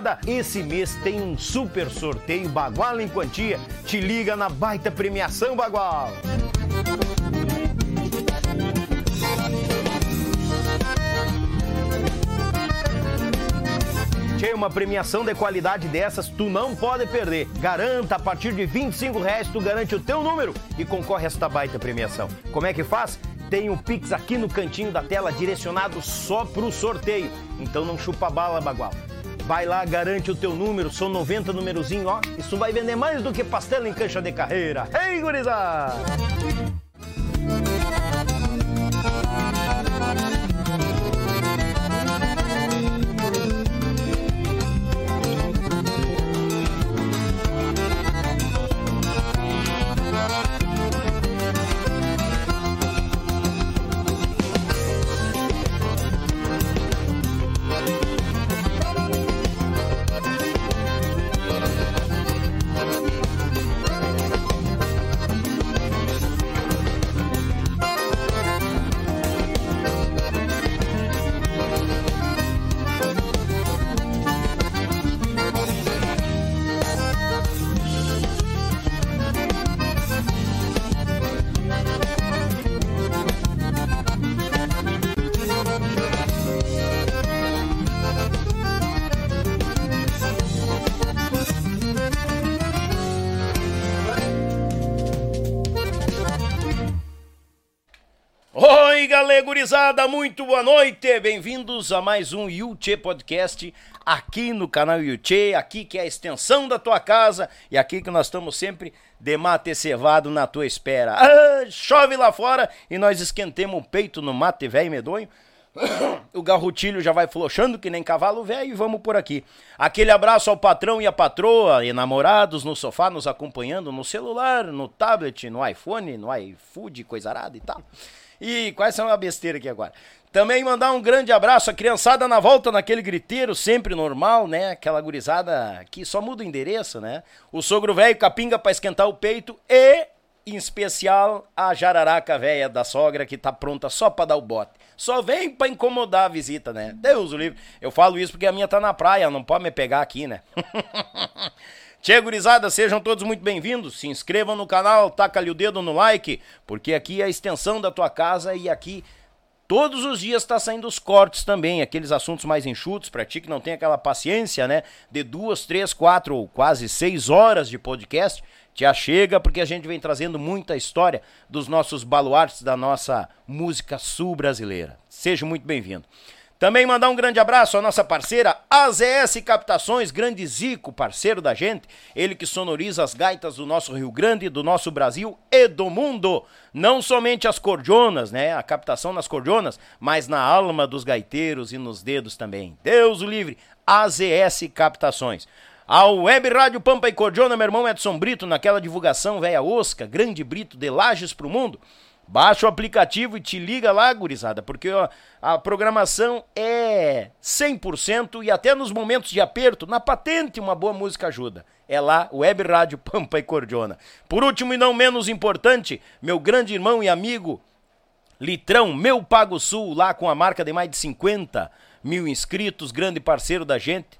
Gurizada, esse mês tem um super sorteio Bagual em Quantia. Te liga na baita premiação Bagual. Tinha uma premiação de qualidade dessas, tu não pode perder. Garanta, a partir de 25 reais, tu garante o teu número e concorre a esta baita premiação. Como é que faz? Tem o um Pix aqui no cantinho da tela direcionado só pro sorteio. Então não chupa bala, Bagual. Vai lá, garante o teu número, são 90 numerozinho, ó. Isso vai vender mais do que pastel em cancha de carreira. Ei, gurizada! Gurizada, muito boa noite, bem-vindos a mais um Yuchê Podcast aqui no canal Yuchê, aqui que é a extensão da tua casa e aqui que nós estamos sempre de mate cevado na tua espera. Ah, chove lá fora e nós esquentemos o peito no mate velho medonho. O garrotilho já vai flochando que nem cavalo velho e vamos por aqui. Aquele abraço ao patrão e à patroa e namorados no sofá nos acompanhando no celular, no tablet, no iPhone, no iFood, coisa arada e tal. E quais são a besteira aqui agora? Também mandar um grande abraço à criançada na volta naquele griteiro, sempre normal, né? Aquela gurizada que só muda o endereço, né? O sogro velho capinga para esquentar o peito e, em especial, a jararaca velha da sogra que tá pronta só para dar o bote. Só vem para incomodar a visita, né? Deus o livre. Eu falo isso porque a minha tá na praia, não pode me pegar aqui, né? Tchê, gurizada, sejam todos muito bem-vindos. Se inscrevam no canal, taca-lhe o dedo no like, porque aqui é a extensão da tua casa e aqui todos os dias está saindo os cortes também, aqueles assuntos mais enxutos, para ti que não tem aquela paciência, né? De duas, três, quatro ou quase seis horas de podcast, te achega porque a gente vem trazendo muita história dos nossos baluartes da nossa música sul brasileira. Seja muito bem-vindo. Também mandar um grande abraço à nossa parceira AZS Captações, grande Zico, parceiro da gente, ele que sonoriza as gaitas do nosso Rio Grande, do nosso Brasil e do mundo. Não somente as cordionas, né? A captação nas cordionas, mas na alma dos gaiteiros e nos dedos também. Deus o livre, AZS Captações. Ao Web Rádio Pampa e Cordiona, meu irmão Edson Brito, naquela divulgação velha osca, grande Brito de Lages pro mundo. Baixa o aplicativo e te liga lá, gurizada, porque ó, a programação é 100% e até nos momentos de aperto, na patente, uma boa música ajuda. É lá, Web Rádio Pampa e Cordiona. Por último e não menos importante, meu grande irmão e amigo Litrão, meu Pago Sul, lá com a marca de mais de 50 mil inscritos, grande parceiro da gente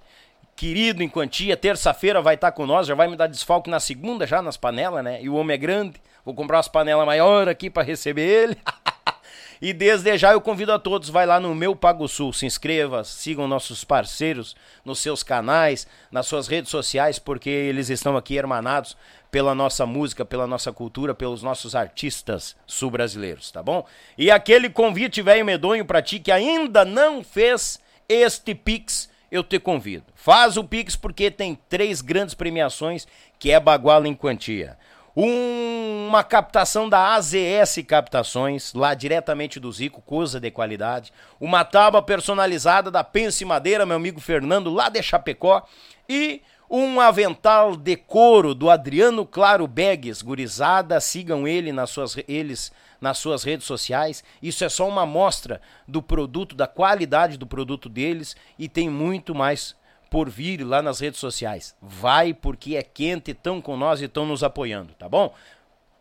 querido em quantia, terça-feira vai estar com nós, já vai me dar desfalque na segunda já nas panelas, né? E o homem é grande, vou comprar umas panelas maiores aqui para receber ele. E desde já eu convido a todos, vai lá no meu Pago Sul, se inscreva, sigam nossos parceiros nos seus canais, nas suas redes sociais, porque eles estão aqui hermanados pela nossa música, pela nossa cultura, pelos nossos artistas sul-brasileiros, tá bom? E aquele convite velho medonho para ti que ainda não fez este Pix, eu te convido. Faz o Pix porque tem três grandes premiações que é baguala em quantia. Um, uma captação da AZS Captações, lá diretamente do Zico, coisa de qualidade. Uma tábua personalizada da Pense Madeira, meu amigo Fernando, lá de Chapecó. E um avental de couro do Adriano Claro Begues, gurizada, sigam ele nas suas, eles nas suas redes sociais. Isso é só uma amostra do produto, da qualidade do produto deles e tem muito mais por vir lá nas redes sociais. Vai porque é quente, estão com nós e estão nos apoiando, tá bom?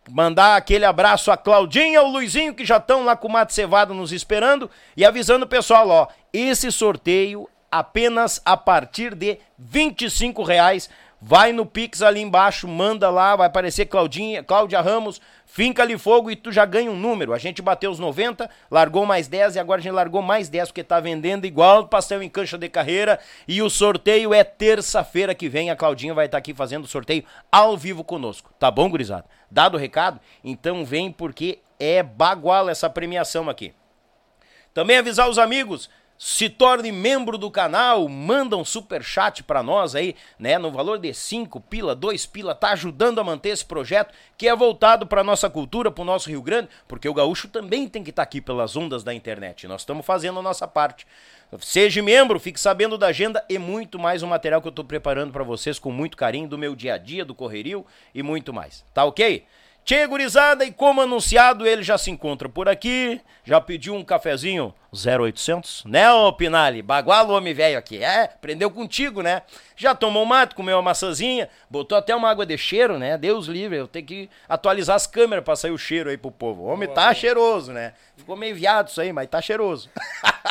Mandar aquele abraço a Claudinha, o Luizinho, que já estão lá com o mate cevado nos esperando e avisando o pessoal, ó, esse sorteio apenas a partir de 25 reais. Vai no Pix ali embaixo, manda lá, vai aparecer Claudinha, Cláudia Ramos, finca ali fogo e tu já ganha um número. A gente bateu os 90, largou mais 10 e agora a gente largou mais 10 porque tá vendendo igual pastel em cancha de carreira e o sorteio é terça-feira que vem. A Claudinha vai estar tá aqui fazendo o sorteio ao vivo conosco. Tá bom, gurizada? Dado o recado? Então vem porque é bagual essa premiação aqui. Também avisar os amigos, se torne membro do canal, manda um super chat para nós aí, né, no valor de 5 pila, 2 pila, tá ajudando a manter esse projeto que é voltado para nossa cultura, para o nosso Rio Grande, porque o gaúcho também tem que estar tá aqui pelas ondas da internet. Nós estamos fazendo a nossa parte. Seja membro, fique sabendo da agenda e muito mais um material que eu estou preparando para vocês com muito carinho do meu dia a dia, do correrio e muito mais. Tá OK? Tchê, gurizada, e como anunciado, ele já se encontra por aqui, já pediu um cafezinho 0800, né, ô Pinali? Bagual o homem velho aqui, é, prendeu contigo, né? Já tomou um mato, comeu uma maçãzinha, botou até uma água de cheiro, né? Deus livre, eu tenho que atualizar as câmeras pra sair o cheiro aí pro povo. O homem Boa, tá cheiroso, né? Ficou meio viado isso aí, mas tá cheiroso.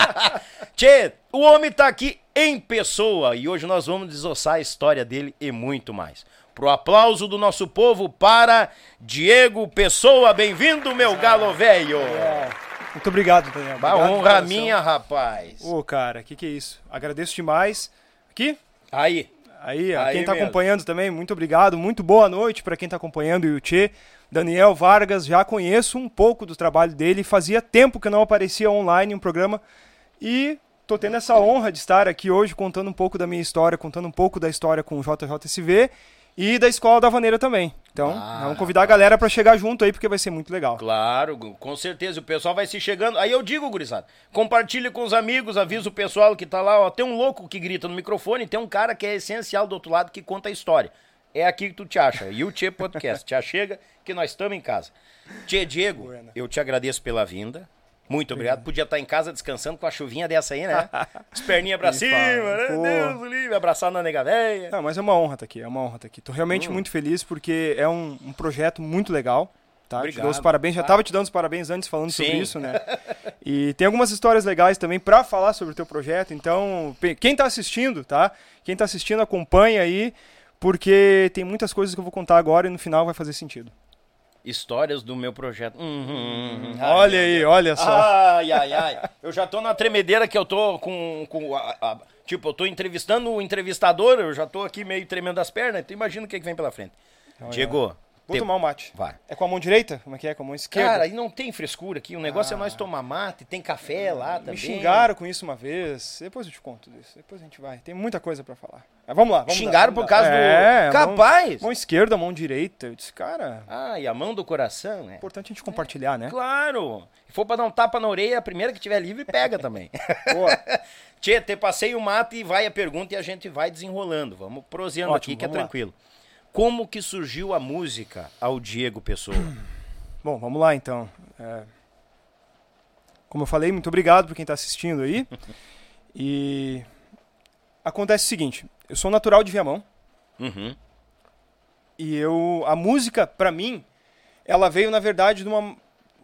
Tchê, o homem tá aqui em pessoa e hoje nós vamos desossar a história dele e muito mais. Pro aplauso do nosso povo para Diego Pessoa. Bem-vindo, meu galo velho. É. Muito obrigado, Daniel. Uma honra minha, rapaz. Ô, cara, que que é isso? Agradeço demais. Aqui? Aí. Aí, Aí quem tá mesmo. acompanhando também, muito obrigado. Muito boa noite para quem tá acompanhando o Yuchê. Daniel Vargas, já conheço um pouco do trabalho dele. Fazia tempo que não aparecia online em um programa. E tô tendo essa honra de estar aqui hoje contando um pouco da minha história, contando um pouco da história com o JJSV e da Escola da Vaneira também. Então, ah, vamos convidar a galera para chegar junto aí, porque vai ser muito legal. Claro, com certeza. O pessoal vai se chegando. Aí eu digo, gurizada, compartilhe com os amigos, avisa o pessoal que tá lá, ó. Tem um louco que grita no microfone, tem um cara que é essencial do outro lado que conta a história. É aqui que tu te acha. E o Tchê Podcast. te chega que nós estamos em casa. Tchê Diego, eu te agradeço pela vinda. Muito obrigado. Podia estar em casa descansando com a chuvinha dessa aí, né? As perninhas pra cima, né? Deus livre, abraçado na nega velha. Não, mas é uma honra estar aqui, é uma honra estar aqui. Tô realmente hum. muito feliz porque é um, um projeto muito legal. Tá? Obrigado, te dou os parabéns, já estava te dando os parabéns antes falando Sim. sobre isso, né? E tem algumas histórias legais também para falar sobre o teu projeto. Então, quem está assistindo, tá? Quem está assistindo acompanha aí, porque tem muitas coisas que eu vou contar agora e no final vai fazer sentido histórias do meu projeto. Uhum, uhum. Olha aí, olha só. Ai, ai, ai. Eu já tô na tremedeira que eu tô com. com a, a, tipo, eu tô entrevistando o entrevistador, eu já tô aqui meio tremendo as pernas, então imagina o que, que vem pela frente. Olha. Vou tomar um mate. Vai. É com a mão direita? Como é que é? Com a mão esquerda? Cara, e não tem frescura aqui. O negócio ah. é nós tomar mate, tem café lá também. Me xingaram com isso uma vez. Depois eu te conto disso. Depois a gente vai. Tem muita coisa para falar. Mas vamos lá. Vamos xingaram dar, por causa é, do. Capaz! Mão, mão, esquerda, mão direita. Eu disse, cara. Ah, e a mão do coração, né? Importante a gente compartilhar, é, né? Claro! Se for pra dar um tapa na orelha, a primeira que tiver livre, pega também. Boa. Tchê, te passei o mate e vai a pergunta e a gente vai desenrolando. Vamos proseando Ótimo, aqui que é tranquilo. Lá. Como que surgiu a música ao Diego Pessoa? Bom, vamos lá então. É... Como eu falei, muito obrigado por quem está assistindo aí. e acontece o seguinte: eu sou natural de Viamão. Uhum. E eu, a música, para mim, ela veio na verdade de uma,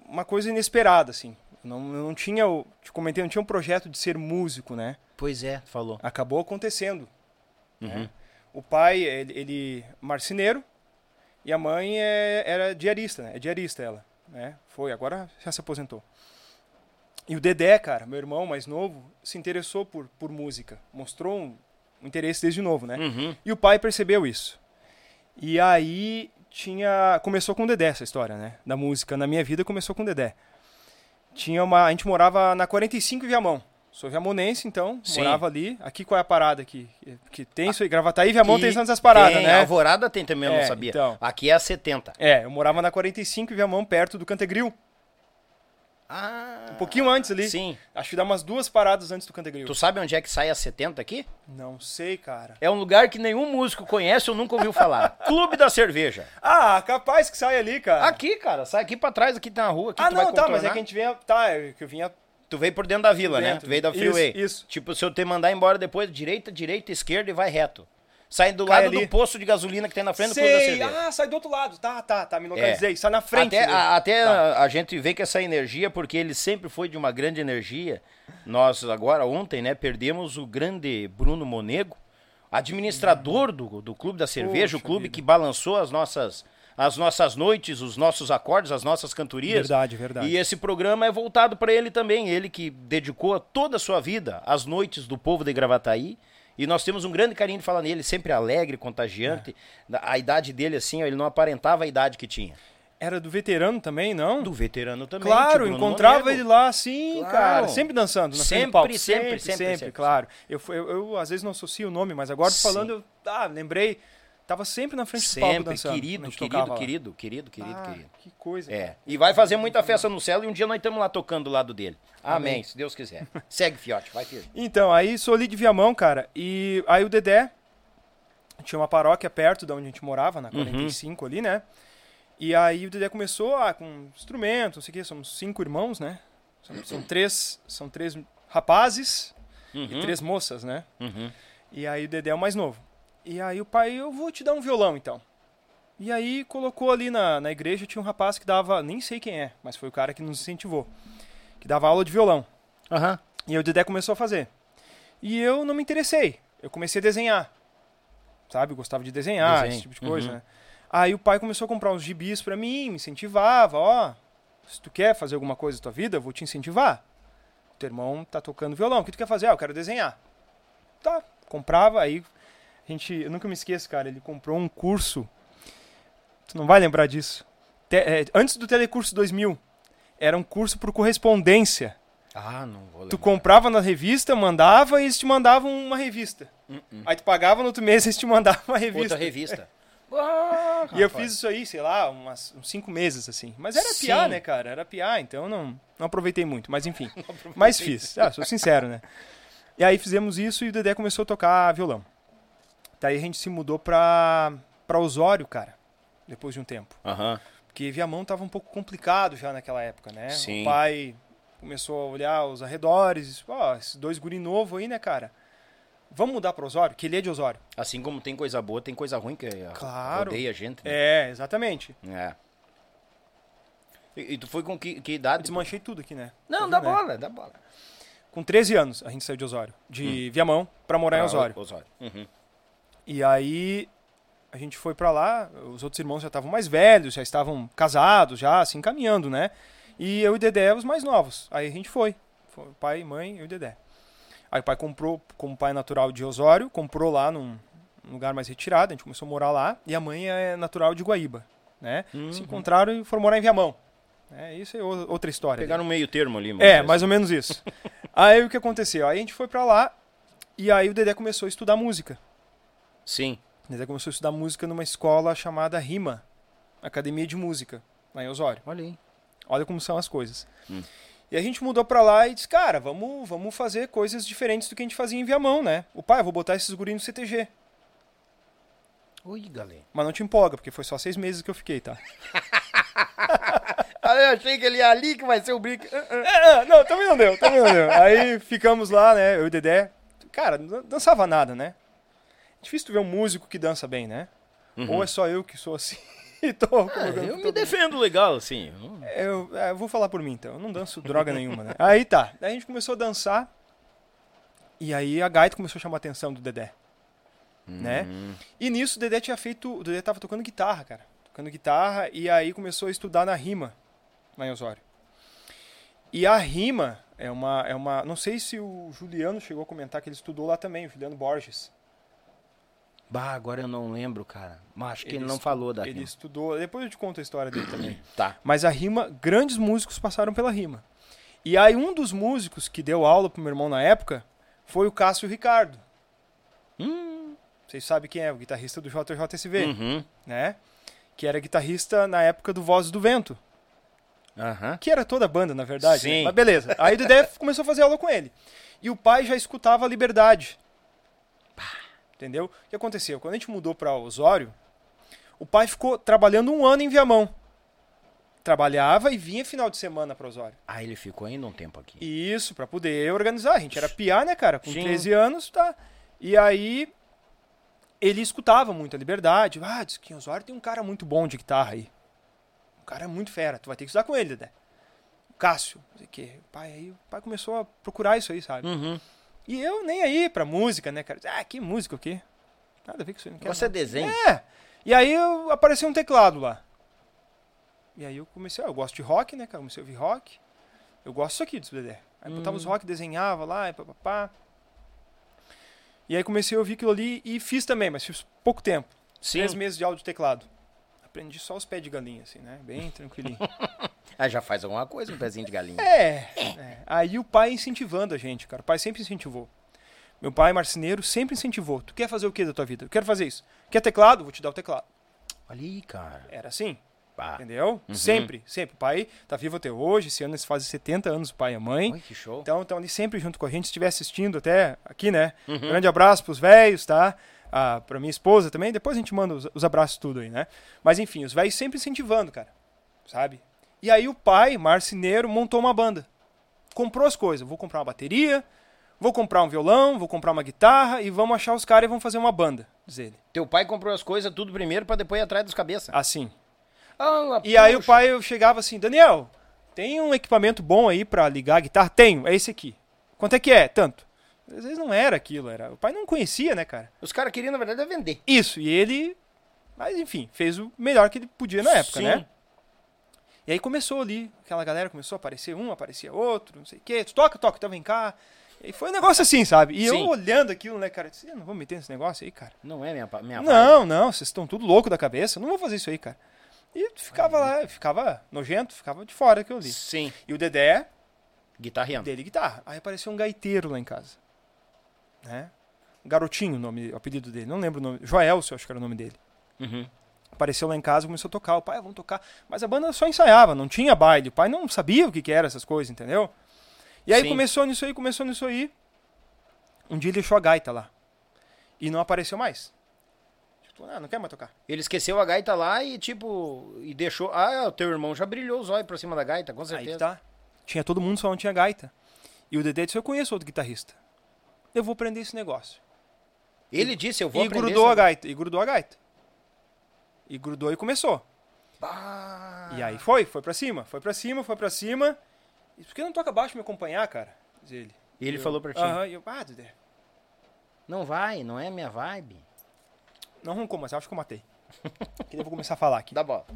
uma coisa inesperada, assim. Eu não, eu não tinha, eu te comentei, não tinha um projeto de ser músico, né? Pois é, falou. Acabou acontecendo. Uhum. Né? O pai, ele, ele marceneiro, e a mãe é, era diarista, né? É diarista ela, né? Foi, agora já se aposentou. E o Dedé, cara, meu irmão mais novo, se interessou por, por música. Mostrou um, um interesse desde novo, né? Uhum. E o pai percebeu isso. E aí tinha. Começou com o Dedé essa história, né? Da música. Na minha vida começou com o Dedé. Tinha uma. A gente morava na 45 Viamão. Sou viamonense, então, Sim. morava ali. Aqui qual é a parada aqui? Que tem isso aí, Gravataí e Viamão tem essas paradas, tem, né? Alvorada tem também, eu É, não sabia. então. Aqui é a 70. É, eu morava na 45 e Viamão, perto do Cantegril. Ah, Um pouquinho antes ali. Sim. Acho que dá umas duas paradas antes do Cantegril. Tu sabe onde é que sai a 70 aqui? Não sei, cara. É um lugar que nenhum músico conhece ou nunca ouviu falar. Clube da Cerveja. Ah, capaz que sai ali, cara. Aqui, cara, sai aqui pra trás, aqui tem uma rua. Aqui ah, não, tá, mas é que a gente vinha. Tá, é que eu vinha. Tu veio por dentro da vila, né? Dentro. Tu veio da Isso, freeway. isso. Tipo, se eu te mandar embora depois, direita, direita, esquerda e vai reto. Sai do Cai lado ali. do posto de gasolina que tem na frente do Clube da Sei, Cerveja. ah, sai do outro lado. Tá, tá, tá, me É. localizei. Sai na frente. Até, dele. a, até Tá. a, gente vê que essa energia, porque ele sempre foi de uma grande energia. Nós, agora, ontem, né, perdemos o grande Bruno Monego, administrador do, do Clube da Cerveja, o Poxa clube vida. que balançou as nossas, as nossas noites, os nossos acordes, as nossas cantorias. Verdade, verdade. E esse programa é voltado para ele também, ele que dedicou toda a sua vida às noites do povo de Gravataí. E nós temos um grande carinho de falar nele, sempre alegre, contagiante. É. A idade dele, assim, ele não aparentava a idade que tinha. Era do veterano também, não? Do veterano também. Claro, tipo, encontrava ele lá, sim, Claro. cara. Sempre dançando, na Sempre, palco. sempre, sempre, sempre, sempre, sempre. claro. Eu, eu, eu, às vezes não associo o nome, mas agora falando, eu ah, lembrei. Tava sempre na frente do palco Sempre, dançando. querido, querido, querido, querido, querido, Ah, querido. Que coisa. É. E vai fazer muita festa no céu e um dia nós estamos lá tocando do lado dele. Amém, Amém. se Deus quiser. Segue, fiote, vai, filho. Então, aí sou ali de Viamão, cara. E aí o Dedé tinha uma paróquia perto de onde a gente morava, na 45 ali, né? E aí o Dedé começou ah, com instrumento, não sei o quê, somos cinco irmãos, né? São, são três, são três rapazes e três moças, né? Uhum. E aí o Dedé é o mais novo. E aí o pai, eu vou te dar um violão então. E aí colocou ali na, na igreja, tinha um rapaz que dava, nem sei quem é, mas foi o cara que nos incentivou, que dava aula de violão. Aham. E aí o Dedé começou a fazer. E eu não me interessei. Eu comecei a desenhar. Sabe? Eu gostava de desenhar, Desenho. esse tipo de coisa, Uhum. né? Aí o pai começou a comprar uns gibis pra mim, me incentivava, ó. Se tu quer fazer alguma coisa da tua vida, eu vou te incentivar. O teu irmão tá tocando violão, o que tu quer fazer? Ah, eu quero desenhar. Tá, comprava, aí a gente, eu nunca me esqueço, cara, ele comprou um curso. Tu não vai lembrar disso. Te- é, antes do Telecurso 2000, era um curso por correspondência. Ah, não vou Tu lembrar. comprava na revista, mandava e eles te mandavam uma revista. Aí tu pagava no outro mês e eles te mandavam uma revista. Outra revista. Ah, E eu fiz isso aí, sei lá, umas, uns cinco meses, assim. Mas era Sim. piar, né, cara? Era piar, então não, não aproveitei muito. Mas enfim. mas fiz. Ah, sou sincero, né? E aí fizemos isso e o Dedé começou a tocar violão. Daí a gente se mudou pra, pra Osório, cara. Depois de um tempo. Aham. Porque Viamão tava um pouco complicado já naquela época, né? Sim. O pai começou a olhar os arredores, ó, esses dois guri novo aí, né, cara? Vamos mudar para Osório, que ele é de Osório. Assim como tem coisa boa, tem coisa ruim que Claro. rodeia a gente. Né? É, exatamente. É. E, e tu foi com que, que idade? Desmanchei tudo aqui, né? Não, dá né? bola, dá bola. Com 13 anos a gente saiu de Osório, de Viamão para morar em Ah, Osório. Osório. Uhum. E aí a gente foi pra lá, os outros irmãos já estavam mais velhos, já estavam casados, já assim caminhando, né? E eu e o Dedé os mais novos. Aí a gente foi. foi pai, mãe, eu e o Dedé. Aí o pai comprou, como pai natural de Osório, comprou lá num num lugar mais retirado, a gente começou a morar lá, e a mãe é natural de Guaíba, né? Se encontraram e foram morar em Viamão. É, isso é outra história. Pegaram um meio termo ali. É, mais ou menos isso. aí o que aconteceu? Aí a gente foi pra lá e aí o Dedé começou a estudar música. Sim. Dedé começou a estudar música numa escola chamada RIMA, Academia de Música, lá em Osório. Olha aí. Olha como são as coisas. Hum. E a gente mudou pra lá e disse, cara, vamos, vamos fazer coisas diferentes do que a gente fazia em Viamão, né? O pai, eu vou botar esses gurinhos no CTG. Ui, galera. Mas não te empolga, porque foi só seis meses que eu fiquei, tá? Ah, eu achei que ele ia ali que vai ser o brinco. É, é, não, também não deu, também não deu. Aí ficamos lá, né, eu e o Dedé. Cara, não dançava nada, né? Difícil tu ver um músico que dança bem, né? Ou é só eu que sou assim e tô colocando eu me defendo legal, assim. eu é, eu vou falar por mim, então. Eu não danço droga nenhuma, né? Aí tá. Daí a gente começou a dançar. E aí a gaita começou a chamar a atenção do Dedé. Né? Hum. E nisso o Dedé tinha feito. O Dedé tava tocando guitarra, cara. Tocando guitarra. E aí começou a estudar na rima, lá em Osório. E a rima, É uma, é uma. Não sei se o Juliano chegou a comentar que ele estudou lá também, o Juliano Borges. Bah, agora eu não lembro, cara. Mas acho que ele, Ele não falou da Ele rima. estudou. Depois eu te conto a história dele também. Tá. Mas a rima, grandes músicos passaram pela rima. E aí um dos músicos que deu aula pro meu irmão na época foi o Cássio Ricardo. Hum. Vocês sabem quem é, o guitarrista do JJSV, Uhum. né? Que era guitarrista na época do Vozes do Vento. Aham. Que era toda a banda, na verdade. né? Sim. Mas beleza. Aí o Dedé começou a fazer aula com ele. E o pai já escutava a Liberdade. Entendeu? O que aconteceu? Quando a gente mudou para Osório, o pai ficou trabalhando um ano em Viamão. Trabalhava e vinha final de semana para Osório. Ah, ele ficou ainda um tempo aqui. Isso, para poder organizar. A gente era piá, né, cara? Com Sim. 13 anos, tá? E aí ele escutava muito a Liberdade. Ah, diz que em Osório tem um cara muito bom de guitarra aí. Um cara muito fera. Tu vai ter que estudar com ele, Dedé. Cássio. não sei o quê. O pai, aí, o pai começou a procurar isso aí, sabe? Uhum. E eu nem aí pra música, né, cara? Ah, que música o quê? Nada a ver com isso. Não quero Você nada. desenha? É. E aí eu, apareceu um teclado lá. E aí eu comecei, ah, eu gosto de rock, né, cara? Comecei a ouvir rock. Eu gosto disso aqui, o Dedé. Aí botava Hum. os rock, desenhava lá, e papapá. E aí comecei a ouvir aquilo ali e fiz também, mas fiz pouco tempo. Sim. Três meses de de teclado. Aprendi só os pés de galinha, assim, né? Bem tranquilinho. Ah, já faz alguma coisa, um pezinho de galinha. É, é. Aí o pai incentivando a gente, cara. O pai sempre incentivou. Meu pai, marceneiro, sempre incentivou. Tu quer fazer o que da tua vida? Eu quero fazer isso. Quer teclado? Vou te dar o teclado. Olha aí, cara. Era assim, Pá. entendeu? Sempre, sempre. O pai tá vivo até hoje. Esse ano eles fazem 70 anos, o pai e a mãe. Olha que show. Então estão ali sempre junto com a gente. Se estiver assistindo até aqui, né? Uhum. Grande abraço pros velhos, tá? Ah, pra minha esposa também. Depois a gente manda os, os abraços tudo aí, né? Mas enfim, os velhos sempre incentivando, cara. Sabe? E aí o pai, marceneiro, montou uma banda. Comprou as coisas. Vou comprar uma bateria, vou comprar um violão, vou comprar uma guitarra e vamos achar os caras e vamos fazer uma banda, diz ele. Teu pai comprou as coisas tudo primeiro pra depois ir atrás dos cabeças. Assim. Ah, E aí o pai eu chegava assim, Daniel, tem um equipamento bom aí pra ligar a guitarra? Tenho, é esse aqui. Quanto é que é? Tanto. Às vezes não era aquilo, era. O pai não conhecia, né, cara? Os caras queriam, na verdade, é vender. Isso, e ele. Mas enfim, fez o melhor que ele podia na época, Sim. né? E aí começou ali, aquela galera começou a aparecer um, aparecia outro, não sei o quê. Tu toca, toca, então vem cá. E foi um negócio assim, sabe? E Sim. eu olhando aquilo, né, cara? eu disse, "Eu não vou meter nesse negócio aí, cara. Não é minha, minha vibe. Não, não, vocês estão tudo louco da cabeça. Não vou fazer isso aí, cara. E ficava lá, ficava nojento, ficava de fora daquilo ali. Sim. E o Dedé, Guitarreando. dele guitarra. Aí apareceu um gaiteiro lá em casa. Né? Garotinho, o nome, o apelido dele. Não lembro o nome. Joelcio, acho que era o nome dele. Uhum. Apareceu lá em casa, começou a tocar. O pai, "Ah, vamos tocar. Mas a banda só ensaiava, não tinha baile. O pai não sabia o que, que era essas coisas, entendeu? E aí Sim. começou nisso aí, começou nisso aí. Um dia ele deixou a gaita lá. E não apareceu mais. Tipo, ah, não quer mais tocar. Ele esqueceu a gaita lá e, tipo, e deixou. Ah, o teu irmão já brilhou os olhos pra cima da gaita, com Aí certeza. que tá. Tinha todo mundo, só não tinha gaita. E o Dedé disse, eu conheço outro guitarrista. Eu vou prender esse negócio. Ele disse, eu vou e aprender grudou essa- a gaita. E grudou a gaita. E grudou e começou. Bah. E aí foi, foi pra cima, foi pra cima, foi pra cima. E por que não toca baixo me acompanhar, cara? Diz ele. E ele Eu, falou pra ti. Aham, e eu, ah, Dedé. Não vai, não é minha vibe. Não roncou, mas eu acho que eu matei. que eu vou começar a falar aqui. Dá bola.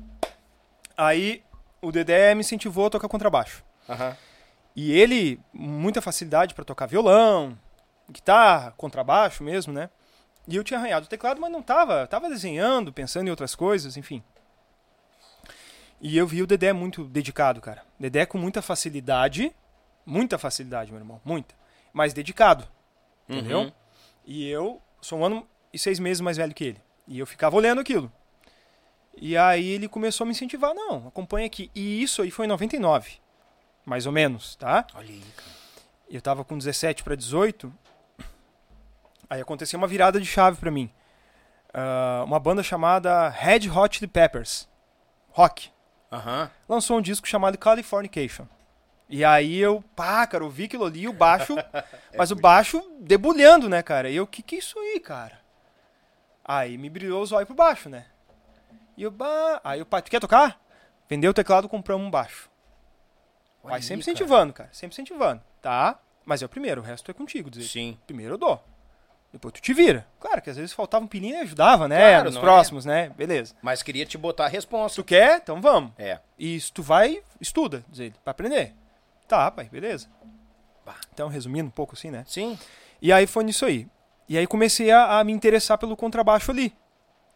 Aí o Dedé me incentivou a tocar contrabaixo. Aham. E ele, muita facilidade pra tocar violão, guitarra, contrabaixo mesmo, né? E eu tinha arranhado o teclado, mas não tava, tava desenhando, pensando em outras coisas, enfim. E eu vi o Dedé muito dedicado, cara. Dedé com muita facilidade, muita facilidade, meu irmão, muita, mas dedicado, entendeu? Uhum. E eu sou um ano e seis meses mais velho que ele. E eu ficava olhando aquilo. E aí ele começou a me incentivar, não, acompanha aqui. E isso aí foi em 99, mais ou menos, tá? Olha aí, cara. Eu tava com 17 para 18. Aí aconteceu uma virada de chave pra mim. Ah, uma banda chamada Red Hot Chili Peppers, rock, lançou um disco chamado Californication. E aí eu, pá, cara, eu vi aquilo ali, o baixo, mas o baixo debulhando, né, cara? E eu, que que é isso aí, cara? Aí me brilhou os olhos pro baixo, né? E eu, bah, aí o pai, tu quer tocar? Vendeu o teclado, compramos um baixo. Vai sempre cara. incentivando, cara. Sempre incentivando. Tá? Mas é o primeiro, o resto é contigo. Dizer. Sim. Primeiro eu dou. Depois tu te vira. Claro que às vezes faltava um pininho e ajudava, né? Claro, Nos não próximos, né? Beleza. Mas queria te botar a Se responsa. tu quer, então vamos. É. E se tu vai, estuda, diz ele, pra aprender. Tá, pai, beleza. Então, resumindo um pouco assim, né? Sim. E aí foi nisso aí. E aí comecei a, a me interessar pelo contrabaixo ali.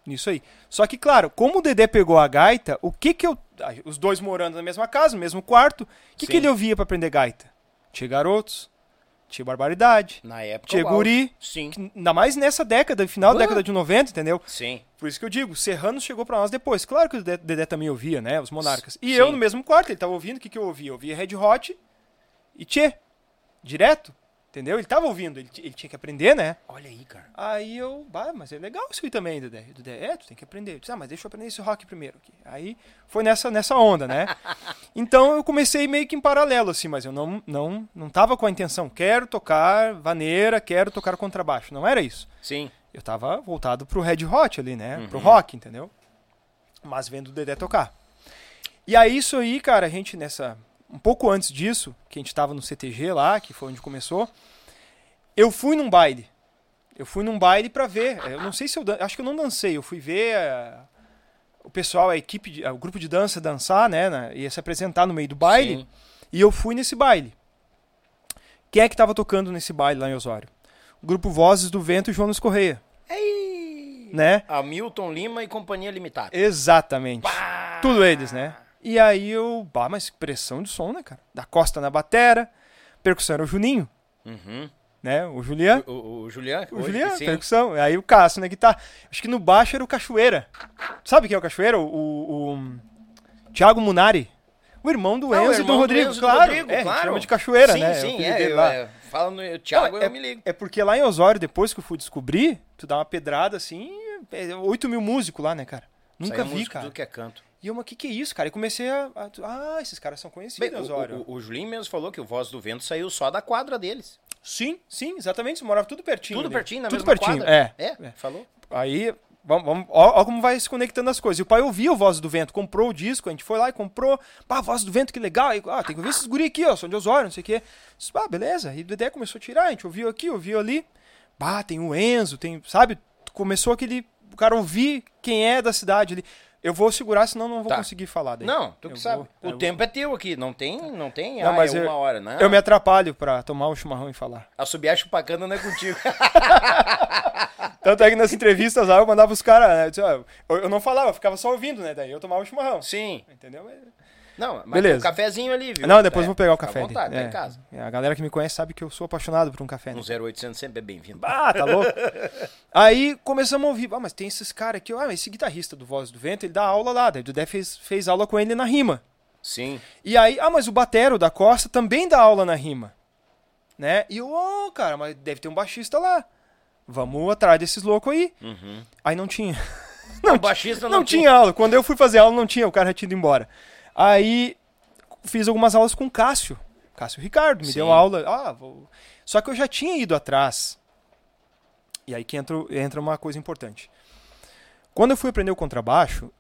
Nisso aí. Só que, claro, como o Dedé pegou a gaita, o que que eu. Os dois morando na mesma casa, no mesmo quarto, o que, que ele ouvia pra aprender gaita? Tinha garotos, tinha barbaridade, Na época. tinha guri. Sim. que- Ainda mais nessa década, final da Ah. década de 90, entendeu? Sim. Por isso que eu digo, Serrano chegou pra nós depois. Claro que o Dedé, Dedé também ouvia, né? Os monarcas. E Sim. eu no mesmo quarto, ele tava ouvindo, o que, que eu ouvia? Eu ouvia Red Hot e Tchê. Direto. Entendeu? Ele tava ouvindo, ele, ele tinha que aprender, né? Olha aí, cara. Aí eu, bah, mas é legal isso aí também, Dedé. O Dedé, é, tu tem que aprender. Eu disse, ah, mas deixa eu aprender esse rock primeiro. Aqui. Aí foi nessa, nessa onda, né? então eu comecei meio que em paralelo, assim, mas eu não, não, não tava com a intenção, quero tocar vaneira, quero tocar contrabaixo. Não era isso. Sim. Eu tava voltado pro Red Hot ali, né? Uhum. Pro rock, entendeu? Mas vendo o Dedé tocar. E aí, isso aí, cara, a gente nessa. Um pouco antes disso, que a gente tava no CTG lá, que foi onde começou, eu fui num baile. Eu fui num baile pra ver. Eu não sei se eu. dan- Acho que eu não dancei. Eu fui ver eh, o pessoal, a equipe, de- o grupo de dança dançar, né? na- ia se apresentar no meio do baile. Sim. E eu fui nesse baile. Quem é que tava tocando nesse baile lá em Osório? O grupo Vozes do Vento e Jonas Correia, Ei! né? Hamilton Lima e Companhia Limitada. Exatamente. Pá! Tudo eles, né? E aí eu. Bah, mas pressão de som, né, cara? Da Costa na batera. Percussão era o Juninho, Uhum. né? O Julian. O, o, o Julian? O Julian, sim. percussão. Aí o Cássio na guitarra. Acho que no baixo era o Cachoeira. Sabe quem é o Cachoeira? O, o, o Thiago Munari. O irmão do Enzo e do Rodrigo, Enzo do claro. Rodrigo, é, claro. chama de Cachoeira, sim, né? Sim, o apelido é. dele Eu, lá. é, fala no Thiago, Não, eu me ligo. É porque lá em Osório, depois que eu fui descobrir, tu dá uma pedrada assim, é 8 mil músicos lá, né, cara? Nunca Saiu vi, cara. Tudo que é canto. E eu, mas o que, que é isso, cara? E comecei a, a- Ah, esses caras são conhecidos, Bem, o, o, o Julinho mesmo falou que o Voz do Vento saiu só da quadra deles. Sim, sim, exatamente. Você morava tudo pertinho. Tudo ali. pertinho, na tudo mesma pertinho, quadra. é. É, falou. Aí, vamos, vamos, ó, ó como vai se conectando as coisas. E o pai ouvia o Voz do Vento, comprou o disco, a gente foi lá e comprou. Pá, Voz do Vento, que legal. Aí, ah, tem que ouvir esses guri aqui, ó, são de Osório, não sei o quê. Disse, Ah, beleza. E o Dedé começou a tirar, a gente ouviu aqui, ouviu ali. Bah, tem o Enzo, tem, sabe? Começou aquele, o cara ouvir quem é da cidade ali. Eu vou segurar, senão não vou Tá. conseguir falar daí. Não, tu Eu que sabe. vou- o eu tempo é teu aqui, não tem, não tem, Não, ah, mas é eu- uma hora, não. Eu me atrapalho pra tomar o chimarrão e falar. Assobiar chupacana não é contigo. Tanto é que nas entrevistas lá eu mandava os caras, né? eu, eu- eu não falava, eu ficava só ouvindo, né? Daí eu tomava o chimarrão. Sim. Entendeu? Não, mas Beleza. um cafezinho ali, viu? Não, depois É, vou pegar o café À ali. vontade, tá É. em casa. A galera que me conhece sabe que eu sou apaixonado por um café. né? Um 0800 sempre é bem-vindo. Ah, tá louco? Aí começamos a ouvir. Ah, mas tem esses caras aqui. Ah, esse guitarrista do Voz do Vento, ele dá aula lá. Daí o Dudé fez, fez aula com ele na rima. Sim. E aí, ah, mas o Batero da Costa também dá aula na rima. Né? E eu, oh, cara, mas deve ter um baixista lá. Vamos atrás desses loucos aí. Uhum. Aí não tinha. Não, o baixista Não, não, tinha aula. Quando eu fui fazer aula, não tinha. O cara tinha ido embora. Aí fiz algumas aulas com o Cássio. Cássio Ricardo. Me Sim. deu aula. Ah, vou... Só que eu já tinha ido atrás. E aí que entra, entra uma coisa importante. Quando eu fui aprender o contrabaixo,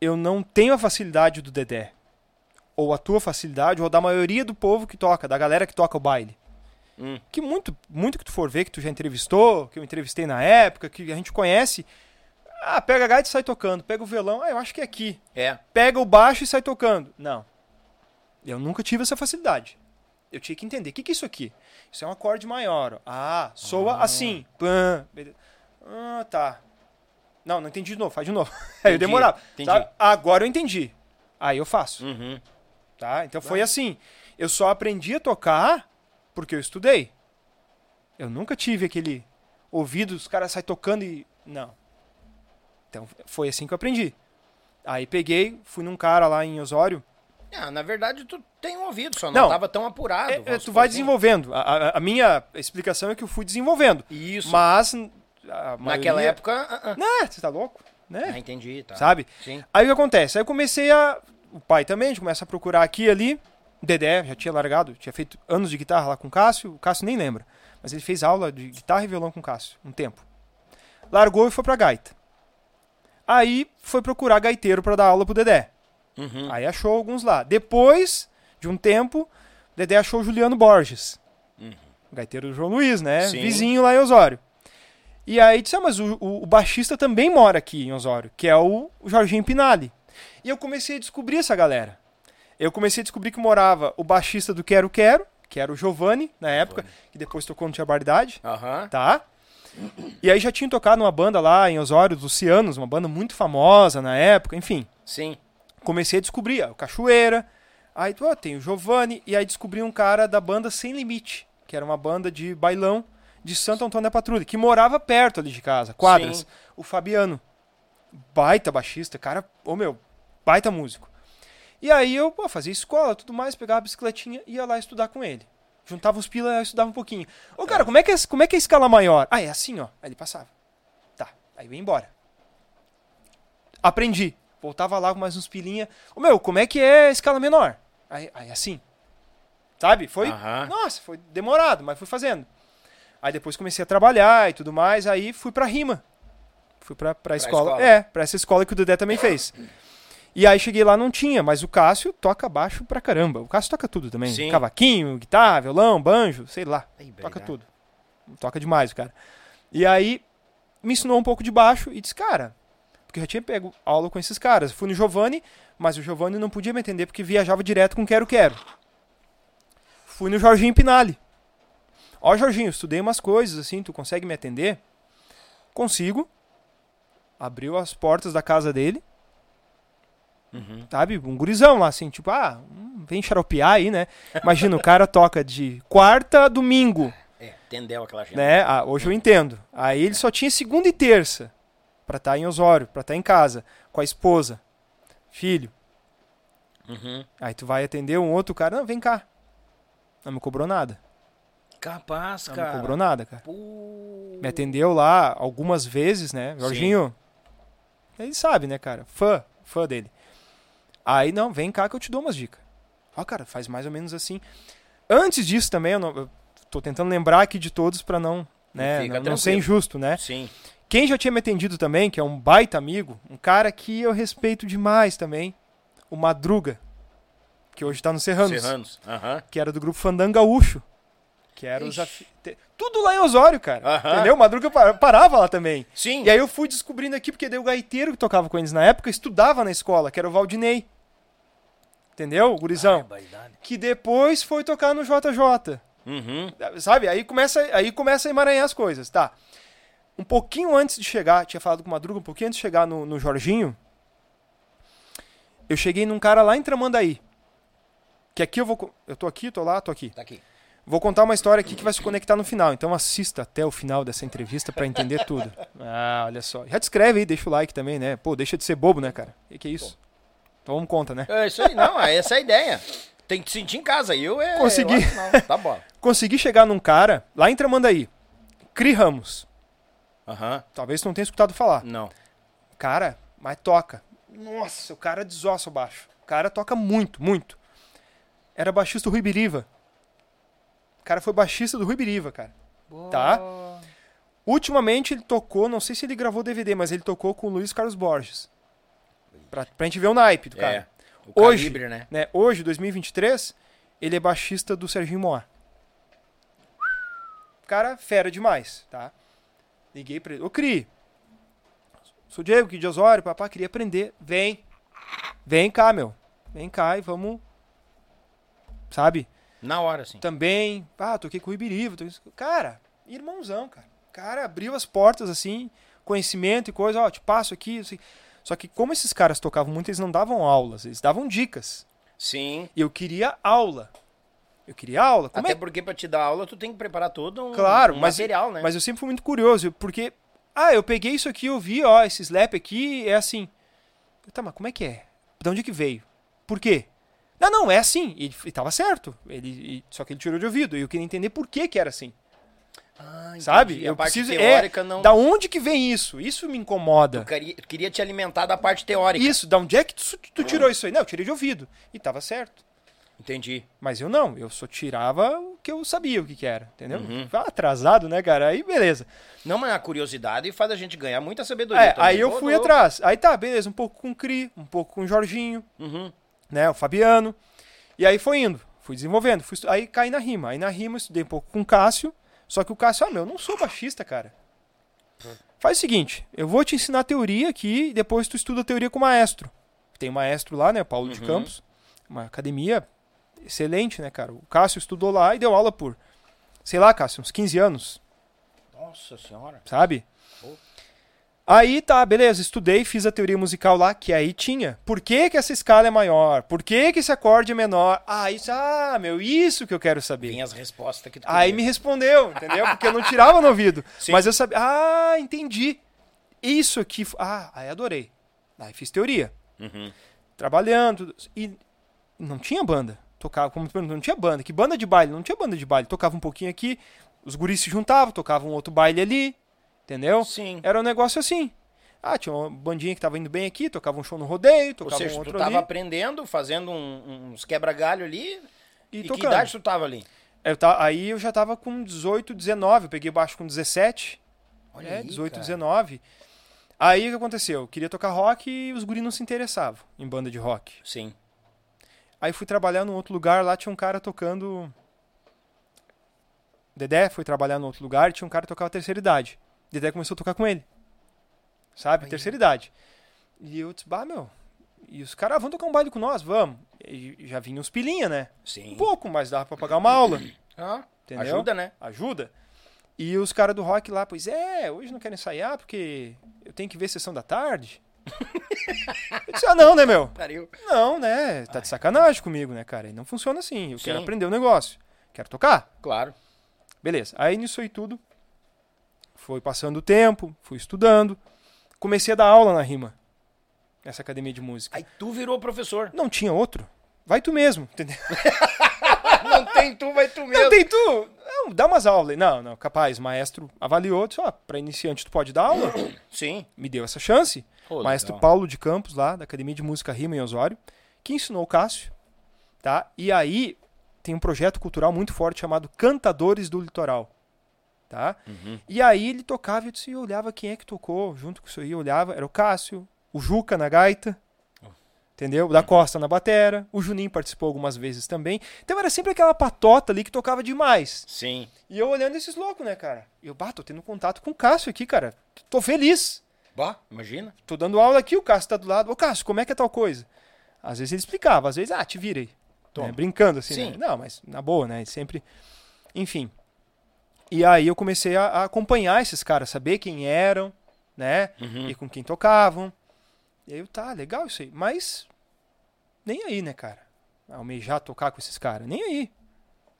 eu não tenho a facilidade do Dedé. Ou a tua facilidade, ou da maioria do povo que toca, da galera que toca o baile. Hum. Que muito, muito que tu for ver, que tu já entrevistou, que eu entrevistei na época, que a gente conhece. Ah, pega a gaita e sai tocando. Pega o violão, ah, eu acho que é aqui. É. Pega o baixo e sai tocando. Não. Eu nunca tive essa facilidade. Eu tinha que entender. O que, que é isso aqui? Isso é um acorde maior. ó. Ah, soa assim. Pã. Ah, tá. Não, não entendi de novo. Faz de novo. Aí eu demorava. Agora eu entendi. Aí eu faço. Uhum. Tá? Então foi assim. Eu só aprendi a tocar porque eu estudei. Eu nunca tive aquele ouvido, os caras saem tocando e. Não. Então foi assim que eu aprendi. Aí peguei, fui num cara lá em Osório. Ah, na verdade, tu tem um ouvido, só não, Não. tava tão apurado. É, é, tu vai assim. desenvolvendo. A, a- a minha explicação é que eu fui desenvolvendo. Isso. Mas. a Naquela maioria- época. ah, ah. Né, você tá louco? Ah, Né? entendi, tá. Sabe? Sim. Aí o que acontece? Aí eu comecei a. O pai também, a gente começa a procurar aqui e ali. Dedé já tinha largado, tinha feito anos de guitarra lá com o Cássio. O Cássio nem lembra. Mas ele fez aula de guitarra e violão com o Cássio, um tempo. Largou e foi pra gaita. Aí foi procurar gaiteiro pra dar aula pro Dedé. Uhum. Aí achou alguns lá. Depois de um tempo, o Dedé achou o Juliano Borges. O gaiteiro do João Luiz, né? Sim. Vizinho lá em Osório. E aí disse, ah, mas o, o- o baixista também mora aqui em Osório, que é o, o Jorginho Pinali. E eu comecei a descobrir essa galera. Eu comecei a descobrir que morava o baixista do Quero Quero, que era o Giovanni, na época, que depois tocou no Tia Bardade, Aham. tá? E aí já tinha tocado numa banda lá em Osório, dos Lucianos, uma banda muito famosa na época, enfim. Sim. Comecei a descobrir, ó, o Cachoeira, aí pô, tem o Giovanni, e aí descobri um cara da banda Sem Limite, que era uma banda de bailão de Santo Antônio da Patrulha, que morava perto ali de casa, quadras. Sim. O Fabiano, baita baixista, cara, ô meu, baita músico. E aí eu pô, fazia escola, tudo mais, pegava a bicicletinha e ia lá estudar com ele. Juntava os pila e estudava um pouquinho. Ô, cara, como é, que é, como é que é a escala maior? Ah, é assim, ó. Aí ele passava. Tá, aí eu ia embora. Aprendi. Voltava lá com mais uns pilinha. Ô, meu, como é que é a escala menor? Aí, aí assim. Sabe? Foi. Nossa, foi demorado, mas fui fazendo. Aí depois comecei a trabalhar e tudo mais, aí fui pra rima. Fui pra, pra, escola. escola. É, pra essa escola que o Dedé também fez. E aí cheguei lá, não tinha, mas o Cássio toca baixo pra caramba. O Cássio toca tudo também. Sim. Cavaquinho, guitarra, violão, banjo, sei lá. Aí, Toca tudo. Toca demais, cara. E aí me ensinou um pouco de baixo e disse, cara, porque eu já tinha pego aula com esses caras. Fui no Giovanni, mas o Giovanni não podia me atender porque viajava direto com Quero Quero. Fui no Jorginho Pinali. Ó, Jorginho, estudei umas coisas assim, tu consegue me atender? Consigo. Abriu as portas da casa dele, Uhum. sabe? Um gurizão lá, assim, tipo, ah, hum, vem xaropear aí, né? Imagina, o cara toca de quarta a domingo. É, entendeu aquela gente. né? Ah, hoje eu entendo. Aí ele só tinha segunda e terça pra estar em Osório, pra estar em casa com a esposa, filho. Uhum. Aí tu vai atender um outro cara, não, vem cá. Não me cobrou nada. Capaz, Não cara. me cobrou nada, cara. Pô. Me atendeu lá algumas vezes, né? Jorginho. Ele sabe, né, cara? Fã, fã dele. Aí, não, vem cá que eu te dou umas dicas. Ó, cara, faz mais ou menos assim. Antes disso também, eu, não, eu tô tentando lembrar aqui de todos pra não, né, não, não ser injusto, né? Sim. Quem já tinha me atendido também, que é um baita amigo, um cara que eu respeito demais também, o Madruga, que hoje tá no Serranos, Serranos. Aham. que era do grupo Fandango Gaúcho, que era os Ixi. te- tudo lá em Osório, cara. Aham. Entendeu? O Madruga pa- parava lá também. Sim. E aí eu fui descobrindo aqui, porque daí o gaiteiro que tocava com eles na época estudava na escola, que era o Valdinei. Entendeu? O gurizão. Barbaridade. Que depois foi tocar no JJ. Uhum. Sabe? Aí começa, aí começa a emaranhar as coisas, tá? Um pouquinho antes de chegar, tinha falado com o Madruga, um pouquinho antes de chegar no, no Jorginho, eu cheguei num cara lá em Tramandaí. Que aqui eu vou. co- Eu tô aqui, tô lá, tô aqui. Tá aqui. Vou contar uma história aqui que vai se conectar no final. Então assista até o final dessa entrevista pra entender tudo. Ah, olha só. Já te inscreve aí, deixa o like também, né? Pô, deixa de ser bobo, né, cara? O que, que é isso? Então vamos conta, né? É isso aí, não, é essa a ideia. Tem que te sentir em casa. E eu é. Consegui. eu. Tá bom. Consegui chegar num cara lá em Tramandaí. Cri Ramos. Aham. Talvez não tenha escutado falar. Não. Cara, mas toca. Nossa, o cara desossa o baixo. O cara toca muito, muito. Era baixista do Rui Biriva. O cara foi baixista do Rui Biriva, cara. Tá. Ultimamente ele tocou, não sei se ele gravou DVD, mas ele tocou com o Luiz Carlos Borges. Pra, pra gente ver o naipe do cara. É. O Hoje- calibre, né? Né? Hoje, 2023, ele é baixista do Serginho Moá. Cara, fera demais, tá? Liguei pra ele. Ô, Cri, sou Diego aqui de Osório, papá, queria aprender. Vem. Vem cá, meu. Vem cá e vamos... Sabe? Na hora, assim. Também, ah, toquei com o Ibiriva. Toquei... Cara, irmãozão, cara. Cara, abriu as portas, assim, conhecimento e coisa, ó, te passo aqui, assim. Só que como esses caras tocavam muito, eles não davam aulas, eles davam dicas. Sim. E eu queria aula. Eu queria aula. Como Até é? porque pra te dar aula, tu tem que preparar todo um, Claro, um mas, material, né? mas eu sempre fui muito curioso, porque, ah, eu peguei isso aqui, eu vi, ó, esse slap aqui é assim. Tá, mas como é que é? De onde que veio? Por quê? Não, não, é assim. E, e tava certo. Ele, e- só que ele tirou de ouvido. E eu queria entender por que que era assim. Ah. Sabe? Eu parte preciso. teórica é, não. Da onde que vem isso? Isso me incomoda. Tu queria, tu queria te alimentar da parte teórica. Isso, da onde é que tu, tu tirou isso aí? Não, eu tirei de ouvido. E tava certo. Entendi. Mas eu não, eu só tirava o que eu sabia o que, que era, entendeu? Uhum. Atrasado, né, cara? Aí beleza. Não, mas a curiosidade faz a gente ganhar muita sabedoria. É, aí eu fui atrás. Aí tá, beleza, um pouco com o Cri, um pouco com o Jorginho, Uhum. Né, o Fabiano. E aí foi indo, fui desenvolvendo. Fui aí caí na rima. Aí na rima eu estudei um pouco com o Cássio. Só que o Cássio, ah, meu, eu não sou baixista, cara. Faz o seguinte, eu vou te ensinar a teoria aqui e depois tu estuda a teoria com o maestro. Tem um maestro lá, né, Paulo de Uhum. Campos, uma academia excelente, né, cara? O Cássio estudou lá e deu aula por, sei lá, Cássio, uns 15 anos, Nossa senhora. sabe? Aí tá, beleza, estudei, fiz a teoria musical lá, que aí tinha. Por que, que essa escala é maior? Por que, que esse acorde é menor? Ah, isso, ah, meu, isso que eu quero saber. Tem as respostas que tu Aí queria. me respondeu, entendeu? Porque eu não tirava no ouvido. Sim. Mas eu sabia. Ah, entendi. Isso aqui. Ah, aí adorei. Aí fiz teoria. Uhum. Trabalhando. E não tinha banda. Tocava, como tu perguntou, não tinha banda. Que banda de baile? Não tinha banda de baile. Tocava um pouquinho aqui, os guris se juntavam, tocavam um outro baile ali. Entendeu? Sim. Era um negócio assim. Ah, tinha uma bandinha que tava indo bem aqui, tocava um show no rodeio, Ou tocava seja, um tu outro tava ali. aprendendo, fazendo um- uns quebra-galho ali. E, E, que tocando. idade tu tava ali? Eu ta- aí eu já tava com 18, 19. Eu peguei baixo com 17. Olha é, aí, 18, cara. 19. Aí o que aconteceu? Eu queria tocar rock e os guris não se interessavam em banda de rock. Sim. Aí fui trabalhar num outro lugar, lá tinha um cara tocando. Dedé foi trabalhar num outro lugar e tinha um cara que tocava terceira idade. Dedé começou a tocar com ele. Sabe? Aí. Terceira idade. E eu disse, bah, meu. E os caras, ah, vão tocar um baile com nós? Vamos. E já vinha uns pilinha, né? Sim. Um pouco, mas dava pra pagar uma aula. Ah, Entendeu? ajuda, né? ajuda. E os caras do rock lá, pois é, hoje não quero ensaiar porque eu tenho que ver sessão da tarde. eu disse, ah, não, né, meu? Pariu. Não, né? Tá de sacanagem comigo, né, cara? E não funciona assim. Eu quero Sim. aprender o negócio. Quero tocar. Claro. Beleza. Aí nisso aí tudo, foi passando o tempo, fui estudando. Comecei a dar aula na rima. Nessa academia de música. Aí tu virou professor. Não tinha outro. Vai tu mesmo, entendeu? Não tem tu, vai tu mesmo. Não tem tu. Não, dá umas aulas. Não, não, capaz. Maestro avaliou, disse, ó, pra iniciante tu pode dar aula. Sim. Me deu essa chance. Maestro legal. Paulo de Campos, lá, da Academia de Música Rima em Osório, que ensinou o Cássio, tá? E aí tem um projeto cultural muito forte chamado Cantadores do Litoral, tá? Uhum. E aí ele tocava e eu, disse, eu olhava quem é que tocou junto com isso aí, eu olhava, era o Cássio, o Juca na gaita, entendeu? O da Costa na batera, o Juninho participou algumas vezes também. Então era sempre aquela patota ali que tocava demais. Sim. E eu olhando esses loucos, né, cara? Eu, bah, tô tendo contato com o Cássio aqui, cara. Tô feliz. Bah, imagina. Tô dando aula aqui, o Cássio tá do lado. Ô, Cássio, como é que é tal coisa? Às vezes ele explicava, às vezes, ah, te vira aí. Toma. Né, Brincando assim, Sim. né? Não, mas na boa, né? Sempre. Enfim. E aí eu comecei a, a acompanhar esses caras, saber quem eram, né? Uhum. E com quem tocavam. E aí eu, tá, legal isso aí. Mas. Nem aí, né, cara? Almejar tocar com esses caras. Nem aí.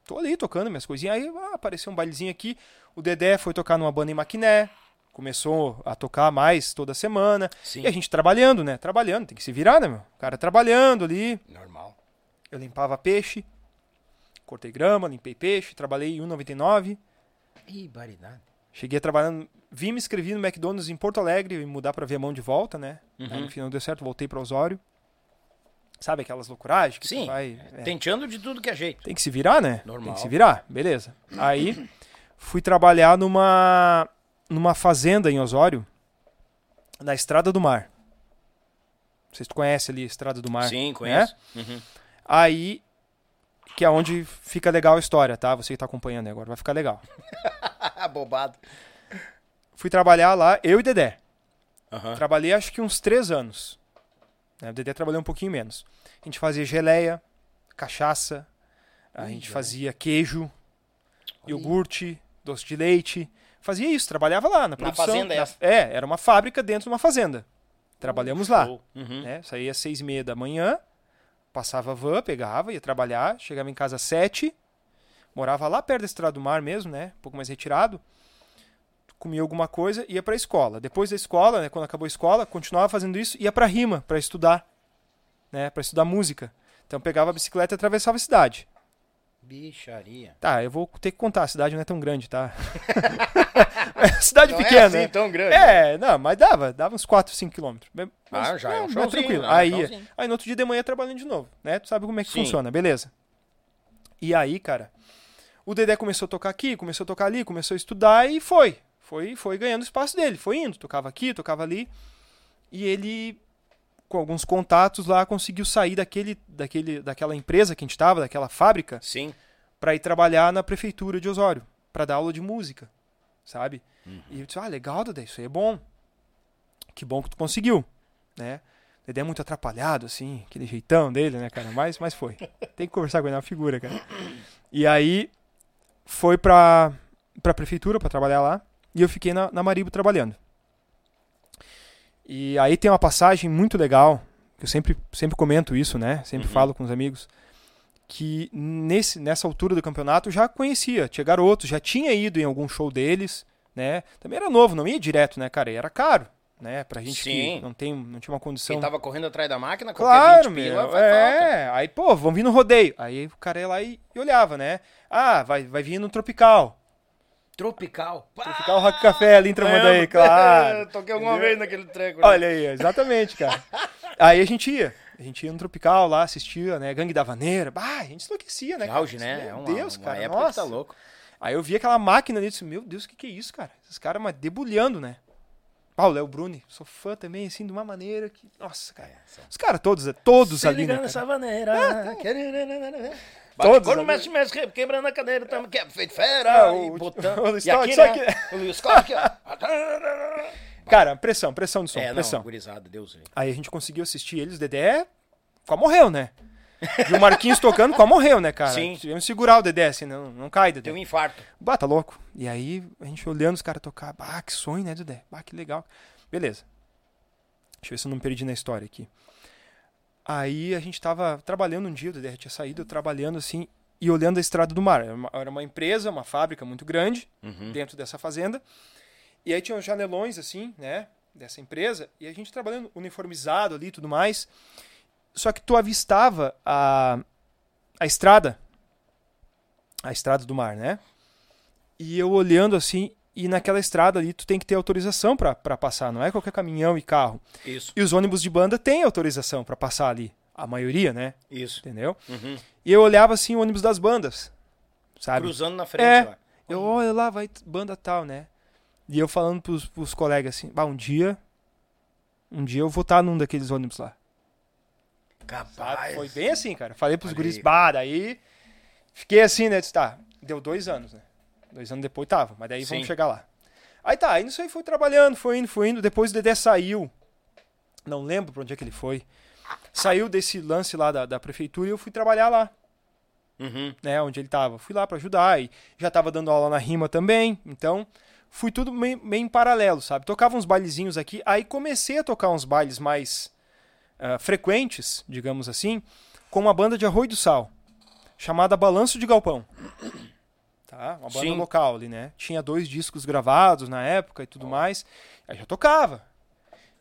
Tô ali tocando minhas coisinhas. Aí ah, apareceu um bailezinho aqui. O Dedé foi tocar numa banda em Maquiné. Começou a tocar mais toda semana. Sim. E a gente trabalhando, né? Trabalhando, tem que se virar, né, meu? O cara trabalhando ali. Normal. Eu limpava peixe, cortei grama, limpei peixe, trabalhei em 1,99. Ih, baridade. Cheguei trabalhando, vim me inscrevi no McDonald's em Porto Alegre e mudar pra Viamão de volta, né? Uhum. Aí no final deu certo, voltei pra Osório. Sabe aquelas loucuragens que Sim. vai... é, Tenteando de tudo que é jeito. Tem que se virar, né? Normal. Tem que se virar, beleza. Aí fui trabalhar numa numa fazenda em Osório, na Estrada do Mar. Não sei se tu conhece ali a Estrada do Mar. Sim, né? conheço. Uhum. Aí, que é onde fica legal a história, tá? Você que tá acompanhando agora, vai ficar legal. Bobado. Fui trabalhar lá, eu e Dedé. Aham. Trabalhei acho que uns três anos. né? O Dedé trabalhou um pouquinho menos. A gente fazia geleia, cachaça, a Ui, gente geleia. fazia queijo, aí. iogurte, doce de leite. Fazia isso, trabalhava lá na produção. fazenda, na- essa? É, era uma fábrica dentro de uma fazenda. Trabalhamos lá. Show. Uhum. né? Saía às seis e meia da manhã, passava a van, pegava, ia trabalhar, chegava em casa às sete, morava lá perto da Estrada do Mar mesmo, né? Um pouco mais retirado. Comia alguma coisa, ia pra escola. Depois da escola, né, quando acabou a escola, continuava fazendo isso, ia pra rima, pra estudar, né? Para estudar música. Então pegava a bicicleta e atravessava a cidade. Bicharia. Tá, eu vou ter que contar, a cidade não é tão grande, tá? é cidade Não pequena. é assim né? tão grande. É, não, mas dava, dava uns 4, 5 quilômetros. Mas- Ah, já é um showzinho, tranquilo. já é um Aí, showzinho. aí no outro dia de manhã trabalhando de novo, né? Tu sabe como é que Sim. funciona, beleza? E aí, cara, o Dedé começou a tocar aqui, começou a tocar ali, começou a estudar e foi. Foi, foi ganhando espaço dele, foi indo, tocava aqui, tocava ali. E ele, com alguns contatos lá, conseguiu sair daquele, daquele, daquela empresa que a gente tava, daquela fábrica, Sim. para ir trabalhar na prefeitura de Osório, para dar aula de música, sabe? Uhum. E eu disse: "Ah, legal, Dedé, isso aí é bom. Que bom que tu conseguiu", né? Dedé é muito atrapalhado, assim, aquele jeitão dele, né, cara? Mas, mas foi. Tem que conversar com ele, é uma figura, cara. E aí foi pra, pra prefeitura pra trabalhar lá. E eu fiquei na, na Maribo trabalhando. E aí tem uma passagem muito legal, que eu sempre, sempre comento isso, né? Sempre Uhum. falo com os amigos. Que nesse, nessa altura do campeonato eu já conhecia, tinha garotos, já tinha ido em algum show deles, né? Também era novo, não ia direto, né, cara? E era caro, né? Pra gente Sim. que não, tem, não tinha uma condição. Quem tava correndo atrás da máquina, Claro, qualquer 20 pila meu. falta. É, aí, pô, vamos vir no rodeio. Aí o cara ia lá e, e olhava, né? Ah, vai, vai vir no Tropical. Tropical. Tropical Rock Café ali em Tramandaí, Lembro. claro. Toquei alguma Entendeu? vez naquele treco. né? Olha aí, exatamente, cara. aí a gente ia. A gente ia no Tropical lá, assistia, né? Gangue da Vaneira. Bah, a gente enlouquecia, né? Auge, né? Meu é uma, Deus, uma cara. época nossa. tá louco. Aí eu vi aquela máquina ali e disse, meu Deus, o que, que é isso, cara? Esses caras, mas debulhando, né? Ah, o Léo Bruni, sou fã também, assim, de uma maneira que. Nossa, cara. Os caras todos, todos Se ali, né? cara? nessa maneira. Todos Todos. Quando ali. mexe, mexe, quebrando a cadeira, tamo que é feito fera. É, e o- botando. o e Luiz aqui, só né? que- O Luiz ó. Cara, pressão, pressão de som, É, não, pressão. gurizada, Deus aí. A gente conseguiu assistir eles, o Dedé quase morreu, né? E o Marquinhos tocando quase morreu, né, cara? Sim. Tivemos que segurar o Dedé, assim, não, não cai, Dedé. Deu um infarto. Bah, tá louco. E aí, a gente olhando os caras tocar. Bah, que sonho, né, Dedé? Bah, que legal. Beleza. Deixa eu ver se eu não me perdi na história aqui. Aí a gente tava trabalhando um dia, o Dedé tinha saído, trabalhando assim, e olhando a Estrada do Mar. Era uma, era uma empresa, uma fábrica muito grande, Uhum. dentro dessa fazenda. E aí tinha os janelões, assim, né, dessa empresa, e a gente trabalhando uniformizado ali e tudo mais. Só que tu avistava a, a estrada, a estrada do mar, né? E eu olhando assim, e naquela estrada ali tu tem que ter autorização pra pra passar, não é qualquer caminhão e carro. Isso, E os ônibus de banda têm autorização pra passar ali, a maioria, né? isso. Entendeu? Uhum. E eu olhava assim o ônibus das bandas, sabe? Cruzando na frente É. lá. Eu olho lá, vai banda tal, né? E eu falando pros, pros colegas assim, bah, um dia, um dia eu vou estar num daqueles ônibus lá. Capaz. Foi bem assim, cara. Falei pros Olha guris, aí. bah, daí fiquei assim, né? Tá, deu dois anos, né? Dois anos depois tava, mas daí Sim. vamos chegar lá. Aí tá, aí isso aí foi trabalhando, foi indo, foi indo. Depois o Dedé saiu, não lembro pra onde é que ele foi. Saiu desse lance lá da, da prefeitura e eu fui trabalhar lá, Uhum. né? Onde ele tava. Fui lá pra ajudar e já tava dando aula na rima também, então fui tudo meio, meio em paralelo, sabe? Tocava uns bailezinhos aqui, aí comecei a tocar uns bailes mais ah, frequentes, digamos assim, com uma banda de Arroio do Sal, chamada Balanço de Galpão. Tá? Uma banda Sim. local ali, né? Tinha dois discos gravados na época e tudo mais. Aí já tocava.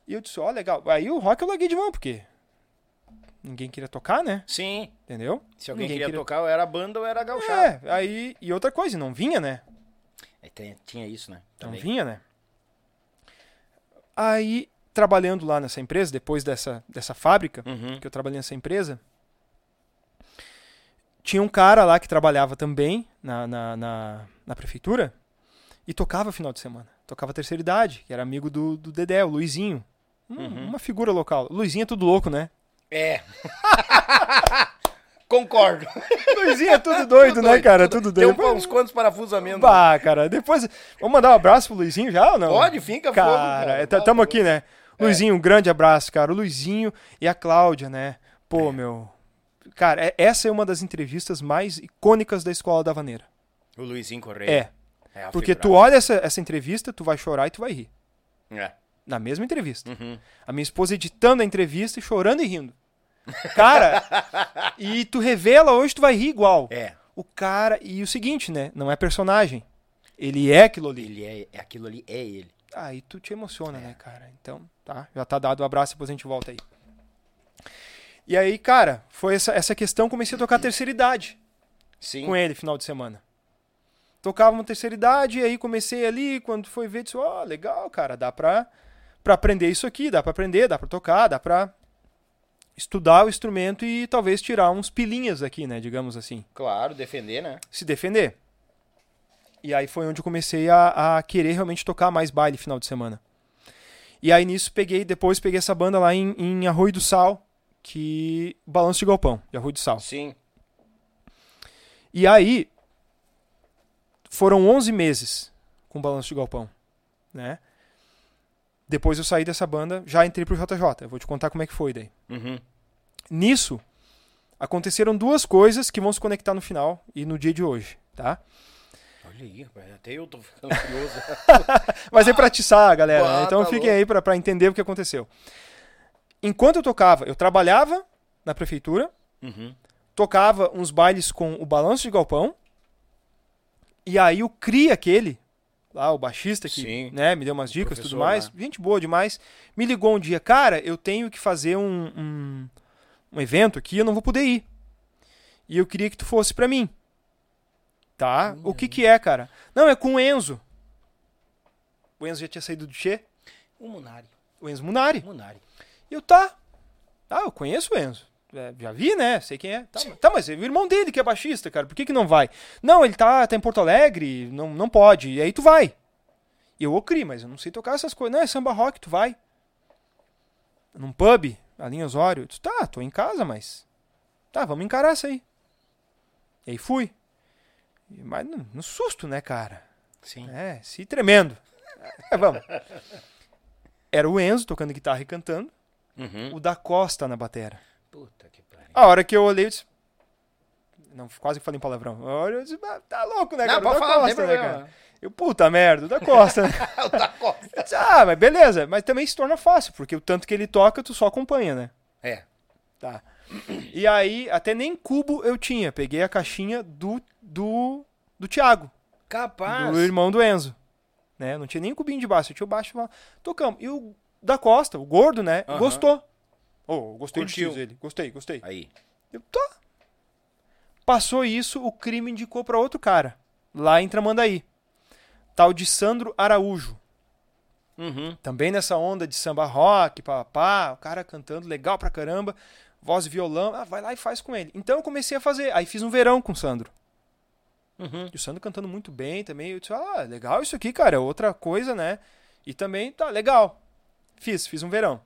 E eu disse, ó, legal. Aí o rock eu larguei de mão, porque ninguém queria tocar, né? Sim. Entendeu? Se alguém queria, queria- tocar, ou era banda ou era gauchada. É, aí. E outra coisa, não vinha, né? É, tem- tinha isso, né? Não Também. vinha, né? Aí, trabalhando lá nessa empresa, depois dessa, dessa fábrica, Uhum. que eu trabalhei nessa empresa, tinha um cara lá que trabalhava também na, na, na, na prefeitura e tocava final de semana. Tocava terceira idade, que era amigo do, do Dedé, o Luizinho. Um- Uhum. Uma figura local. Luizinho é tudo louco, né? É. Concordo. Luizinho é tudo doido, né, cara? Tudo Tem doido. um- uns quantos parafusos a menos. Bah, cara, depois. Vamos mandar um abraço pro Luizinho já ou não? Pode, fica fogo, Cara, cara. é, tá- tamo aqui, né? Luizinho, um grande abraço, cara. O Luizinho e a Cláudia, né? Pô, É. meu. Cara, é- essa é uma das entrevistas mais icônicas da Escola da Vaneira. O Luizinho Correia. É. É Porque figura. tu olha essa, essa entrevista, tu vai chorar e tu vai rir. É. Na mesma entrevista. Uhum. A minha esposa editando a entrevista e chorando e rindo. Cara, e tu revela hoje, tu vai rir igual. É. O cara. E o seguinte, né? Não é personagem. Ele é aquilo ali. Ele é, é- aquilo ali é ele. Aí tu te emociona, né, cara? Então, tá. Já tá dado o abraço, depois a gente volta aí. E aí, cara, foi essa, essa questão, comecei a tocar a terceira idade Sim. com ele final de semana. Tocava uma terceira idade, e aí comecei ali, quando foi ver, disse, ó, legal, cara, dá pra, pra aprender isso aqui, dá pra aprender, dá pra tocar, dá pra estudar o instrumento e talvez tirar uns pilinhas aqui, né, digamos assim Claro, defender, né? se defender. E aí foi onde eu comecei a, a querer realmente tocar mais baile final de semana. E aí nisso peguei, depois peguei essa banda lá em, em Arroio do Sal, que Balanço de Galpão, de Arroio do Sal. Sim. E aí foram 11 meses com Balanço de Galpão, né? Depois eu saí dessa banda, já entrei pro JJ. Eu vou te contar como é que foi daí. Uhum. Nisso, aconteceram duas coisas que vão se conectar no final e no dia de hoje, tá? Olha aí, até eu tô ficando curioso. Mas é pra atiçar, galera. Ah, Então tá fiquem louco. aí pra, pra entender o que aconteceu. Enquanto eu tocava, eu trabalhava na prefeitura, uhum. tocava uns bailes com o balanço de galpão. E aí o Cri aquele, lá o baixista que Sim. né, me deu umas dicas e tudo mais, lá. gente boa demais, me ligou um dia, cara, eu tenho que fazer um, um, um evento aqui, eu não vou poder ir. E eu queria que tu fosse pra mim. Tá? O que que é, cara? Não, é com o Enzo. O Enzo já tinha saído do Che, O Munari. o Enzo Munari. Munari. E eu, tá. Ah, eu conheço o Enzo. É, já vi, né? Sei quem é. Tá, mas- tá, mas é o irmão dele que é baixista, cara. Por que, que não vai? Não, ele tá, tá em Porto Alegre, não, não pode. E aí tu vai. E eu, ô Cri, mas eu não sei tocar essas coisas. Não, é samba rock, tu vai. Num pub, ali em Osório. Eu disse, tá, tô em casa, mas. Tá, vamos encarar isso aí. E aí fui. Mas no, no susto, né, cara? Sim. É, se tremendo. É, vamos. Era o Enzo tocando guitarra e cantando, Uhum. o da Costa na batera. Puta que pariu. A hora que eu olhei, eu disse. Não, quase que falei em palavrão. A hora eu disse, "Ah, tá louco, né, Não, cara? pode da falar, não Costa, né, cara? Eu, puta merda, o da Costa. né? O da Costa. Eu disse, ah, mas beleza. Mas também se torna fácil, porque o tanto que ele toca, tu só acompanha, né? É. Tá. E aí, até nem cubo eu tinha. Peguei a caixinha do, do, do Thiago. Capaz. do irmão do Enzo. Né? Não tinha nem cubinho de baixo, eu tinha o baixo lá. Tocamos. E o da Costa, o gordo, né? Aham. Gostou. Oh, gostei Curtiu. de ele. Gostei, gostei. Aí. Eu, tá. Passou isso, o crime indicou pra outro cara. Lá em Tramandaí. Tal de Sandro Araújo. Uhum. Também nessa onda de samba rock, papá, o cara cantando legal pra caramba, voz e violão, ah, vai lá e faz com ele. Então eu comecei a fazer, aí fiz um verão com o Sandro. Uhum. E o Sandro cantando muito bem também. Eu disse, ah, legal isso aqui, cara, é outra coisa, né? E também, tá, legal. Fiz, fiz um verão.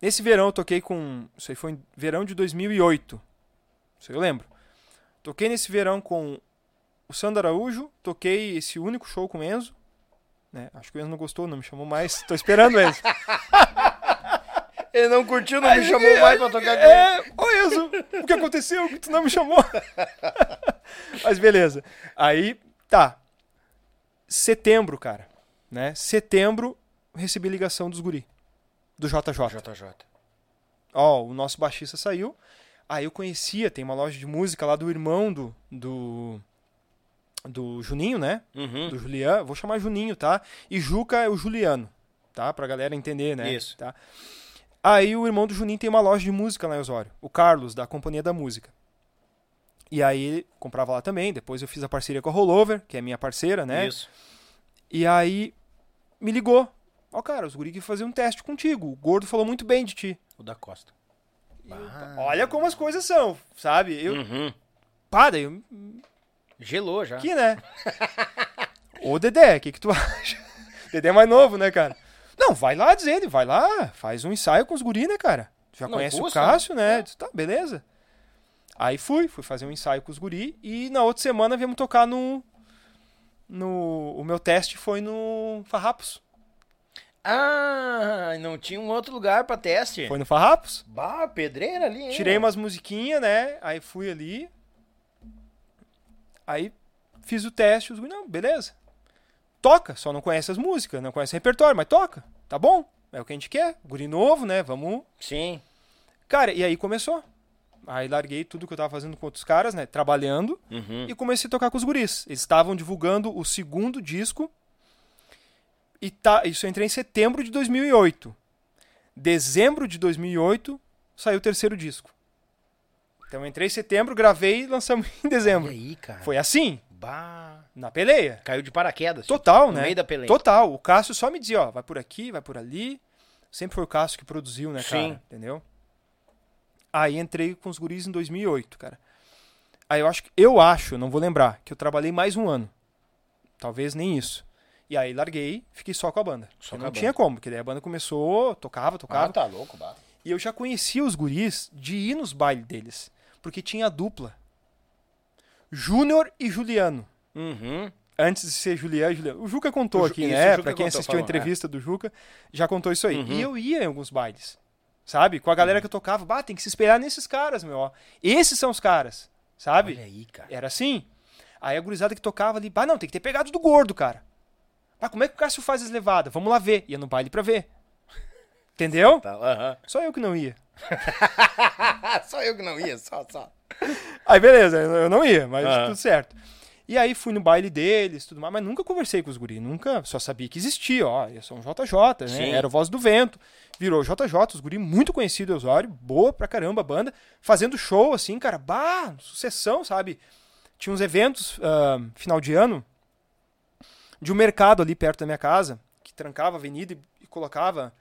Nesse verão eu toquei com, isso aí foi em verão de 2008. Isso aí eu lembro. Toquei nesse verão com o Sandro Araújo, toquei esse único show com o Enzo. Né? Acho que o Enzo não gostou, não me chamou mais. Tô esperando o Enzo. Ele não curtiu, não me chamou mais pra tocar com ele. É, ô Enzo, o que aconteceu que tu não me chamou? Mas beleza. Aí, tá. Setembro, cara. Né? Setembro, recebi ligação dos guri. Do JJ. JJ. Ó, o nosso baixista saiu. Aí eu conhecia, tem uma loja de música lá do irmão do. do, do Juninho, né? Uhum. Do Juliano. Vou chamar Juninho, tá? E Juca é o Juliano, tá? Pra galera entender, né? Isso. Tá? Aí o irmão do Juninho tem uma loja de música lá em Osório. O Carlos, da Companhia da Música. E aí ele comprava lá também. Depois eu fiz a parceria com a Rollover, que é minha parceira, né? Isso. E aí me ligou. Ó, cara, os guri que fazer um teste contigo. O gordo falou muito bem de ti. O da Costa. Olha como as coisas são, sabe? Eu, Uhum. pá, daí eu, Gelou já. aqui, né? Ô, Dedé, o que que tu acha? Dedé é mais novo, né, cara? Não, vai lá, diz ele, vai lá, faz um ensaio com os guri, né, cara? Tu Já Não conhece custa, o Cássio, né? né? Tá, beleza. Aí fui, fui fazer um ensaio com os guri e na outra semana viemos tocar no... no o meu teste foi no Farrapos. Ah, não tinha um outro lugar pra teste. Foi no Farrapos. Bah, pedreira ali, hein? Tirei umas musiquinhas, né? Aí fui ali. Aí fiz o teste, os guri, não, beleza. Toca, só não conhece as músicas, não conhece o repertório, mas toca. Tá bom, é o que a gente quer. Guri novo, né? Vamos. Sim. Cara, e aí começou. Aí larguei tudo que eu tava fazendo com outros caras, né? Trabalhando. Uhum. E comecei a tocar com os guris. Eles estavam divulgando o segundo disco. E tá, isso eu entrei em setembro de 2008. Dezembro de 2008 saiu o terceiro disco. Então eu entrei em setembro, gravei e lançamos em E dezembro. aí, cara? Foi assim, Bah. na peleia. Caiu de paraquedas. Total, no né? meio da peleia. Total. O Cássio só me dizia, ó, vai por aqui, vai por ali. Sempre foi o Cássio que produziu, né, cara? Sim. Entendeu? Aí entrei com os guris em 2008, cara. Aí eu acho que eu acho, não vou lembrar, que eu trabalhei mais um ano. Talvez nem isso. E aí larguei, fiquei só com a banda. Só não a tinha como, porque daí a banda começou, tocava, tocava. Ah, tá louco, bah. E eu já conhecia os guris de ir nos bailes deles. Porque tinha a dupla. Júnior e Juliano. Uhum. Antes de ser Julian, Julian. O Juca contou O Ju- aqui, isso, né? Pra quem assistiu a falou, entrevista do Juca, já contou isso aí. Uhum. E eu ia em alguns bailes. Sabe? Com a Uhum. galera que eu tocava, bah, tem que se espelhar nesses caras, meu, ó. Esses são os caras, sabe? Olha aí, cara. Era assim. Aí a gurizada que tocava ali, bah, não, tem que ter pegado do gordo, cara. Ah, como é que o Cássio faz as levadas? Vamos lá ver. Ia no baile pra ver. Entendeu? Tá, aham. Só eu que não ia. só eu que não ia, só, só. Aí beleza, eu não ia, mas Aham. tudo certo. E aí fui no baile deles, tudo mais, mas nunca conversei com os guris, nunca, só sabia que existia, ó, eu sou um JJ, né? Sim. Era o Voz do Vento, virou JJ, os guris muito conhecido Osório, boa pra caramba a banda, fazendo show assim, cara, bah, sucessão, sabe? Tinha uns eventos ah, final de ano de um mercado ali perto da minha casa, que trancava a avenida e, e colocava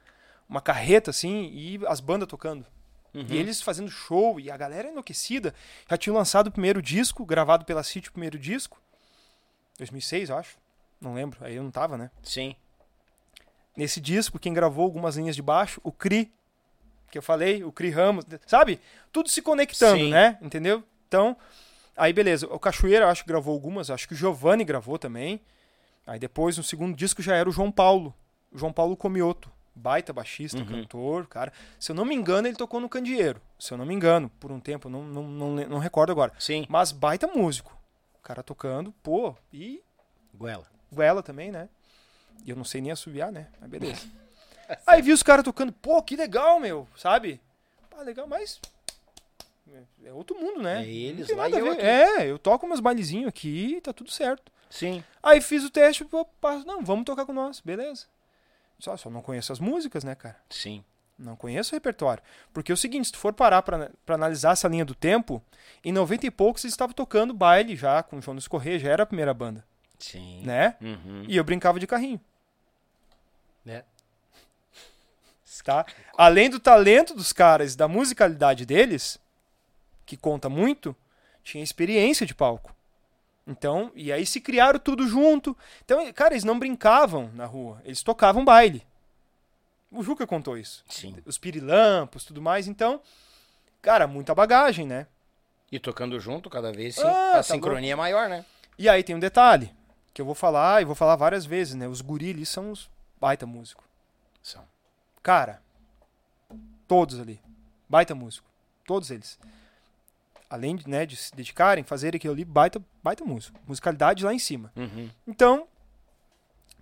uma carreta assim e as bandas tocando. Uhum. E eles fazendo show e a galera enlouquecida. Já tinham lançado o primeiro disco, gravado pela City o primeiro disco. 2006, eu acho. Não lembro, aí eu não tava, né? Sim. Nesse disco, quem gravou algumas linhas de baixo, o Cri, que eu falei, o Cri Ramos, sabe? Tudo se conectando, Sim. né? Entendeu? Então, aí beleza. O Cachoeira, eu acho que gravou algumas, acho que o Giovanni gravou também. Aí depois, no segundo disco, já era o João Paulo. O João Paulo Comioto. Baita baixista, Uhum. cantor, cara. Se eu não me engano, ele tocou no Candeeiro. Se eu não me engano, por um tempo, não, não, não, não recordo agora. Sim. Mas baita músico. O cara tocando, pô, e Goela. Goela também, né? E eu não sei nem assobiar, né? Mas beleza. Aí vi os caras tocando, pô, que legal, meu, sabe? Pá, legal, mas. É outro mundo, né? É eles lá nada e a eu. É, eu toco meus bailezinhos aqui e tá tudo certo. Sim. Aí fiz o teste, pô, não, vamos tocar com nós, beleza. Só, só não conheço as músicas, né, cara? Sim. Não conheço o repertório. Porque é o seguinte, se tu for parar pra, pra analisar essa linha do tempo, em 90 e poucos eles estavam tocando baile já com o Jonas Corrêa, já era a primeira banda, Sim. né? Uhum. E eu brincava de carrinho, Né? tá? Além do talento dos caras, da musicalidade deles, que conta muito, tinha experiência de palco. Então, e aí se criaram tudo junto. Então, cara, eles não brincavam na rua, eles tocavam baile. O Juca contou isso. Sim. Os pirilampos, tudo mais. Então, cara, muita bagagem, né? E tocando junto cada vez, sim. Ah, a tá sincronia é maior, né? E aí tem um detalhe, que eu vou falar e vou falar várias vezes, né? Os guri ali são os baita músico. São. Cara, todos ali, baita músico. Todos eles. Além de, né, de se dedicarem, fazerem aquilo ali, baita, baita músico. Musicalidade lá em cima. Uhum. Então,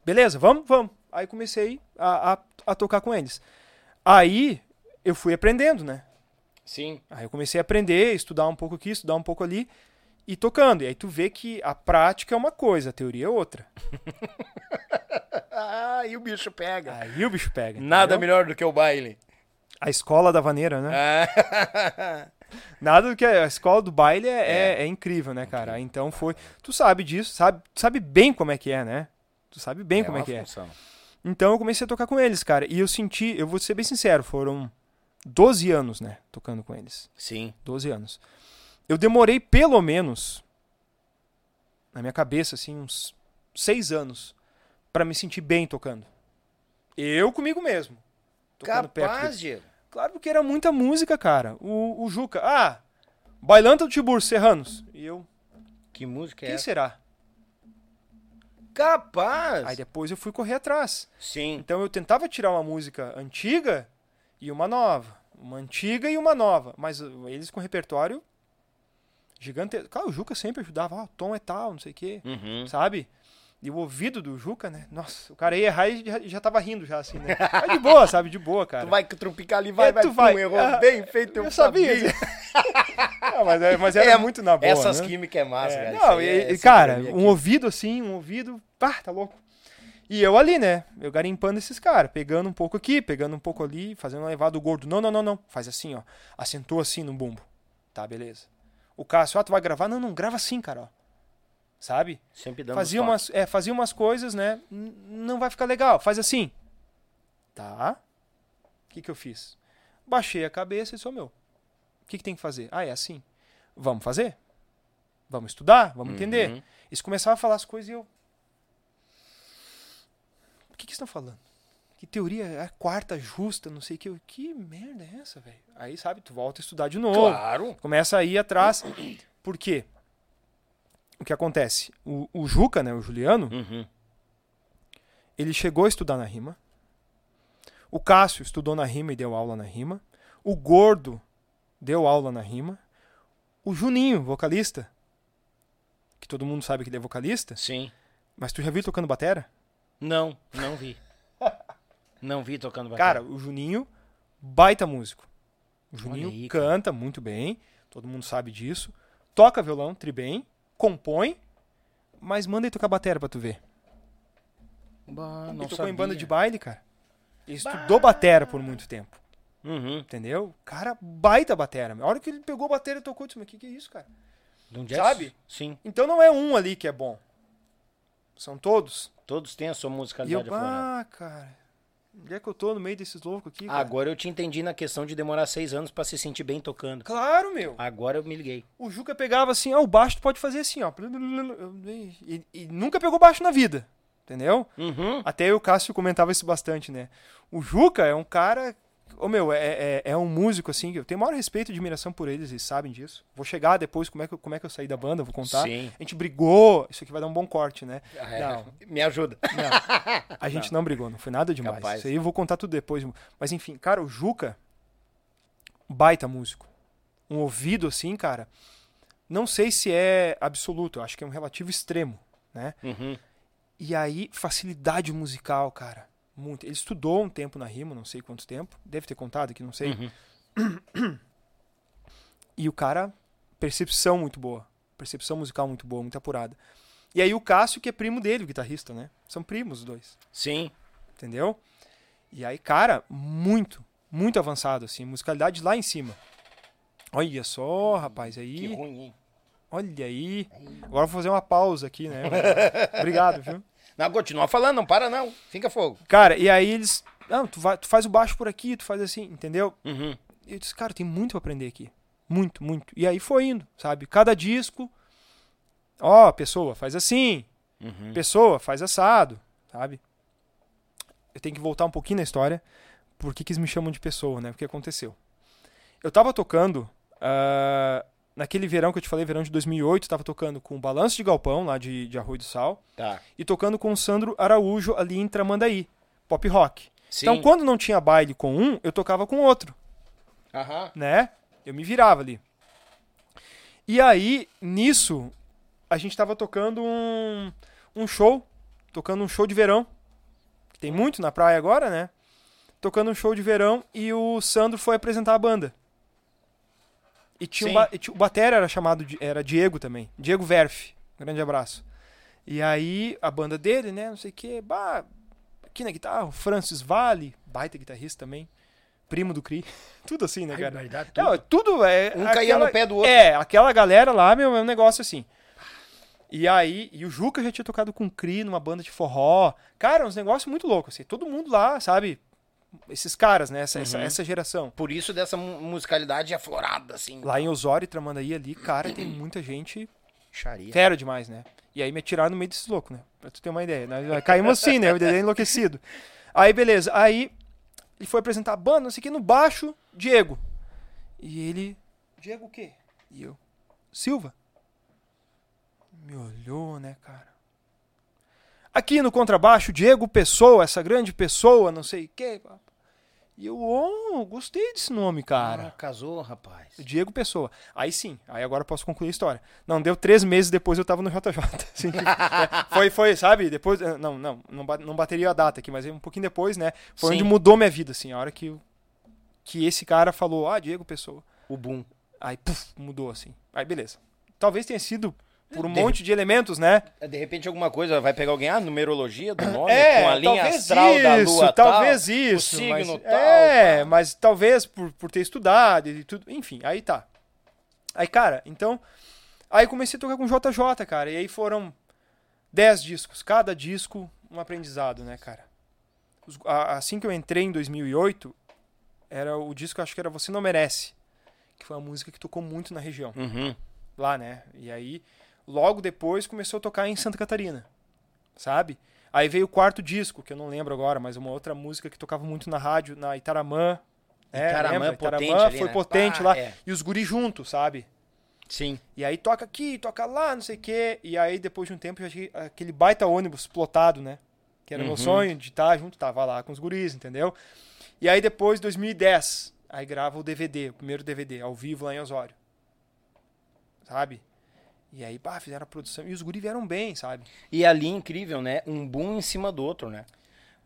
beleza, vamos, vamos. Aí comecei a, a, a tocar com eles. Aí eu fui aprendendo, né? Sim. Aí eu comecei a aprender, estudar um pouco aqui, estudar um pouco ali e tocando. E aí tu vê que a prática é uma coisa, a teoria é outra. Ah, e o bicho pega. Aí o bicho pega. Nada entendeu? melhor do que o baile. A escola da vaneira, né? Nada do que a escola do baile é, é- é incrível, né, cara? Então foi. Tu sabe disso, sabe, tu sabe bem como é que é, né? Tu sabe bem como é que é. função. Então eu comecei a tocar com eles, cara. E eu senti, eu vou ser bem sincero, foram 12 anos, né? Tocando com eles. Sim. 12 anos. Eu demorei pelo menos, na minha cabeça, assim, uns 6 anos pra me sentir bem tocando. Eu comigo mesmo. Capaz. Diego. Claro, porque era muita música, cara. O, o Juca, ah, Bailanta do Tibur, Serranos. E eu, Que música é quem essa? será? Capaz! Aí depois eu fui correr atrás. Sim. Então eu tentava tirar uma música antiga e uma nova. Uma antiga e uma nova. Mas uh, eles com repertório gigantesco. Claro, o Juca sempre ajudava. Ah, o tom é tal, não sei o quê. Uhum. Sabe? E o ouvido do Juca, né? Nossa, o cara ia errar e já, já tava rindo já, assim, né? Mas de boa, sabe? De boa, cara. Tu vai tropicar ali, vai, É, vai, tu pum, vai. errou Ah, bem feito, eu, eu sabia. Ah, mas, é- mas era É, muito na boa, Essas né? químicas é massa, É, cara. não, e- é cara, um aqui. ouvido assim, um ouvido, pá, tá louco. E eu ali, né? Eu garimpando esses caras, pegando um pouco aqui, pegando um pouco ali, fazendo uma levada do gordo. Não, não, não, não. Faz assim, ó. Acentua assim no bumbo. Tá, beleza. O Cássio, ah, tu vai gravar? Não, não, grava assim, cara, ó. Sabe? Sempre dando Fazia umas, é, fazia umas coisas, né? N- Não vai ficar legal. Faz assim. Tá. O que que eu fiz? Baixei a cabeça e sou meu. O que que tem que fazer? Ah, é assim. Vamos fazer? Vamos estudar? Vamos entender? Uhum. Eles começavam a falar as coisas e eu. O que que estão falando? Que teoria é a quarta justa, não sei o que. Que merda é essa, velho? Aí, sabe, tu volta a estudar de novo. Claro. Começa a ir atrás. Por quê? O que acontece? O, o Juca, né, o Juliano, Uhum. ele chegou a estudar na rima. O Cássio estudou na rima e deu aula na rima. O Gordo deu aula na rima. O Juninho, vocalista, que todo mundo sabe que ele é vocalista, Sim. mas tu já viu tocando batera? Não, não vi. não vi tocando bateria. Cara, o Juninho, baita músico. O Juninho aí, canta muito bem, todo mundo sabe disso. Toca violão, tri bem, compõe, mas manda ele tocar batera pra tu ver. Bah, Ele não tocou sabia. em banda de baile, cara. Ele estudou batera por muito tempo. Uhum. Entendeu? Cara, baita batera. A hora que ele pegou a batera e tocou, eu disse, mas o que, que é isso, cara? Um? Sabe? Sim. Então não é um ali que é bom. São todos. Todos têm a sua E eu, musicalidade ah, cara, onde é que eu tô no meio desses loucos aqui, cara? Agora eu te entendi na questão de demorar seis anos pra se sentir bem tocando. Claro, meu. Agora eu me liguei. O Juca pegava assim, ó, o baixo tu pode fazer assim, ó. E, e nunca pegou baixo na vida, entendeu? Uhum. Até eu e o Cássio comentava isso bastante, né? O Juca é um cara. Ô meu, é, é, é um músico assim, que eu tenho maior respeito e admiração por eles, eles sabem disso. Vou chegar depois como é que, eu- como é que eu saí da banda, vou contar. Sim. A gente brigou, isso aqui vai dar um bom corte, né? É, Não, Me ajuda. não. A gente não. brigou, não foi nada demais. Capaz. Isso aí eu vou contar tudo depois. Mas enfim, cara, o Juca, baita músico. Um ouvido assim, cara. Não sei se é absoluto, acho que é um relativo extremo, né? Uhum. E aí, facilidade musical, cara. Muito. Ele estudou um tempo na rima, não sei quanto tempo. Deve ter contado aqui, não sei. Uhum. E o cara, percepção muito boa. Percepção musical muito boa, muito apurada. E aí o Cássio, que é primo dele, o guitarrista, né? São primos os dois. Sim. Entendeu? E aí, cara, muito, muito avançado, assim. Musicalidade lá em cima. Olha só, rapaz, Que aí. ruim, hein? Olha aí. Agora eu vou fazer uma pausa aqui, né? Obrigado, viu? Não, continua falando, não para não. Fica fogo. Cara, e aí eles. Não, tu, vai, tu faz o baixo por aqui, tu faz assim, entendeu? Uhum. Eu disse, cara, tem muito pra aprender aqui. Muito, muito. E aí foi indo, sabe? Cada disco. Ó, pessoa, faz assim. Uhum. Pessoa, faz assado, sabe? Eu tenho que voltar um pouquinho na história. Por que, que eles me chamam de pessoa, né? O que aconteceu? Eu tava tocando. ah, naquele verão que eu te falei, verão de 2008, eu tava tocando com o Balanço de Galpão, lá de, de Arroio do Sal. Tá. E tocando com o Sandro Araújo, ali em Tramandaí. Pop rock. Sim. Então, quando não tinha baile com um, eu tocava com outro Aham. né? Eu me virava ali. E aí, nisso, a gente tava tocando um, um show, tocando um show de verão. que Tem muito na praia agora, né? Tocando um show de verão e o Sandro foi apresentar a banda. E tinha, um e tinha- o batera era chamado de, era Diego também, Diego Verf. Grande abraço. E aí a banda dele, né, não sei o que, bah, aqui na guitarra, o Francis Vale, baita guitarrista também, primo do Cri. Tudo assim, né, cara? Verdade, Não, tudo é. Um caía no pé do outro. É, aquela galera lá, meu, é um negócio assim. E aí, e o Juca já tinha tocado com o Cri numa banda de forró. Cara, uns negócios muito loucos, assim. Todo mundo lá, sabe? Esses caras, né? Essa, essa, Uhum. essa geração. Por isso dessa mu- musicalidade aflorada, assim. Lá em Osório Tramandaí ali, cara, tem muita gente Xaria. fera demais, né? E aí me atiraram no meio desses loucos, né? Pra tu ter uma ideia. Né? Caímos assim, né? O Dedé enlouquecido. Aí, beleza. Aí ele foi apresentar a banda, não sei o que, no baixo, Diego. E ele. Diego o quê? E eu. Silva. Me olhou, né, cara? Aqui no contrabaixo, Diego Pessoa, essa grande pessoa, não sei o quê. E eu, oh, gostei desse nome, cara. Ah, casou, rapaz. Diego Pessoa. Aí sim, aí agora eu posso concluir a história. Não, deu três meses depois eu tava no JJ. Assim, é, foi, foi, sabe? Depois. eh, Não, não, não, ba- não bateria a data aqui, mas um pouquinho depois, né? Foi Sim. onde mudou minha vida, assim. A hora que, que esse cara falou, ah, Diego Pessoa. O boom. Aí, puf, mudou, assim. Aí, beleza. Talvez tenha sido por um De- monte de elementos, né? De repente alguma coisa vai pegar alguém, ah, numerologia do nome, É, com a linha astral da isso, lua talvez tal, isso. o signo mas, tal. É, tal. mas talvez por, por ter estudado e tudo. Enfim, aí tá. Aí, cara, então. Aí comecei a tocar com JJ, cara. E aí foram 10 discos. Cada disco um aprendizado, né, cara? Assim que eu entrei em 2008, era o disco, acho que era Você Não Merece. Que foi uma música que tocou muito na região Uhum. lá, né? E aí, logo depois, começou a tocar em Santa Catarina, sabe? Aí veio o quarto disco, que eu não lembro agora, mas uma outra música que tocava muito na rádio, na Itaramã. né? Itaramã, Lembra? potente Itaramã ali, foi né? potente Pá, lá. é. E os guri juntos, sabe? Sim. E aí toca aqui, toca lá, não sei o quê. E aí depois de um tempo, eu achei aquele baita ônibus plotado, né? Que era o meu Uhum. sonho de estar junto, tava lá com os guris, entendeu? E aí depois, 2010, aí grava o DVD, o primeiro DVD, ao vivo lá em Osório. Sabe? E aí, pá, fizeram a produção. E os guris vieram bem, sabe? E ali, incrível, né? Um boom em cima do outro, né?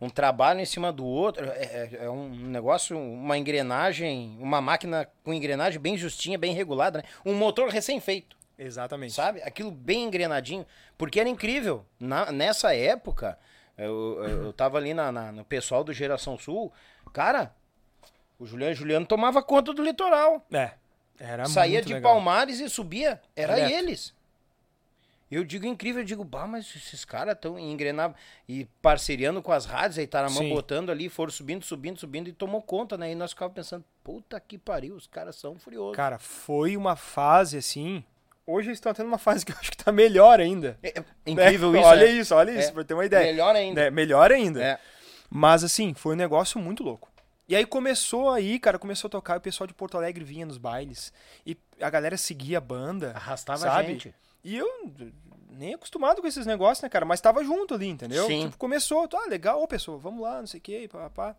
Um trabalho em cima do outro. É, é- é um negócio, uma engrenagem, uma máquina com engrenagem bem justinha, bem regulada, né? Um motor recém-feito. Exatamente. sabe? Aquilo bem engrenadinho, porque era incrível. Na- nessa época, eu, eu, eu tava ali na, na- no pessoal do Geração Sul, cara, o Juliano Juliano tomava conta do litoral. É. Era Saía de legal. Palmares e subia, era Direto. eles. Eu digo incrível, eu digo, bah, mas esses caras estão engrenados e parceriando com as rádios, aí Taramã Sim. botando ali, foram subindo, subindo, subindo e tomou conta, né? E nós ficávamos pensando, puta que pariu, os caras são furiosos. Cara, foi uma fase assim. Hoje eles estão tendo uma fase que eu acho que tá melhor ainda. É, é incrível É, isso, Olha né? isso, olha isso, É. pra ter uma ideia. Melhor ainda. É, melhor ainda. É. Mas assim, foi um negócio muito louco. E aí começou aí, cara, começou a tocar, e o pessoal de Porto Alegre vinha nos bailes. E a galera seguia a banda. Arrastava sabe? a gente. E eu nem acostumado com esses negócios, né, cara? Mas tava junto ali, entendeu? Sim. Tipo, começou, ah, legal, ô pessoa, vamos lá, não sei o que, pá, pá.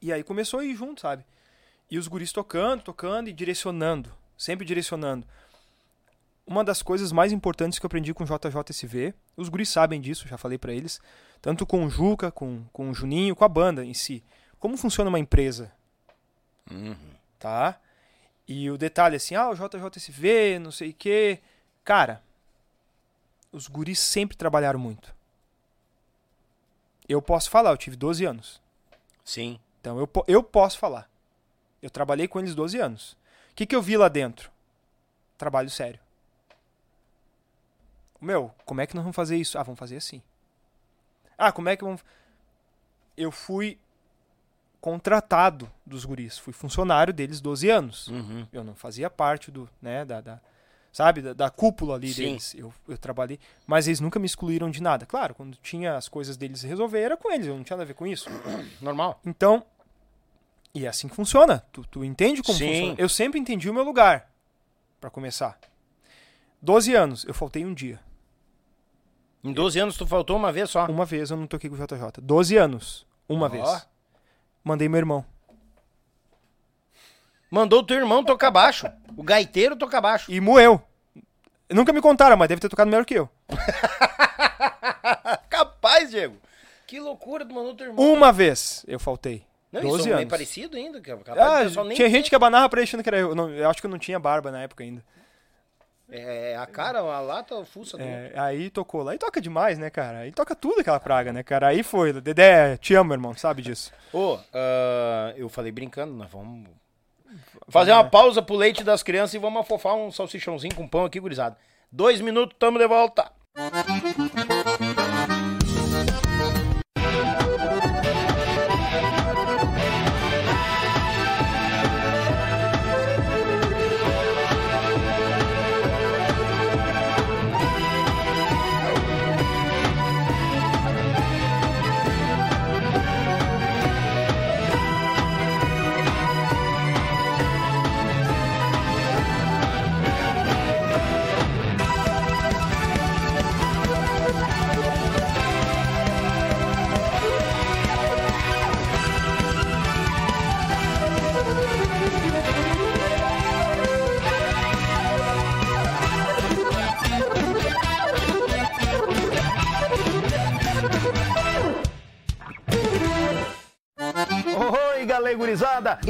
E aí começou a ir junto, sabe? E os guris tocando, tocando e direcionando. Sempre direcionando. Uma das coisas mais importantes que eu aprendi com o JJSV, os guris sabem disso, já falei pra eles, tanto com o Juca, com, com o Juninho, com a banda em si. Como funciona uma empresa, Uhum. tá? E o detalhe assim, ah, o JJSV, não sei o quê. Cara, os guris sempre trabalharam muito. Eu posso falar, eu tive 12 anos. Sim. Então eu, eu posso falar. Eu trabalhei com eles 12 anos. O que, que eu vi lá dentro? Trabalho sério. Meu, como é que nós vamos fazer isso? Ah, vamos fazer assim. Ah, como é que vamos. Eu fui contratado dos guris. Fui funcionário deles 12 anos. Uhum. Eu não fazia parte do, né, da, da- sabe, da, da cúpula ali Sim. deles. Eu, eu trabalhei, mas eles nunca me excluíram de nada. Claro, quando tinha as coisas deles resolver, era com eles, eu não tinha nada a ver com isso. Normal. Então, e é assim que funciona. Tu, tu entende como Sim. funciona? Eu sempre entendi o meu lugar, Pra começar. 12 anos, eu faltei um dia. Em 12 anos tu faltou uma vez só. Uma vez eu não toquei com o JJ. 12 anos, uma Ó. vez. Mandei meu irmão. Mandou o teu irmão tocar baixo. O gaiteiro tocar baixo. E moeu. Nunca me contaram, mas deve ter tocado melhor que eu. Capaz, Diego. Que loucura, tu mandou teu irmão. Uma vez eu faltei. Não, 12 isso é meio anos. parecido ainda. é Capaz Ah, tinha gente que abanava pra ele achando que era eu. Não, eu acho que eu não tinha barba na época ainda. É a cara, a lata, a fuça do. É, aí tocou lá. E toca demais, né, cara? Aí toca tudo aquela praga, né, cara? Aí foi. Dedé, te amo, irmão, sabe disso. Ô, ah, eu falei brincando, nós vamos fazer uma pausa pro leite das crianças e vamos afofar um salsichãozinho com pão aqui, gurizada. Dois minutos, tamo de volta. Oi,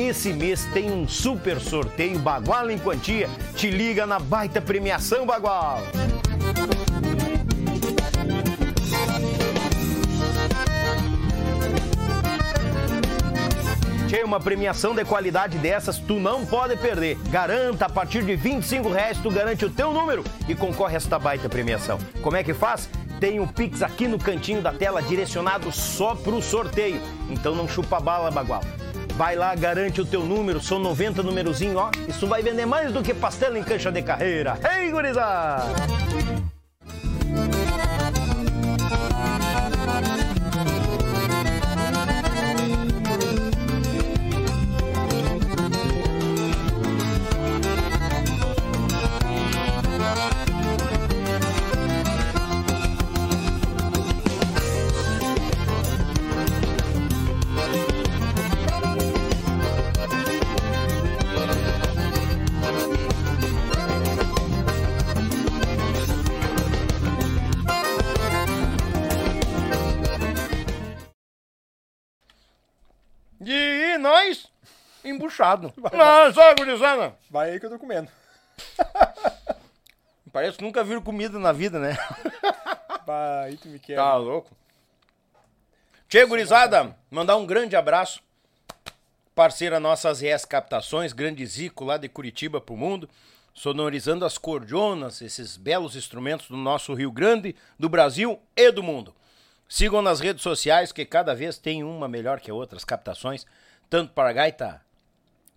Esse mês tem um super sorteio Bagual em Quantia. Te liga na baita premiação Bagual. Tchê, uma premiação de qualidade dessas tu não pode perder. Garanta, a partir de 25 reais tu garante o teu número e concorre a esta baita premiação. Como é que faz? Tem um Pix aqui no cantinho da tela direcionado só pro sorteio. Então não chupa bala, bagual. Vai lá, garante o teu número, são 90 numerozinho, ó. Isso vai vender mais do que pastel em cancha de carreira. Ei, gurizada! Embuchado. Não, só, gurizada. Vai aí que eu tô comendo. Parece que nunca viram comida na vida, né? Vai, aí tu me quebra. Tá louco. Tchê, gurizada, mandar um grande abraço. Parceira nossas ES Captações, grande Zico lá de Curitiba pro mundo, sonorizando as cordionas, esses belos instrumentos do nosso Rio Grande, do Brasil e do mundo. Sigam nas redes sociais, que cada vez tem uma melhor que a outra, as captações, tanto para a gaita,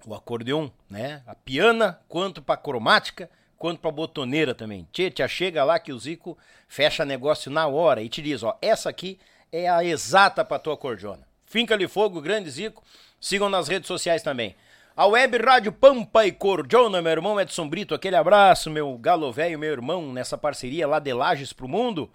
o acordeon, né? A piana, quanto para cromática, quanto para botoneira também. Tchê, tia, chega lá que o Zico fecha negócio na hora e te diz, ó, essa aqui é a exata para tua acordeona. Finca-lhe fogo, grande Zico. Sigam nas redes sociais também. A Web Rádio Pampa e Cordiona, meu irmão Edson Brito, aquele abraço, meu galo velho, meu irmão, nessa parceria lá de Lages pro mundo.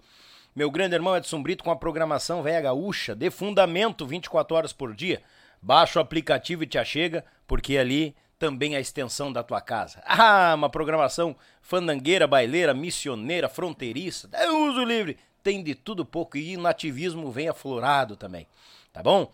Meu grande irmão Edson Brito com a programação Velha Gaúcha, de fundamento 24 horas por dia. Baixa o aplicativo e te achega, porque ali também a extensão da tua casa. Ah, uma programação fandangueira, baileira, missioneira, fronteiriça, é uso livre, tem de tudo pouco e nativismo vem aflorado também, tá bom?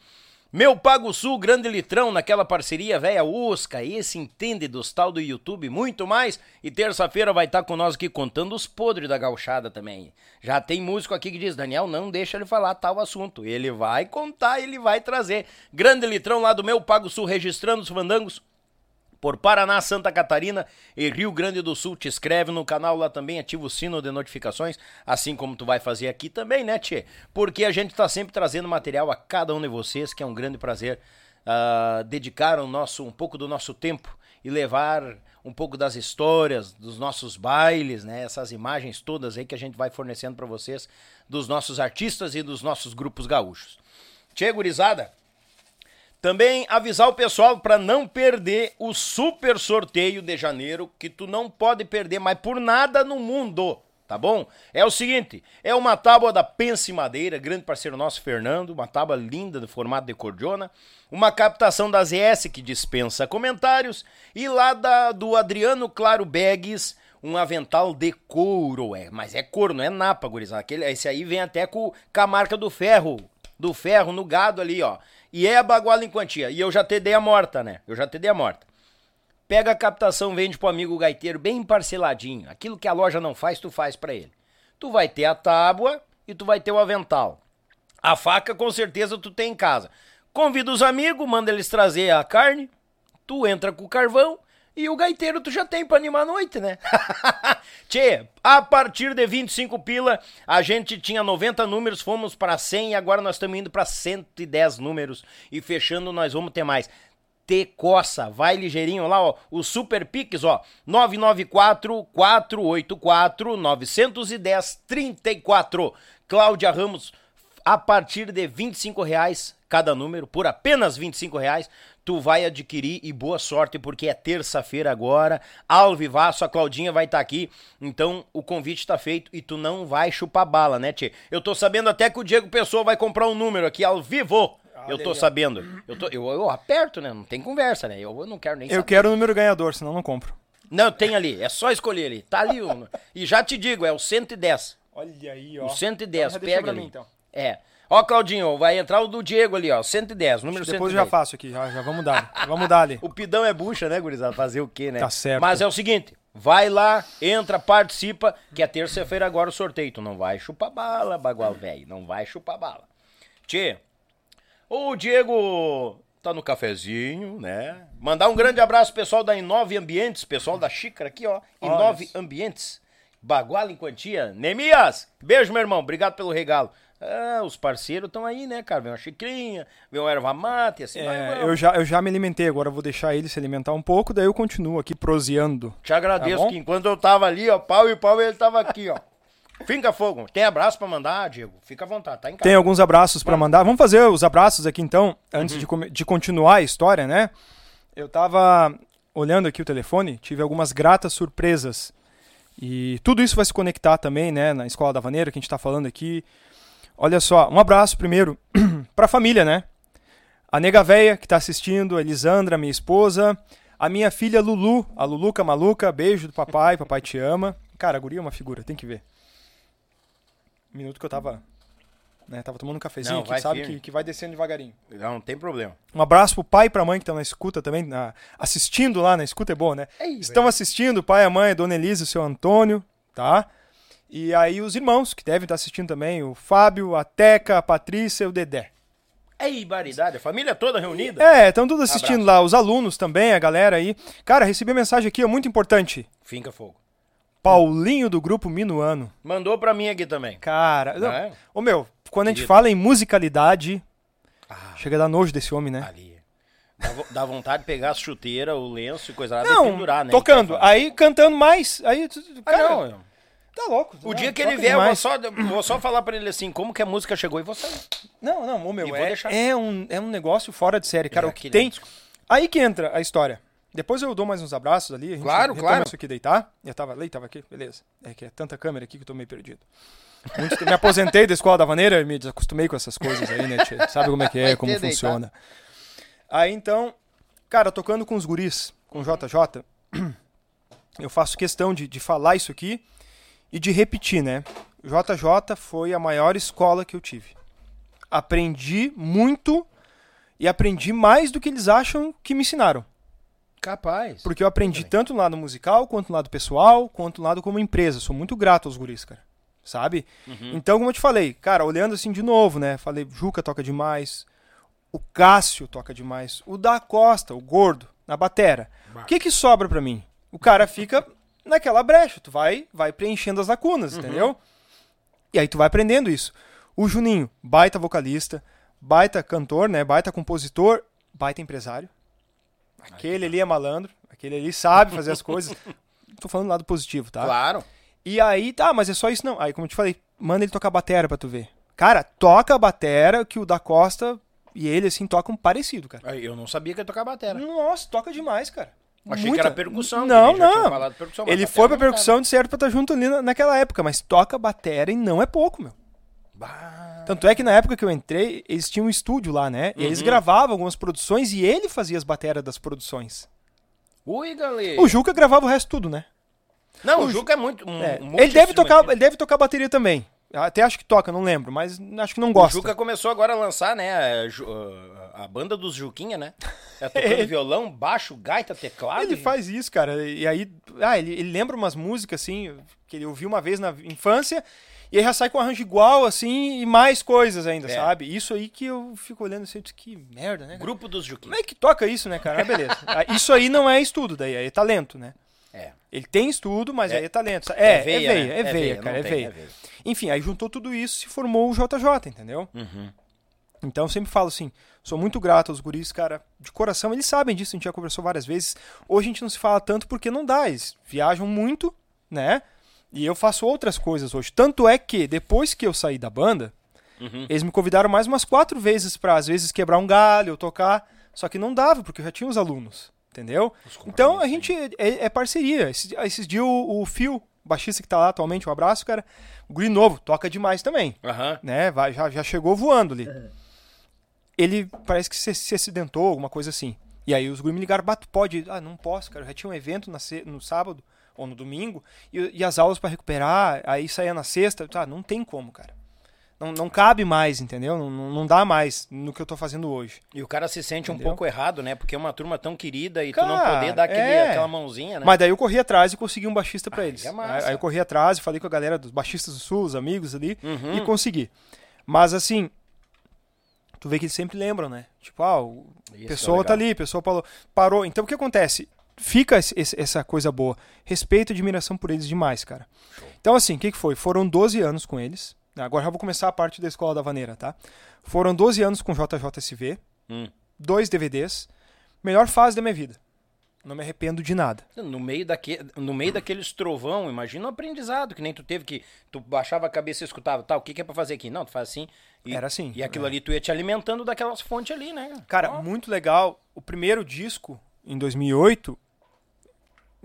Meu Pago Sul, grande litrão, naquela parceria velha Usca, esse entende dos tal do YouTube muito mais. E terça-feira vai estar tá com nós aqui contando os podres da gauchada também. Já tem músico aqui que diz, Daniel, não deixa ele falar tal assunto. Ele vai contar, ele vai trazer. Grande litrão lá do meu Pago Sul, registrando os fandangos por Paraná, Santa Catarina e Rio Grande do Sul. Te inscreve no canal lá também, ativa o sino de notificações, assim como tu vai fazer aqui também, né, Tchê? Porque a gente está sempre trazendo material a cada um de vocês, que é um grande prazer uh, dedicar o nosso, um pouco do nosso tempo e levar um pouco das histórias, dos nossos bailes, né? Essas imagens todas aí que a gente vai fornecendo para vocês dos nossos artistas e dos nossos grupos gaúchos. Tchê, gurizada, também avisar o pessoal para não perder o super sorteio de janeiro, que tu não pode perder mais por nada no mundo, tá bom? É o seguinte, é uma tábua da Pense Madeira, grande parceiro nosso Fernando, uma tábua linda do formato de cordiona, uma captação da ZS que dispensa comentários e lá da, do Adriano Claro Bags, um avental de couro, é, mas é couro, não é napa, gurizada. Aquele, esse aí vem até com, com a marca do ferro, do ferro no gado ali, ó. E é a baguala em quantia. E eu já te dei a morta, né? Eu já te dei a morta. Pega a captação, vende pro amigo gaiteiro bem parceladinho. Aquilo que a loja não faz, tu faz para ele. Tu vai ter a tábua e tu vai ter o avental. A faca com certeza tu tem em casa. Convida os amigos, manda eles trazer a carne, tu entra com o carvão e o gaiteiro tu já tem pra animar a noite, né? Tchê, a partir de 25 pila, a gente tinha 90 números, fomos para 100 e agora nós estamos indo para 110 números. E fechando, nós vamos ter mais. T Coça, vai ligeirinho lá, ó. O Super Pix, ó. 994 484 910 34. Cláudia Ramos, a partir de 25 reais cada número, por apenas 25 reais tu vai adquirir e boa sorte, porque é terça-feira agora, ao vivaço, a Claudinha vai estar tá aqui, então o convite está feito e tu não vai chupar bala, né, Tchê? Eu tô sabendo até que o Diego Pessoa vai comprar um número aqui ao vivo. Eu tô sabendo. Eu, tô, eu, eu, aperto, né? Não tem conversa, né? Eu, eu não quero nem Eu quero o número ganhador, senão não compro. Não, tem ali. É só escolher ali. Tá ali. Um, e já te digo, é o 110. Olha aí, ó. O 110, então, pega ali. Mim, então. É. Ó, Claudinho, vai entrar o do Diego ali, ó. 110, número Depois 110. eu já faço aqui, já, já vamos dar. vamos dar ali. o pidão é bucha, né, gurizada? Fazer o quê, né? Tá certo. Mas é o seguinte, vai lá, entra, participa, que é terça-feira agora o sorteio. Tu não vai chupar bala, bagual velho. Não vai chupar bala. Tchê, o Diego tá no cafezinho, né? Mandar um grande abraço pessoal da Inove Ambientes, pessoal da xícara aqui, ó. Inove Ambientes. Baguala em quantia. Nemias, beijo, meu irmão. Obrigado pelo regalo. Ah, os parceiros estão aí, né, cara? Vem uma xicrinha, vem uma erva mate, assim. É, eu, já, eu já me alimentei, agora vou deixar ele se alimentar um pouco, daí eu continuo aqui proseando. Te agradeço tá que enquanto eu tava ali, ó, pau e pau, ele tava aqui, ó. Finca fogo. Tem abraço para mandar, Diego? Fica à vontade, tá em casa. Tem alguns abraços para mandar. Vamos fazer os abraços aqui então, antes uhum. de, de continuar a história, né? Eu tava olhando aqui o telefone, tive algumas gratas surpresas. E tudo isso vai se conectar também, né, na Escola da Vaneira, que a gente está falando aqui. Olha só, um abraço primeiro para a família, né? A nega véia que está assistindo, a Elisandra, minha esposa, a minha filha Lulu, a Luluca maluca, beijo do papai, papai te ama. Cara, a guria é uma figura, tem que ver. Minuto que eu tava né? Tava tomando um cafezinho Não, aqui, sabe? Que, que vai descendo devagarinho. Não, não tem problema. Um abraço pro pai e pra mãe que estão na escuta também, na- assistindo lá na escuta é bom, né? Ei, Estão assistindo, o pai, a mãe, a dona Elisa o seu Antônio, tá? E aí os irmãos que devem estar assistindo também, o Fábio, a Teca, a Patrícia e o Dedé. Ei, baridade, a família toda reunida. É, estão todos assistindo Abraço. lá, os alunos também, a galera aí. Cara, recebi uma mensagem aqui, ó, muito importante. Finca fogo. Paulinho do grupo Minuano. Mandou pra mim aqui também. Cara, não, É? ô meu, quando a gente Querido. fala em musicalidade, Ah, chega a dar nojo desse homem, né? ali. Dá, dá vontade de pegar a chuteira, o lenço e coisa lá e Não, pendurar, né? tocando, aí cantando mais, aí, Ah, cara, não. Tá louco. O não, dia que ele vier, eu vou demais. só, vou só falar pra ele assim, como que a música chegou e vou sair. Não, não, ô, meu, é, é, um, é um negócio fora de série, cara. É o que tem. Aí que entra a história. Depois eu dou mais uns abraços ali. A gente Claro, claro. isso aqui deitar. Eu tava ali, tava aqui, beleza. É que é tanta câmera aqui que eu tô meio perdido. Muito- me aposentei da escola da maneira e me desacostumei com essas coisas aí, né, tchê? Sabe como é que é, como funciona. Aí então, cara, tocando com os guris, com o JJ, eu faço questão de, de falar isso aqui e de repetir, né? JJ foi a maior escola que eu tive. Aprendi muito e aprendi mais do que eles acham que me ensinaram. Capaz. Porque eu aprendi tanto no lado musical, quanto no lado pessoal, quanto no lado como empresa. Sou muito grato aos guris, cara. Sabe? Então, como eu te falei, cara, olhando assim de novo, né? Falei, Juca toca demais. O Cássio toca demais. O da Costa, o gordo, na batera. O que que sobra pra mim? O cara fica naquela brecha. Tu vai, vai preenchendo as lacunas, entendeu? E aí tu vai aprendendo isso. O Juninho, baita vocalista, baita cantor, né? Baita compositor, baita empresário. Aquele ali é malandro, aquele ali sabe fazer as coisas. Tô falando do lado positivo, tá? Claro. E aí, tá, mas é só isso não. Aí, como eu te falei, manda ele tocar batera pra tu ver. Cara, toca a batera que o da Costa e ele, assim, tocam parecido, cara. Eu não sabia que ia tocar batera. Nossa, toca demais, cara. Achei Muita. que era percussão. Não, não. percussão, Ele batera foi pra percussão de certo pra estar junto ali na- naquela época, mas toca batera e não é pouco, meu. Bah. Tanto é que na época que eu entrei, eles tinham um estúdio lá, né? E eles Uhum. gravavam algumas produções e ele fazia as bateras das produções. Ui, galera. O Juca gravava o resto tudo, né? Não, o o Juca é muito. Um, É, ele deve de tocar, ele deve tocar bateria também. Até acho que toca, não lembro, mas acho que não O gosta. Juca começou agora a lançar, né? A, a- banda dos Juquinha, né? É tocando violão, baixo, gaita, teclado. Ele e- faz isso, cara. E aí, ah, ele, ele lembra umas músicas assim que ele ouviu uma vez na infância e aí já sai com arranjo igual assim e mais coisas ainda, É. sabe? Isso aí que eu fico olhando assim, que merda, né? cara? Grupo dos Juquinha. Como é que toca isso, né, cara? Ah, beleza. Ah, Isso aí não é estudo, daí aí é talento, né? É. Ele tem estudo, mas É- aí é talento. É, é veia, né? é veia, cara, não é tem, veia. Enfim, aí juntou tudo isso e se formou o JJ, entendeu? Uhum. Então eu sempre falo assim, sou muito grato aos guris, cara, de coração, eles sabem disso, a gente já conversou várias vezes. Hoje a gente não se fala tanto porque não dá, eles viajam muito, né? E eu faço outras coisas hoje. Tanto é que depois que eu saí da banda, Uhum. eles me convidaram mais umas quatro vezes pra às vezes quebrar um galho, ou tocar, só que não dava porque eu já tinha os alunos, entendeu? Então a gente é, é parceria. Esses, esses dias o, o Phil, baixista que tá lá atualmente, um abraço, cara, o guri novo, toca demais também Aham. né? Vai, já, já chegou voando ali. Ele parece que se, se acidentou, alguma coisa assim. E aí os guri me ligaram, bato, pode? Ah, não posso, cara. Eu já tinha um evento na no sábado ou no domingo e, e as aulas pra recuperar, aí saía na sexta. Tá, não tem como, cara. Não, não cabe mais, entendeu? Não, não, dá mais no que eu tô fazendo hoje. E o cara se sente um Entendeu? pouco errado, né? Porque é uma turma tão querida e tu não Cara, poder dar aquele, é. aquela mãozinha, né? Mas daí eu corri atrás e consegui um baixista pra Aí eles. é. Aí eu corri atrás e falei com a galera dos baixistas do Sul, os amigos ali, Uhum. e consegui. Mas assim, tu vê que eles sempre lembram, né? Tipo, ah, o Isso é pessoa tá legal. ali, pessoa parou, parou. Então o que acontece? Fica esse- essa coisa boa. Respeito e admiração por eles demais, cara. Então assim, o que, que foi? Foram 12 anos com eles. Agora já vou começar a parte da Escola da Vaneira, tá? Foram 12 anos com JJSV, Hum. dois DVDs. Melhor fase da minha vida. Não me arrependo de nada. No meio, daque, no meio daqueles trovão, imagina o aprendizado, que nem tu teve que. Tu baixava a cabeça e escutava, tá, o que, que é pra fazer aqui? Não, tu faz assim. E, Era assim, E aquilo é. ali tu ia te alimentando daquelas fontes ali, né? Cara, Ó. muito legal. O primeiro disco, em 2008,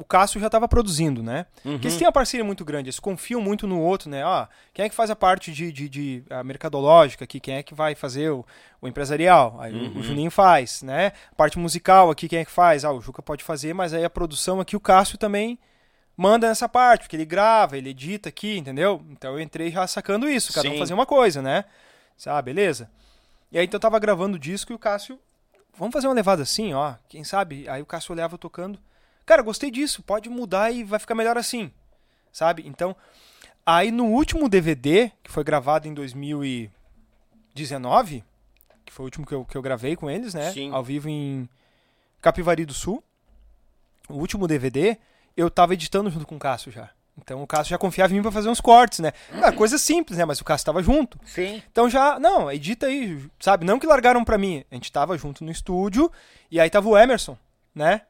o Cássio já estava produzindo, né? Uhum. Porque eles têm uma parceria muito grande, eles confiam muito no outro, né? Ah, quem é que faz a parte de, de, de, ah, mercadológica aqui? Quem é que vai fazer o, o empresarial? Aí o- Uhum. o Juninho faz, né? A parte musical aqui, quem é que faz? Ah, o Juca pode fazer, mas aí a produção aqui, o Cássio também manda nessa parte, porque ele grava, ele edita aqui, entendeu? Então eu entrei já sacando isso, cada um Sim. fazia uma coisa, né? Ah, beleza. E aí então eu tava gravando o disco e o Cássio, vamos fazer uma levada assim, ó, quem sabe? Aí o Cássio olhava tocando. Cara, gostei disso, pode mudar e vai ficar melhor assim. Sabe? Então, aí no último DVD, que foi gravado em 2019, que foi o último que eu, que eu gravei com eles, né? Sim. Ao vivo em Capivari do Sul. O último DVD, eu tava editando junto com o Cássio já. Então o Cássio já confiava em mim pra fazer uns cortes, né? Ah, coisa simples, né? Mas o Cássio tava junto. Sim. Então já, não, edita aí, sabe? Não que largaram pra mim. A gente tava junto no estúdio e aí tava o Emerson, né?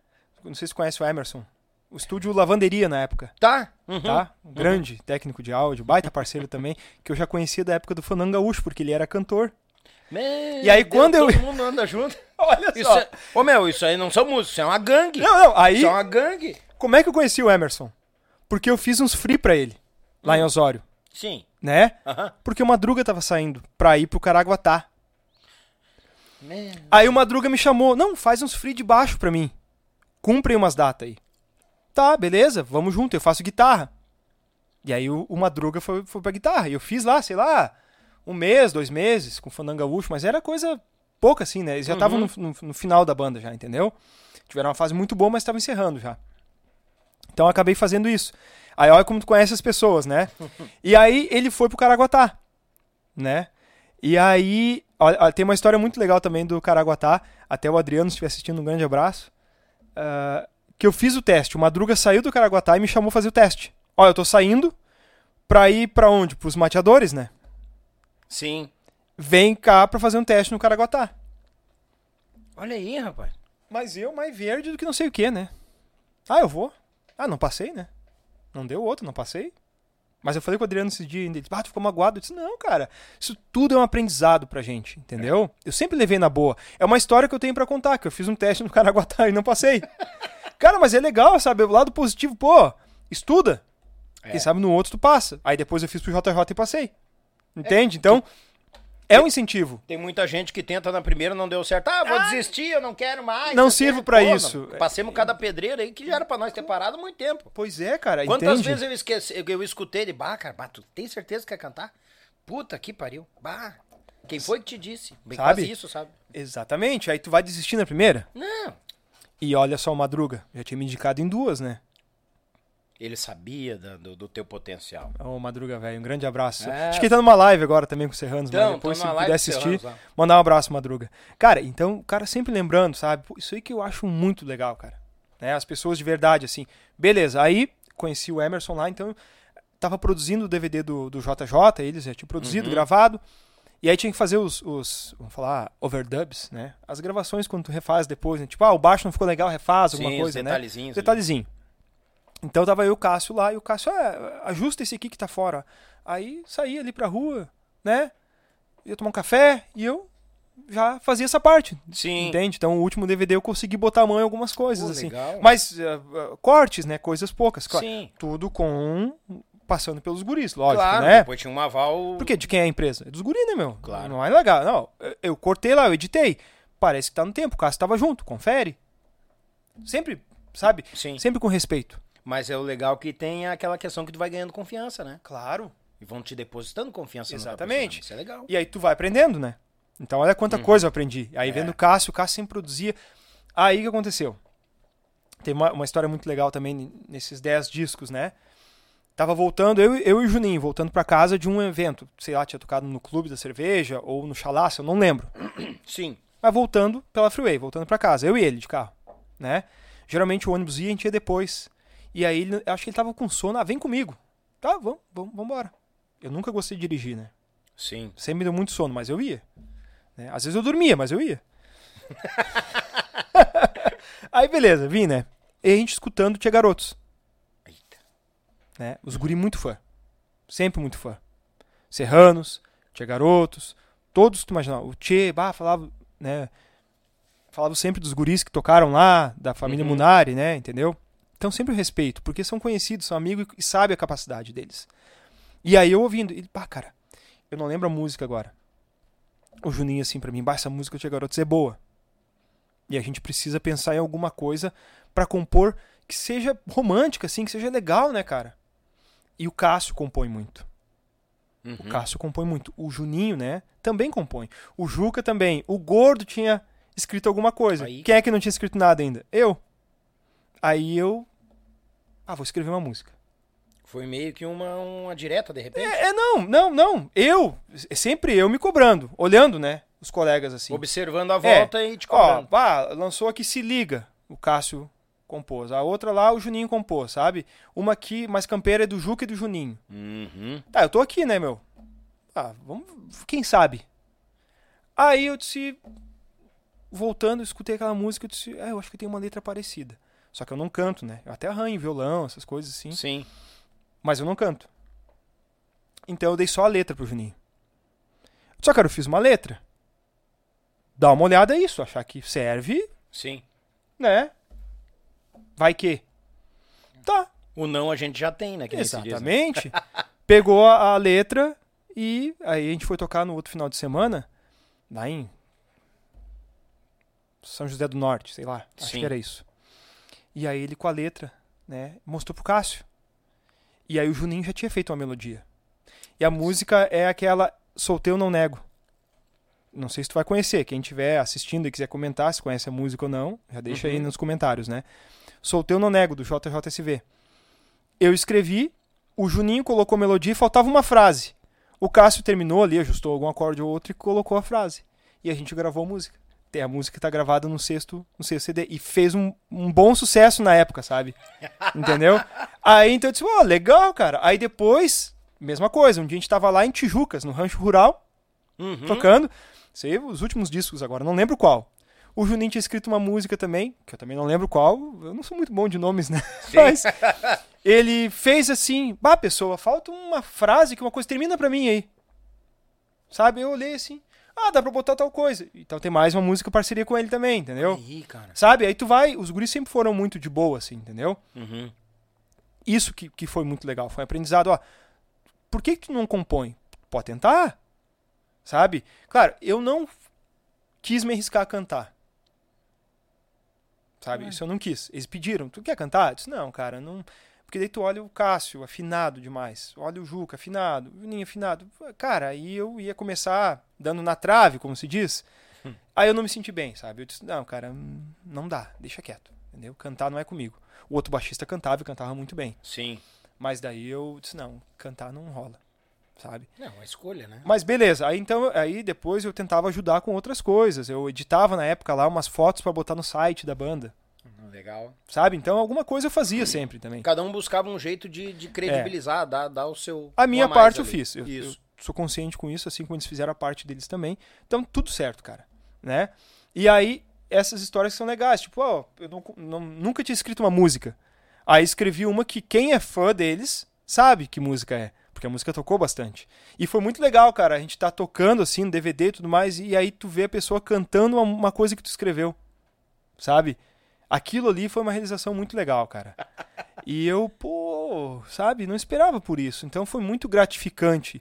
Não sei se conhece o Emerson. O estúdio Lavanderia na época, Tá. Uhum. tá? Um grande técnico de áudio, baita parceiro também, que eu já conhecia da época do Fandango Gaúcho, porque ele era cantor. Meu E aí, Deus, quando eu- Todo mundo anda junto. Olha Isso é... Ô, meu, isso aí não são músicos, isso é uma gangue. Não, não, aí, Isso é uma gangue. como é que eu conheci o Emerson? Porque eu fiz uns free pra ele, lá em Osório, Sim. né? Porque o Madruga tava saindo pra ir pro Caraguatá. Meu- Aí o Madruga me chamou, não, faz uns free de baixo pra mim. Cumpre umas datas aí. Tá, beleza, vamos junto, eu faço guitarra. E aí o, o Madruga foi, foi pra guitarra. E eu fiz lá, sei lá, um mês, dois meses com Fandango Gaúcho, mas era coisa pouca assim, né? Eles já estavam no, no- no final da banda já, entendeu? Tiveram uma fase muito boa, mas estavam encerrando já. Então eu acabei fazendo isso. Aí olha como tu conhece as pessoas, né? e aí ele foi pro Caraguatá, né? E aí, olha, tem uma história muito legal também do Caraguatá. Até o Adriano, se estiver assistindo, um grande abraço. Ah, que eu fiz o teste. O Madruga saiu do Caraguatá e me chamou fazer o teste. Olha, eu tô saindo pra ir pra onde? Pros mateadores, né? Sim. Vem cá pra fazer um teste no Caraguatá. Olha aí, rapaz. Mas eu mais verde do que não sei o que, né? Ah, eu vou. Ah, não passei, né? Não deu outro, não passei. Mas eu falei com o Adriano esse dia, ele disse, ah, tu ficou magoado. Eu disse, não, cara, isso tudo é um aprendizado pra gente, entendeu? Eu sempre levei na boa. É uma história que eu tenho pra contar, que eu fiz um teste no Caraguatá e não passei. cara, mas é legal, sabe? O lado positivo, pô, estuda. É. Quem sabe no outro tu passa. Aí depois eu fiz pro JJ e passei. Entende? Então, é um incentivo. Tem muita gente que tenta na primeira, não deu certo. Ah, vou desistir, eu não quero mais. Não sirvo Pô, isso. Passemos cada pedreira aí que já era pra nós ter parado há muito tempo. Pois é, cara, Quantas entende? vezes eu esqueci, eu, eu escutei ele, bah, cara, bah, tu tem certeza que quer cantar? Puta que pariu. Bah, quem foi que te disse? Bem, Sabe? Quase isso, sabe? Exatamente. Aí tu vai desistir na primeira? Não. E olha só o Madruga, já tinha me indicado em duas, né? Ele sabia do, do teu potencial. Ô, Madruga, velho, um grande abraço. É. Acho que ele tá numa live agora também com o Serranos, Então, mas depois se puder assistir, Serranos mandar um abraço, Madruga. Cara, então, o cara sempre lembrando, sabe? Isso aí que eu acho muito legal, cara. Né? As pessoas de verdade, assim. Beleza, aí conheci o Emerson lá, então tava produzindo o DVD do, do JJ, eles já tinham produzido, Uhum. gravado. E aí tinha que fazer os, os, vamos falar, overdubs, né? As gravações quando tu refaz depois, né? Tipo, ah, o baixo não ficou legal, refaz alguma Sim, os coisa, né? detalhezinhos. ali. Detalhezinho. Então tava eu e o Cássio lá, e o Cássio, ah, ajusta esse aqui que tá fora. Aí saí ali pra rua, né? Ia tomar um café e eu já fazia essa parte. Sim. Entende? Então o último DVD eu consegui botar a mão em algumas coisas, Pô, assim. legal. Mas ah, ah, cortes, né? Coisas poucas. Sim. Tudo com. passando pelos guris, lógico, claro, né? depois tinha um aval. Porque de quem é a empresa? É dos guris, né, meu? Claro. Não é legal. Não, eu- eu cortei lá, eu editei. Parece que tá no tempo, o Cássio tava junto, confere. Sempre, sabe? Sim. Sempre com respeito. Mas é o legal que tem aquela questão que tu vai ganhando confiança, né? Claro. E vão te depositando confiança Exatamente. Isso é legal. E aí tu vai aprendendo, né? Então olha quanta coisa eu aprendi. Aí É. vendo o Cássio, o Cássio sempre produzia. Aí o que aconteceu? Tem uma, uma história muito legal também nesses 10 discos, né? Tava voltando, eu, eu e o Juninho, voltando pra casa de um evento. Sei lá, tinha tocado no Clube da Cerveja ou no Chalaça, eu não lembro. Sim. Mas voltando pela freeway, voltando pra casa, eu e ele de carro, né? Geralmente o ônibus ia, a gente ia depois. E aí, ele, eu acho que ele tava com sono, ah, vem comigo. Tá, vamos, vamos, vamos embora. Eu nunca gostei de dirigir, né? Sim. Sempre me deu muito sono, mas eu ia. né? Às vezes eu dormia, mas eu ia. aí beleza, vim, né? E a gente escutando Tia Garotos, Eita. né? Os guri muito fã. Sempre muito fã. Serranos, Tia Garotos, todos tu imaginar. O Tchê, bah, falava, né? Falava sempre dos guris que tocaram lá, da família Uhum. Munari, né? Entendeu? Então sempre o respeito, porque são conhecidos, são amigos e sabem a capacidade deles. E aí eu ouvindo, ele, pá, cara, eu não lembro a música agora. O Juninho assim pra mim, bah, essa música Tia Garotos é boa. E a gente precisa pensar em alguma coisa pra compor que seja romântica, assim, que seja legal, né, cara? E o Cássio compõe muito. Uhum. O Cássio compõe muito. O Juninho, né? Também compõe. O Juca também. O Gordo tinha escrito alguma coisa. Aí- Quem é que não tinha escrito nada ainda? Eu. Aí eu. Ah, vou escrever uma música. Foi meio que uma, uma direta, de repente. É, é, não, não, não. Eu. É sempre eu me cobrando. Olhando, né? Os colegas assim. Observando a volta e te Ó, cobrando. pá, lançou aqui Se Liga. O Cássio compôs. A outra lá, o Juninho compôs, sabe? Uma aqui, mais campeira, é do Juca e do Juninho. Uhum. Tá, eu tô aqui, né, meu? Ah, vamos. Quem sabe? Aí eu disse. Voltando, eu escutei aquela música, eu disse, é, eu acho que tem uma letra parecida. Só que eu não canto, né? Eu até arranho violão, essas coisas assim. Sim. Mas eu não canto. Então eu dei só a letra pro Juninho. Só, cara, eu fiz uma letra. Dá uma olhada isso, achar que serve, Sim. né? Vai que. Tá, O não a gente já tem, né? Que se diz, né? Exatamente. Pegou a, a letra e aí a gente foi tocar no outro final de semana, lá em São José do Norte, sei lá, acho Sim. que era isso. E aí ele com a letra, né, mostrou pro Cássio. E aí o Juninho já tinha feito uma melodia. E a música é aquela Solteu Não Nego. Não sei se tu vai conhecer, quem estiver assistindo e quiser comentar se conhece a música ou não, já deixa aí Uhum. nos comentários, né? Solteu Não Nego, do JJSV. Eu escrevi, o Juninho colocou a melodia e faltava uma frase. O Cássio terminou ali, ajustou algum acorde ou outro e colocou a frase. E a gente gravou a música. Tem a música tá gravada no sexto, no sexto CD. E fez um, um bom sucesso na época, sabe? Entendeu? Aí então eu disse, ó, legal, cara. Aí depois, mesma coisa. Um dia a gente tava lá em Tijucas, no Rancho Rural, Uhum. tocando. Sei os últimos discos agora, não lembro qual. O Juninho tinha escrito uma música também, que eu também não lembro qual. Eu não sou muito bom de nomes, né? Sim. Mas ele fez assim, bah, pessoa, falta uma frase que uma coisa termina pra mim aí. Sabe? Eu olhei assim, ah, dá pra botar tal coisa. Então tem mais uma música parceria com ele também, entendeu? Aí, cara. Sabe? Aí tu vai, os guris sempre foram muito de boa, assim, entendeu? Uhum. Isso que, que foi muito legal, foi um aprendizado, ó. Por que, que tu não compõe? Pode tentar, sabe? Claro, eu não quis me arriscar a cantar. Sabe? Isso eu não quis. Eles pediram, tu quer cantar? Eu disse, não, cara, não. Porque daí tu olha o Cássio, afinado demais. Olha o Juca, afinado. O Juninho, afinado. Cara, aí eu ia começar dando na trave, como se diz. Hum. Aí eu não me senti bem, sabe? Eu disse, não, cara, hum, não dá, deixa quieto. Entendeu? Cantar não é comigo. O outro baixista cantava e cantava muito bem. Sim. Mas daí eu disse, não, cantar não rola, sabe? Não, a escolha, né? Mas beleza, aí então, aí depois eu tentava ajudar com outras coisas. Eu editava na época lá umas fotos pra botar no site da banda, Legal. sabe? Então alguma coisa eu fazia sempre também. Cada um buscava um jeito de, de credibilizar, dar, dar o seu. A minha a parte eu ali. fiz. Eu, eu Isso. Sou consciente com isso, assim como eles fizeram a parte deles também. Então, tudo certo, cara. Né? E aí, essas histórias são legais. Tipo, ó, eu não- não- nunca tinha escrito uma música. Aí escrevi uma que quem é fã deles sabe que música é. Porque a música tocou bastante. E foi muito legal, cara. A gente tá tocando assim no DVD e tudo mais. E aí tu vê a pessoa cantando uma, uma coisa que tu escreveu. Sabe? Aquilo ali foi uma realização muito legal, cara. E eu, pô, sabe, não esperava por isso. Então foi muito gratificante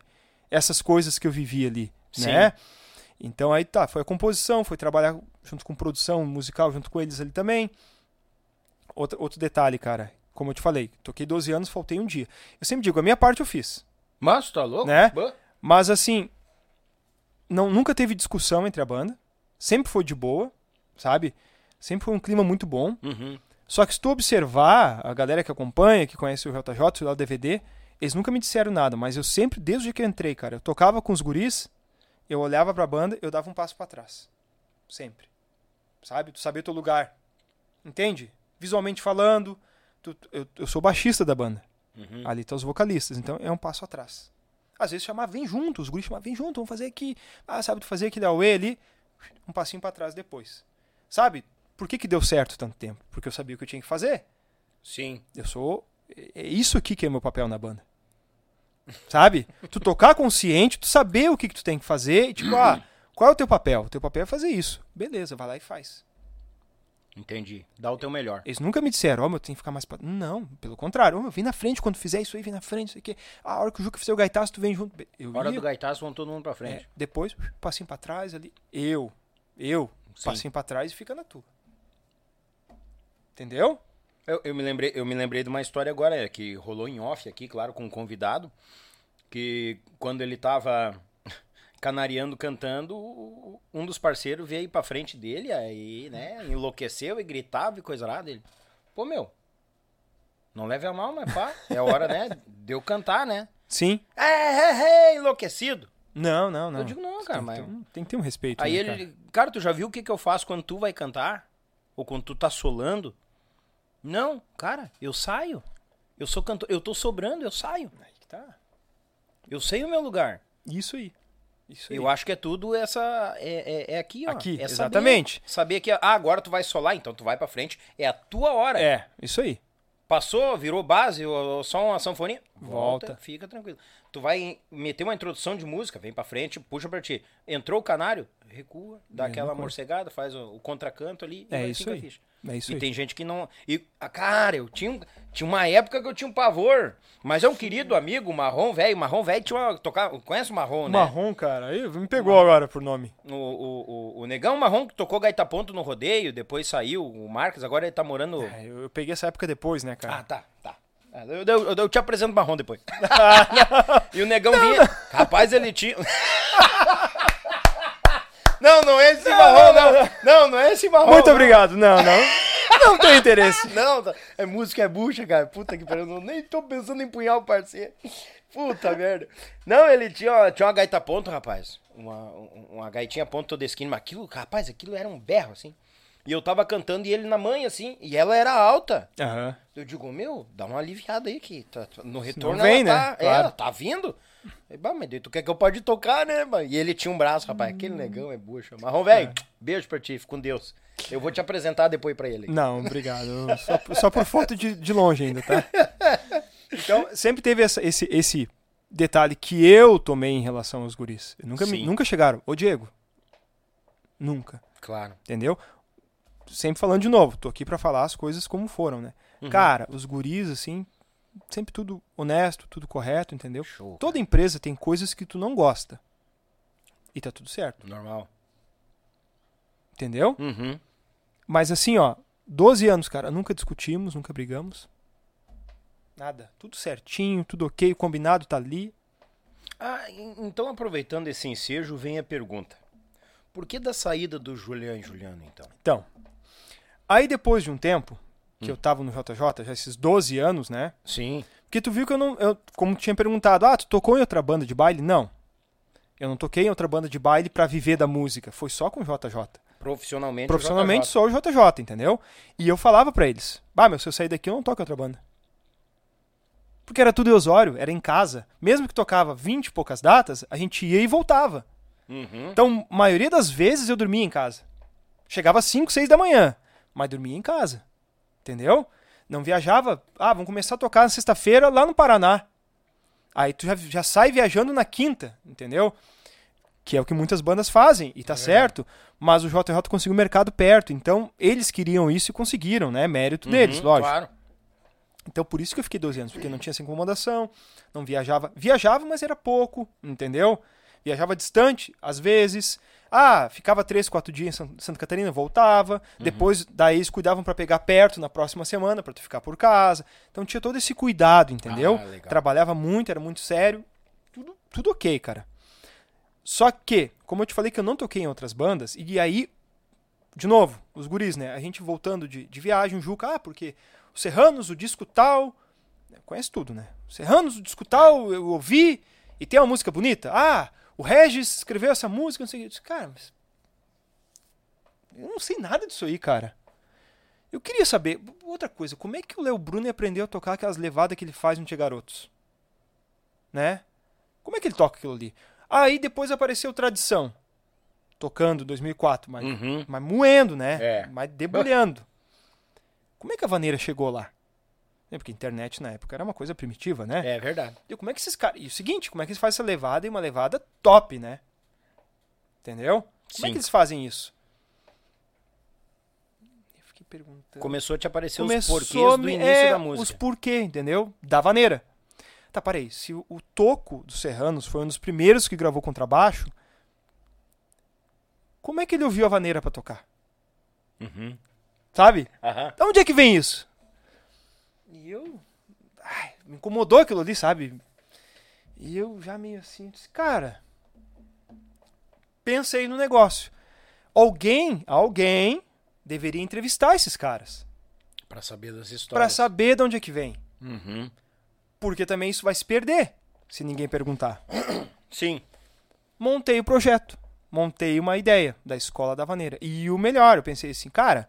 essas coisas que eu vivi ali, Sim. né? Então aí tá, foi a composição, foi trabalhar junto com produção musical junto com eles ali também. Outro, outro detalhe, cara, como eu te falei, toquei 12 anos, faltei um dia. Eu sempre digo, a minha parte eu fiz. Mas, tá louco? Né? Mas assim, não, nunca teve discussão entre a banda. Sempre foi de boa, sabe? Sempre foi um clima muito bom. Uhum. Só que se tu observar, a galera que acompanha, que conhece o JJ, o DVD, eles nunca me disseram nada, mas eu sempre, desde o dia que eu entrei, cara, eu tocava com os guris, eu olhava pra banda, eu dava um passo pra trás. Sempre. Sabe? Tu saber teu lugar. Entende? Visualmente falando, tu- eu, eu sou baixista da banda. Uhum. Ali estão os vocalistas, então é um passo atrás. Às vezes chamar, vem junto, os guris chamavam, vem junto, vamos fazer aqui. Ah, sabe, tu fazer aquele auê ali, um passinho pra trás depois. Sabe? Por que que deu certo tanto tempo? Porque eu sabia o que eu tinha que fazer. Sim. Eu sou. É isso aqui que é meu papel na banda. Sabe? Tu tocar consciente, tu saber o que, que tu tem que fazer e tipo, ah, qual é o teu papel? O teu papel é fazer isso. Beleza, vai lá e faz. Entendi. Dá o teu melhor. Eles nunca me disseram, ó, meu, tem que ficar mais pra... Não, pelo contrário. Meu, vem na frente quando fizer isso aí, vem na frente, isso aqui. Ah, a hora que o Juca fizer o gaitaço, tu vem junto. Eu Hora ia, do gaitaço, vão todo mundo pra é, frente. depois, passinho pra trás ali. Eu, eu, Sim. passinho pra trás e fica na tua. Entendeu? Eu, eu me lembrei, eu me lembrei de uma história agora é, que rolou em off aqui, claro, com um convidado. que quando ele tava canariando, cantando, um dos parceiros veio pra frente dele, aí, né, enlouqueceu e gritava e coisa lá dele. Pô, meu, não leve a mal, mas pá, é hora, né, de eu cantar, né? Sim. É, é, é, enlouquecido. não, não, não. Eu digo, não, cara, tem, mas... ter um, tem que ter um respeito. Aí né, ele, cara? cara. tu já viu o que, que eu faço quando tu vai cantar? Ou quando tu tá solando? Não, cara, eu saio. Eu sou cantor, eu tô sobrando, eu saio. Aí que tá. Eu sei o meu lugar. Isso aí. Isso aí. Eu acho que é tudo essa. É, é, é aqui, ó. Aqui, é saber- exatamente. Saber, que, ah, agora tu vai solar, então tu vai pra frente. É a tua hora. É, isso aí. Passou, virou base, ou, ou só uma sanfoninha? Volta, Volta. fica tranquilo. Tu vai meter uma introdução de música, vem pra frente, puxa pra ti. Entrou o canário, recua, dá Mesma aquela coisa. morcegada, faz o, o contracanto ali e É isso aí. ficha. É isso e aí. tem gente que não. E, ah, cara, eu tinha, tinha uma época que eu tinha um pavor. Mas é um querido amigo, o Marrom, velho. O Marrom, velho, tinha uma. Tocar, conhece o Marrom, né? Marrom, cara. Aí me pegou agora por nome. O, o, o, o Negão Marrom que tocou gaita ponto no rodeio, depois saiu, o Marcos, agora ele tá morando. É, eu, eu peguei essa época depois, né, Ah, cara? tá, tá. Ah, Eu, eu, eu, te apresento o Marrom depois. e o Negão vinha. Rapaz, ele tinha. não, não é esse Marrom, não. Não, não é esse Marrom. Muito não. obrigado. Não, não. Não tenho interesse. Não, tá- é música, é bucha, cara. Puta que pariu. eu Nem tô pensando em punhar o parceiro. Puta merda. Não, ele tinha, uma- tinha uma gaita ponto, rapaz. Uma, um- uma gaitinha ponto toda esquina. Mas aquilo, rapaz, aquilo era um berro, assim. E eu tava cantando e ele na mãe, assim. E ela era alta. Aham. Eu digo, meu, dá uma aliviada aí que tá- tá- no retorno vem, ela né? tá, é, Claro. ela tá vindo. Eu, bah, mas tu quer que eu pode tocar, né? E ele tinha um braço, rapaz, aquele negão é bucha. Marrom, velho, beijo pra ti, fica com Deus. Eu vou te apresentar depois pra ele. Não, obrigado. Só, por- só por foto de, de longe ainda, tá? Então, sempre teve essa- esse, esse detalhe que eu tomei em relação aos guris. Nunca, me- nunca chegaram. Ô, Diego. Nunca. Claro. Entendeu? Sempre falando de novo, tô aqui pra falar as coisas como foram, né? Uhum. Cara, os guris, assim, sempre tudo honesto, tudo correto, entendeu? Show. Toda empresa tem coisas que tu não gosta. E tá tudo certo, Normal. entendeu? Uhum. Mas assim, ó, 12 anos, cara, nunca discutimos, nunca brigamos. Nada. Tudo certinho, tudo ok, o combinado tá ali. Ah, en- então aproveitando esse ensejo, vem a pergunta. Por que da saída do Julian e Juliano, então? Então, aí depois de um tempo, que Hum. eu tava no JJ, já esses 12 anos, né? Sim. Porque tu viu que eu não. Eu, como tinha perguntado, ah, tu tocou em outra banda de baile? Não. Eu não toquei em outra banda de baile pra viver da música. Foi só com o JJ. Profissionalmente. o Profissionalmente JJ. sou o JJ, entendeu? E eu falava pra eles: Bah, meu, se eu sair daqui eu não toco em outra banda. Porque era tudo Osório, era em casa. Mesmo que tocava 20 e poucas datas, a gente ia e voltava. Uhum. Então, a maioria das vezes eu dormia em casa. Chegava às 5, 6 da manhã, mas dormia em casa. Entendeu? Não viajava. Ah, vamos começar a tocar na sexta-feira lá no Paraná. Aí tu já, já sai viajando na quinta, entendeu? Que é o que muitas bandas fazem, e tá certo. Mas o JJ conseguiu o mercado perto. Então, eles queriam isso e conseguiram, né? Mérito deles, Uhum, lógico. Claro. Então por isso que eu fiquei 12 anos, porque não tinha essa incomodação, não viajava. Viajava, mas era pouco, entendeu? Viajava distante, às vezes. Ah, ficava 3, 4 dias em San- Santa Catarina, voltava. Depois, daí eles cuidavam pra pegar perto na próxima semana, pra tu ficar por casa. Então tinha todo esse cuidado, entendeu? Ah. Trabalhava muito, era muito sério. Tudo, tudo ok, cara. Só que, como eu te falei que eu não toquei em outras bandas, e aí, de novo, os guris, né? A gente voltando de, de viagem, o Juca, ah, porque o Serranos, o disco tal. Conhece tudo, né? O Serranos, o disco tal, eu ouvi, e tem uma música bonita. Ah, o Regis escreveu essa música, não sei o que. Eu disse, cara, mas. Eu não sei nada disso aí, cara. Eu queria saber, outra coisa, como é que o Léo Bruno aprendeu a tocar aquelas levadas que ele faz no Tia Garotos? Né? Como é que ele toca aquilo ali? Aí depois apareceu Tradição, tocando 2004, mas, Uhum. mas moendo, né? É. Mas debulhando. Como é que a vaneira chegou lá? É Porque internet na época era uma coisa primitiva, né? É verdade. E como é que esses caras. E o seguinte, como é que eles fazem essa levada e uma levada top, né? Entendeu? Como é Sim. que eles fazem isso? Eu fiquei perguntando. Começou a te aparecer Começou os porquês do início é, da Os música. porquê, entendeu? Da vaneira. Tá, parei. Se o, o Toco dos Serranos foi um dos primeiros que gravou contrabaixo, como é que ele ouviu a vaneira pra tocar? Uhum. Sabe? Aham. Da onde é que vem isso? E eu. Ai, me incomodou aquilo ali, sabe? E eu já meio assim, disse, cara, pensei no negócio. Alguém, alguém deveria entrevistar esses caras Pra saber das Pra histórias. saber de onde é que vem, Uhum. porque também isso vai se perder se ninguém perguntar. Sim. Montei o projeto, montei uma ideia da escola da vaneira. E o melhor, eu pensei assim, cara,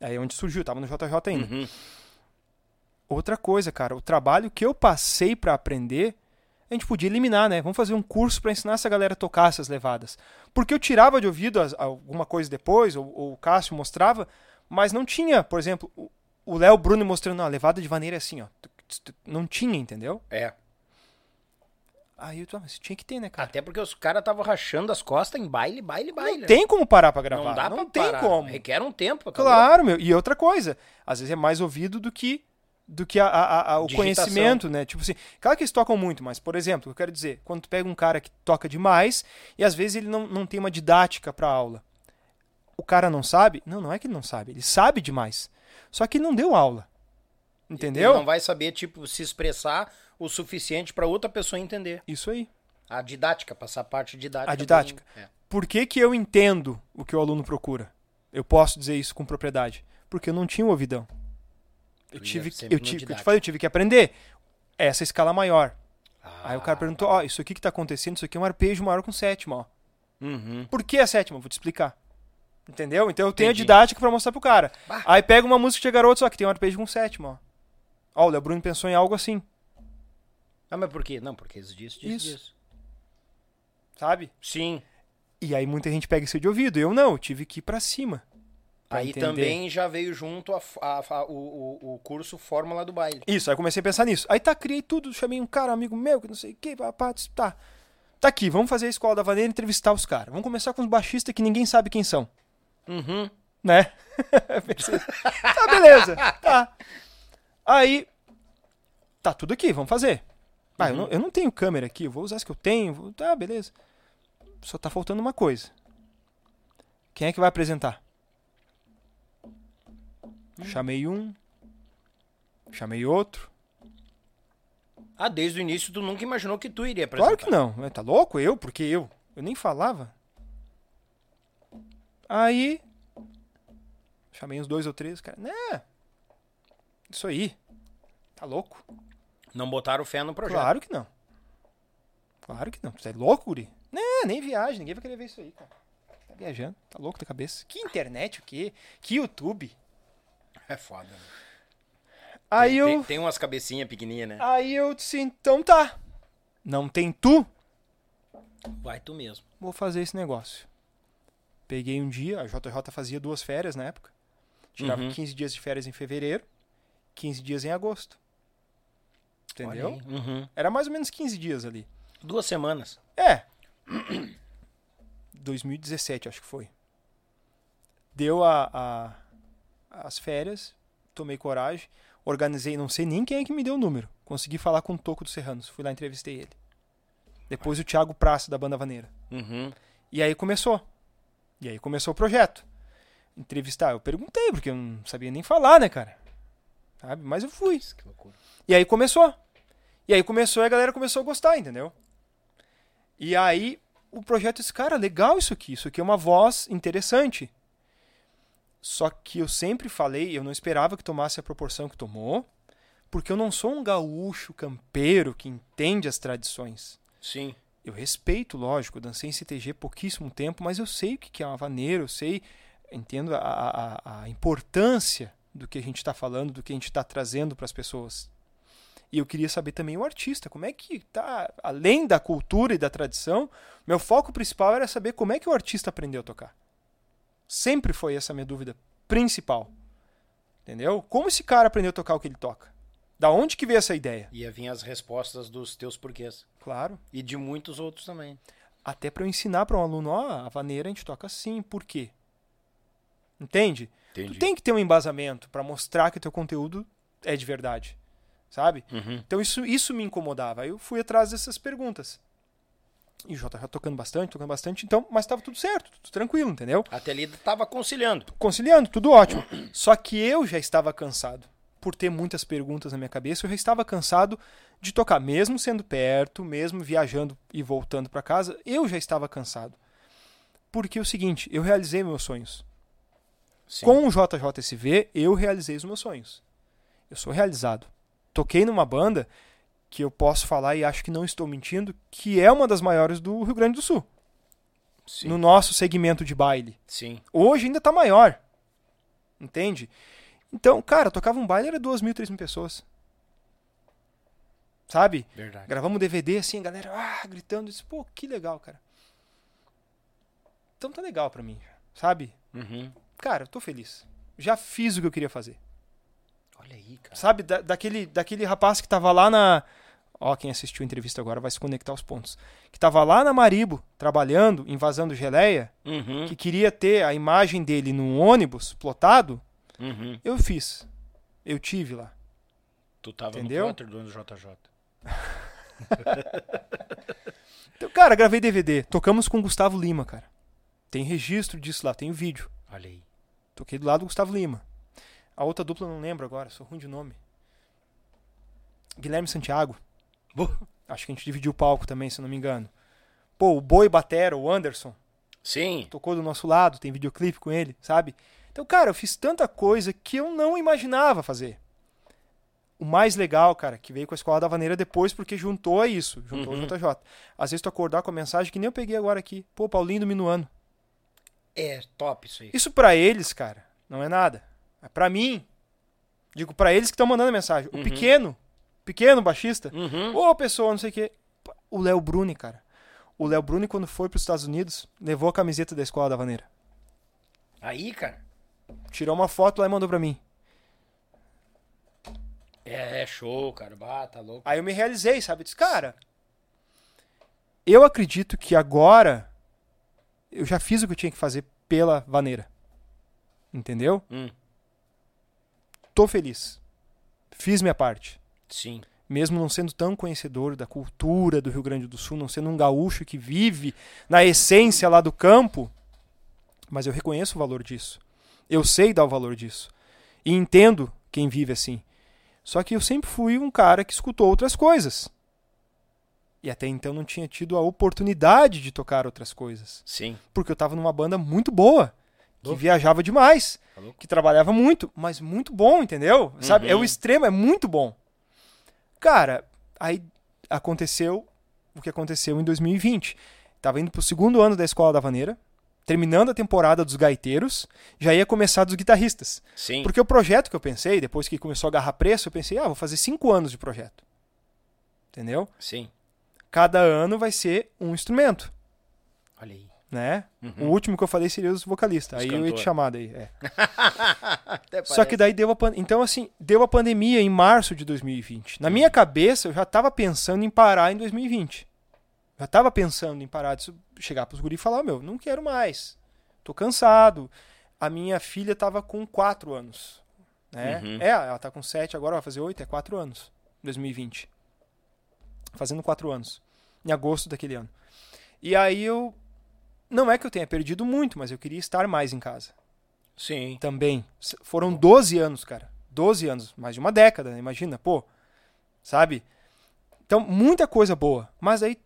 aí é onde surgiu, tava no JJ ainda. Uhum. Outra coisa, cara, o trabalho que eu passei pra aprender, a gente podia eliminar, né? Vamos fazer um curso pra ensinar essa galera a tocar essas levadas. Porque eu tirava de ouvido as- alguma coisa depois, ou, ou o Cássio mostrava, mas não tinha, por exemplo, o- Léo Bruno mostrando, não, a levada de vaneira assim, ó. Não tinha, entendeu? É. Aí eu, ah, mas tinha que ter, né, cara? Até porque os caras estavam rachando as costas em baile, baile, baile. Não tem como parar pra gravar. Não dá pra tem parar. como. Requer um tempo. tá Claro, meu. E outra coisa, às vezes é mais ouvido do que do que a- a- a- o Digitação. conhecimento, né? Tipo assim, claro que eles tocam muito, mas, por exemplo, eu quero dizer, quando tu pega um cara que toca demais e às vezes ele não, não tem uma didática pra aula. O cara não sabe? Não, não é que ele não sabe, ele sabe demais. Só que ele não deu aula. Entendeu? Ele não vai saber, tipo, se expressar o suficiente pra outra pessoa entender. Isso aí. A didática, passar a parte didática. A didática. bem- é. Por que, que eu entendo o que o aluno procura? Eu posso dizer isso com propriedade. Porque eu não tinha um ouvidão. Eu tive, eu tive, eu te falei, eu tive que aprender essa escala maior. Aí o cara Ah, perguntou, ó, isso aqui que tá acontecendo, isso aqui é um arpejo maior com sétima, ó. Uhum. Por que a sétima? Vou te explicar. Entendeu? Então eu tenho Entendi. a didática pra mostrar pro cara. Bah. Aí pega uma música de garoto, só que tem um arpejo com sétima, ó. Ó, o Léo Bruno pensou em algo assim, Ah, mas por quê? Não, porque isso disso, disso, Isso. disso. sabe? Sim. E aí muita gente pega isso de ouvido. Eu não, eu tive que ir pra cima. Aí entender. também já veio junto a, a- a- o, o, curso Fórmula do Baile. Isso, aí eu comecei a pensar nisso. Aí tá, criei tudo, chamei um cara, amigo meu, que não sei o que, papá, tá. Tá aqui, vamos fazer a escola da vaneira e entrevistar os caras. Vamos começar com os baixistas que ninguém sabe quem são, Uhum. né? Tá, beleza, tá. Aí, tá tudo aqui, vamos fazer. Ah, eu, Uhum. não, eu não tenho câmera aqui, eu vou usar as que eu tenho, vou- tá, beleza. Só tá faltando uma coisa. Quem é que vai apresentar? Chamei um, chamei outro. Ah, desde o início tu nunca imaginou que tu iria apresentar. Claro que não. É, Tá louco? Eu? Porque eu? Eu nem falava. Aí. Chamei uns dois ou três, cara. Né? Isso aí. Tá louco? Não botaram fé no projeto. Claro que não. Claro que não. Tu é louco, Guri? Né, nem viagem. Ninguém vai querer ver isso aí, cara. Tá viajando. Tá louco da cabeça. Que internet, o quê? Que YouTube? É foda. né? Aí tem, eu. tem, tem umas cabecinhas pequenininhas, né? Aí eu disse, então tá. Não tem tu? Vai tu mesmo. vou fazer esse negócio. Peguei um dia, a JJ fazia duas férias na época. Tirava Uhum. 15 dias de férias em fevereiro, 15 dias em agosto. Entendeu? Uhum. Era mais ou menos 15 dias ali. Duas semanas. É. 2017, acho que foi. Deu a, a- as férias, tomei coragem, organizei, não sei nem quem é que me deu o número. Consegui falar com o Toco dos Serranos, fui lá entrevistei ele. Depois o Thiago Praça da Banda Vaneira. Uhum. E aí começou. E aí começou o projeto. Entrevistar, eu perguntei, porque eu não sabia nem falar, né, cara? Sabe? Mas eu fui. Que loucura. E aí começou. E aí começou e a galera começou a gostar, entendeu? E aí o projeto disse, cara, legal isso aqui. Isso aqui é uma voz interessante. Só que eu sempre falei, eu não esperava que tomasse a proporção que tomou, porque eu não sou um gaúcho campeiro que entende as tradições. Sim. Eu respeito, lógico, dancei em CTG pouquíssimo tempo, mas eu sei o que é uma vaneira, eu sei, entendo a, a, a importância do que a gente está falando, do que a gente está trazendo para as pessoas. E eu queria saber também o artista, como é que tá, além da cultura e da tradição, meu foco principal era saber como é que o artista aprendeu a tocar. Sempre foi essa a minha dúvida principal. Entendeu? Como esse cara aprendeu a tocar o que ele toca? Da onde que veio essa ideia? Ia vir as respostas dos teus porquês. Claro. E de muitos outros também. até para eu ensinar para um aluno, ó, a vaneira a gente toca assim, por quê? Entende? Entendi. Tu tem que ter um embasamento para mostrar que o teu conteúdo é de verdade, sabe? Uhum. Então isso, isso me incomodava. Aí eu fui atrás dessas perguntas. E o JJ tocando bastante, tocando bastante, então, mas estava tudo certo, tudo tranquilo, entendeu? Até ali tava conciliando. Conciliando, tudo ótimo. Só que eu já estava cansado. por ter muitas perguntas na minha cabeça, eu já estava cansado de tocar, mesmo sendo perto, mesmo viajando e voltando para casa, eu já estava cansado. Porque é o seguinte, eu realizei meus sonhos. Sim. Com o JJSV, eu realizei os meus sonhos. Eu sou realizado. Toquei numa banda que eu posso falar e acho que não estou mentindo, que é uma das maiores do Rio Grande do Sul. Sim. No nosso segmento de baile. Sim. Hoje ainda tá maior. Entende? Então, cara, tocava um baile, era duas mil, três mil pessoas. Sabe? Verdade. Gravamos um DVD assim, a galera ah, gritando. Disse, Pô, que legal, cara. Então tá legal pra mim, sabe? Uhum. Cara, eu tô feliz. Já fiz o que eu queria fazer. Olha aí, cara. Sabe? Da- daquele, daquele rapaz que tava lá na. Ó, quem assistiu a entrevista agora vai se conectar aos pontos. Que tava lá na Maribo, trabalhando, invasando geleia, Uhum. que queria ter a imagem dele num ônibus plotado. Uhum. Eu fiz. Eu tive lá. Tu tava Entendeu? no do JJ. Então, cara, gravei DVD. Tocamos com o Gustavo Lima, cara. Tem registro disso lá, tem o vídeo. Olha aí. Toquei do lado do Gustavo Lima. A outra dupla eu não lembro agora, sou ruim de nome. Guilherme Santiago. Acho que a gente dividiu o palco também, se não me engano. Pô, o Boi Batera, o Anderson, Sim. tocou do nosso lado, tem videoclipe com ele, sabe? Então, cara, eu fiz tanta coisa que eu não imaginava fazer. O mais legal, cara, que veio com a Escola da Vaneira depois, porque juntou a isso, juntou Uhum. o JJ. Às vezes tu acordar com a mensagem que nem eu peguei agora aqui. Pô, Paulinho do Minuano. É top isso aí. Isso pra eles, cara, não é nada. É pra mim. Digo pra eles que estão mandando a mensagem. O Uhum. pequeno, pequeno baixista, Uhum. ô pessoa, não sei o quê. O Léo Bruni, cara. O Léo Bruni, quando foi pros Estados Unidos, levou a camiseta da Escola da Vaneira. Aí, cara. Tirou uma foto lá e mandou pra mim. É, é show, cara. Bah, tá louco. Aí eu me realizei, sabe? Eu disse, cara, eu acredito que agora eu já fiz o que eu tinha que fazer pela vaneira. Entendeu? Hum. Tô feliz. Fiz minha parte. Sim. Mesmo não sendo tão conhecedor da cultura do Rio Grande do Sul, não sendo um gaúcho que vive na essência lá do campo, mas eu reconheço o valor disso. Eu sei dar o valor disso. E entendo quem vive assim. Só que eu sempre fui um cara que escutou outras coisas. E até então não tinha tido a oportunidade de tocar outras coisas. Sim. Porque eu tava numa banda muito boa, que viajava demais, Tá louco? que trabalhava muito, mas muito bom, entendeu? Sabe? É o Uhum. extremo, é muito bom. Cara, aí aconteceu o que aconteceu em 2020. Tava indo pro segundo ano da Escola da Vaneira, terminando a temporada dos gaiteiros, já ia começar dos guitarristas. Sim. Porque o projeto que eu pensei, depois que começou a agarrar preço, eu pensei, ah, vou fazer cinco anos de projeto. Entendeu? Sim. Cada ano vai ser um instrumento, Olha aí. Né? Uhum. O último que eu falei seria os vocalistas. Os aí eu ia te cantor. chamar daí. é. Só que daí deu a pan... então assim, deu a pandemia em março de 2020. Na minha cabeça eu já tava pensando em parar em 2020. Já tava pensando em parar de chegar pros guri e falar, meu, não quero mais. Tô cansado. A minha filha tava com 4 anos, né? Uhum. É, ela tá com 7, agora vai fazer 8, é 4 anos. 2020. Fazendo 4 anos. Em agosto daquele ano. E aí eu não é que eu tenha perdido muito, mas eu queria estar mais em casa Sim. também. Foram 12 anos, cara. 12 anos, mais de uma década, né? imagina, pô. Sabe? Então, muita coisa boa. Mas aí,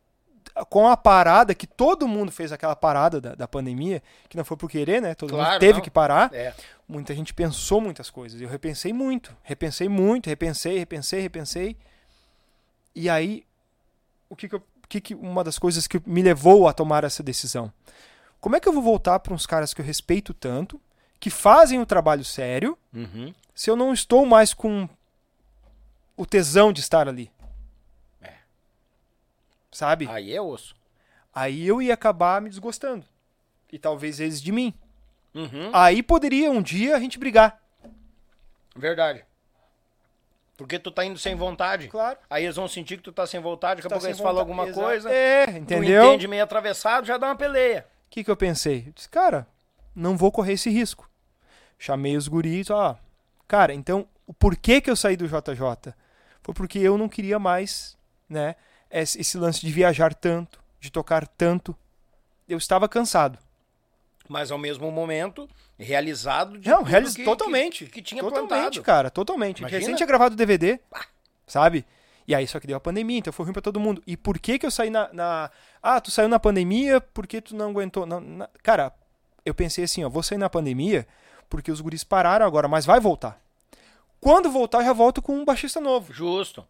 com a parada, que todo mundo fez aquela parada da, da pandemia, que não foi por querer, né? Todo Claro, mundo teve não. que parar. É. Muita gente pensou muitas coisas. Eu repensei muito. Repensei muito, repensei, repensei, repensei. E aí, o que que eu, que que uma das coisas que me levou a tomar essa decisão? Como é que eu vou voltar para uns caras que eu respeito tanto, que fazem o trabalho sério, Uhum. se eu não estou mais com o tesão de estar ali? É. Sabe? Aí é osso. Aí eu ia acabar me desgostando. E talvez eles de mim. Uhum. Aí poderia um dia a gente brigar. Verdade. Porque tu tá indo sem vontade. Claro. Aí eles vão sentir que tu tá sem vontade, daqui a Tá pouco eles falam alguma Exato. coisa. É, Tu entendeu? entende meio atravessado, já dá uma peleia. O que, que eu pensei? Eu disse, cara, não vou correr esse risco. Chamei os guris, ó. Cara, então, o porquê que eu saí do JJ? Foi porque eu não queria mais, né, esse lance de viajar tanto, de tocar tanto. Eu estava cansado. Mas ao mesmo momento, realizado de Não, tudo realiz... que- totalmente. Que, que tinha totalmente, plantado. cara, totalmente. Imagina. Recente tinha gravado DVD, sabe? E aí só que deu a pandemia, então foi ruim pra todo mundo. E por que que eu saí na, na- Ah, tu saiu na pandemia porque tu não aguentou... Não, na- Cara, eu pensei assim, ó, vou sair na pandemia porque os guris pararam agora, mas vai voltar. Quando voltar, eu já volto com um baixista novo. Justo.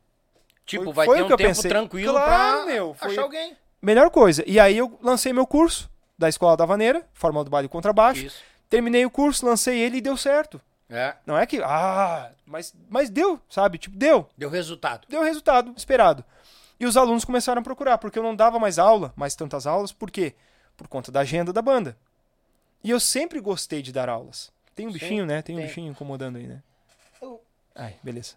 Tipo, Foi- vai foi ter o um tempo pensei. tranquilo Claro, pra meu, foi- achar alguém. Melhor coisa. E aí eu lancei meu curso da Escola da Vaneira, Fórmula do Baile Contrabaixo. Isso. Terminei o curso, lancei ele e deu certo. É, Não é que, ah, mas, mas deu, sabe? Tipo, deu. deu resultado. Deu resultado esperado. E os alunos começaram a procurar, porque eu não dava mais aula, mais tantas aulas, por quê? Por conta da agenda da banda. E eu sempre gostei de dar aulas. Tem um Sim, bichinho, né? Tem um tem. bichinho incomodando aí, né? Ai, beleza.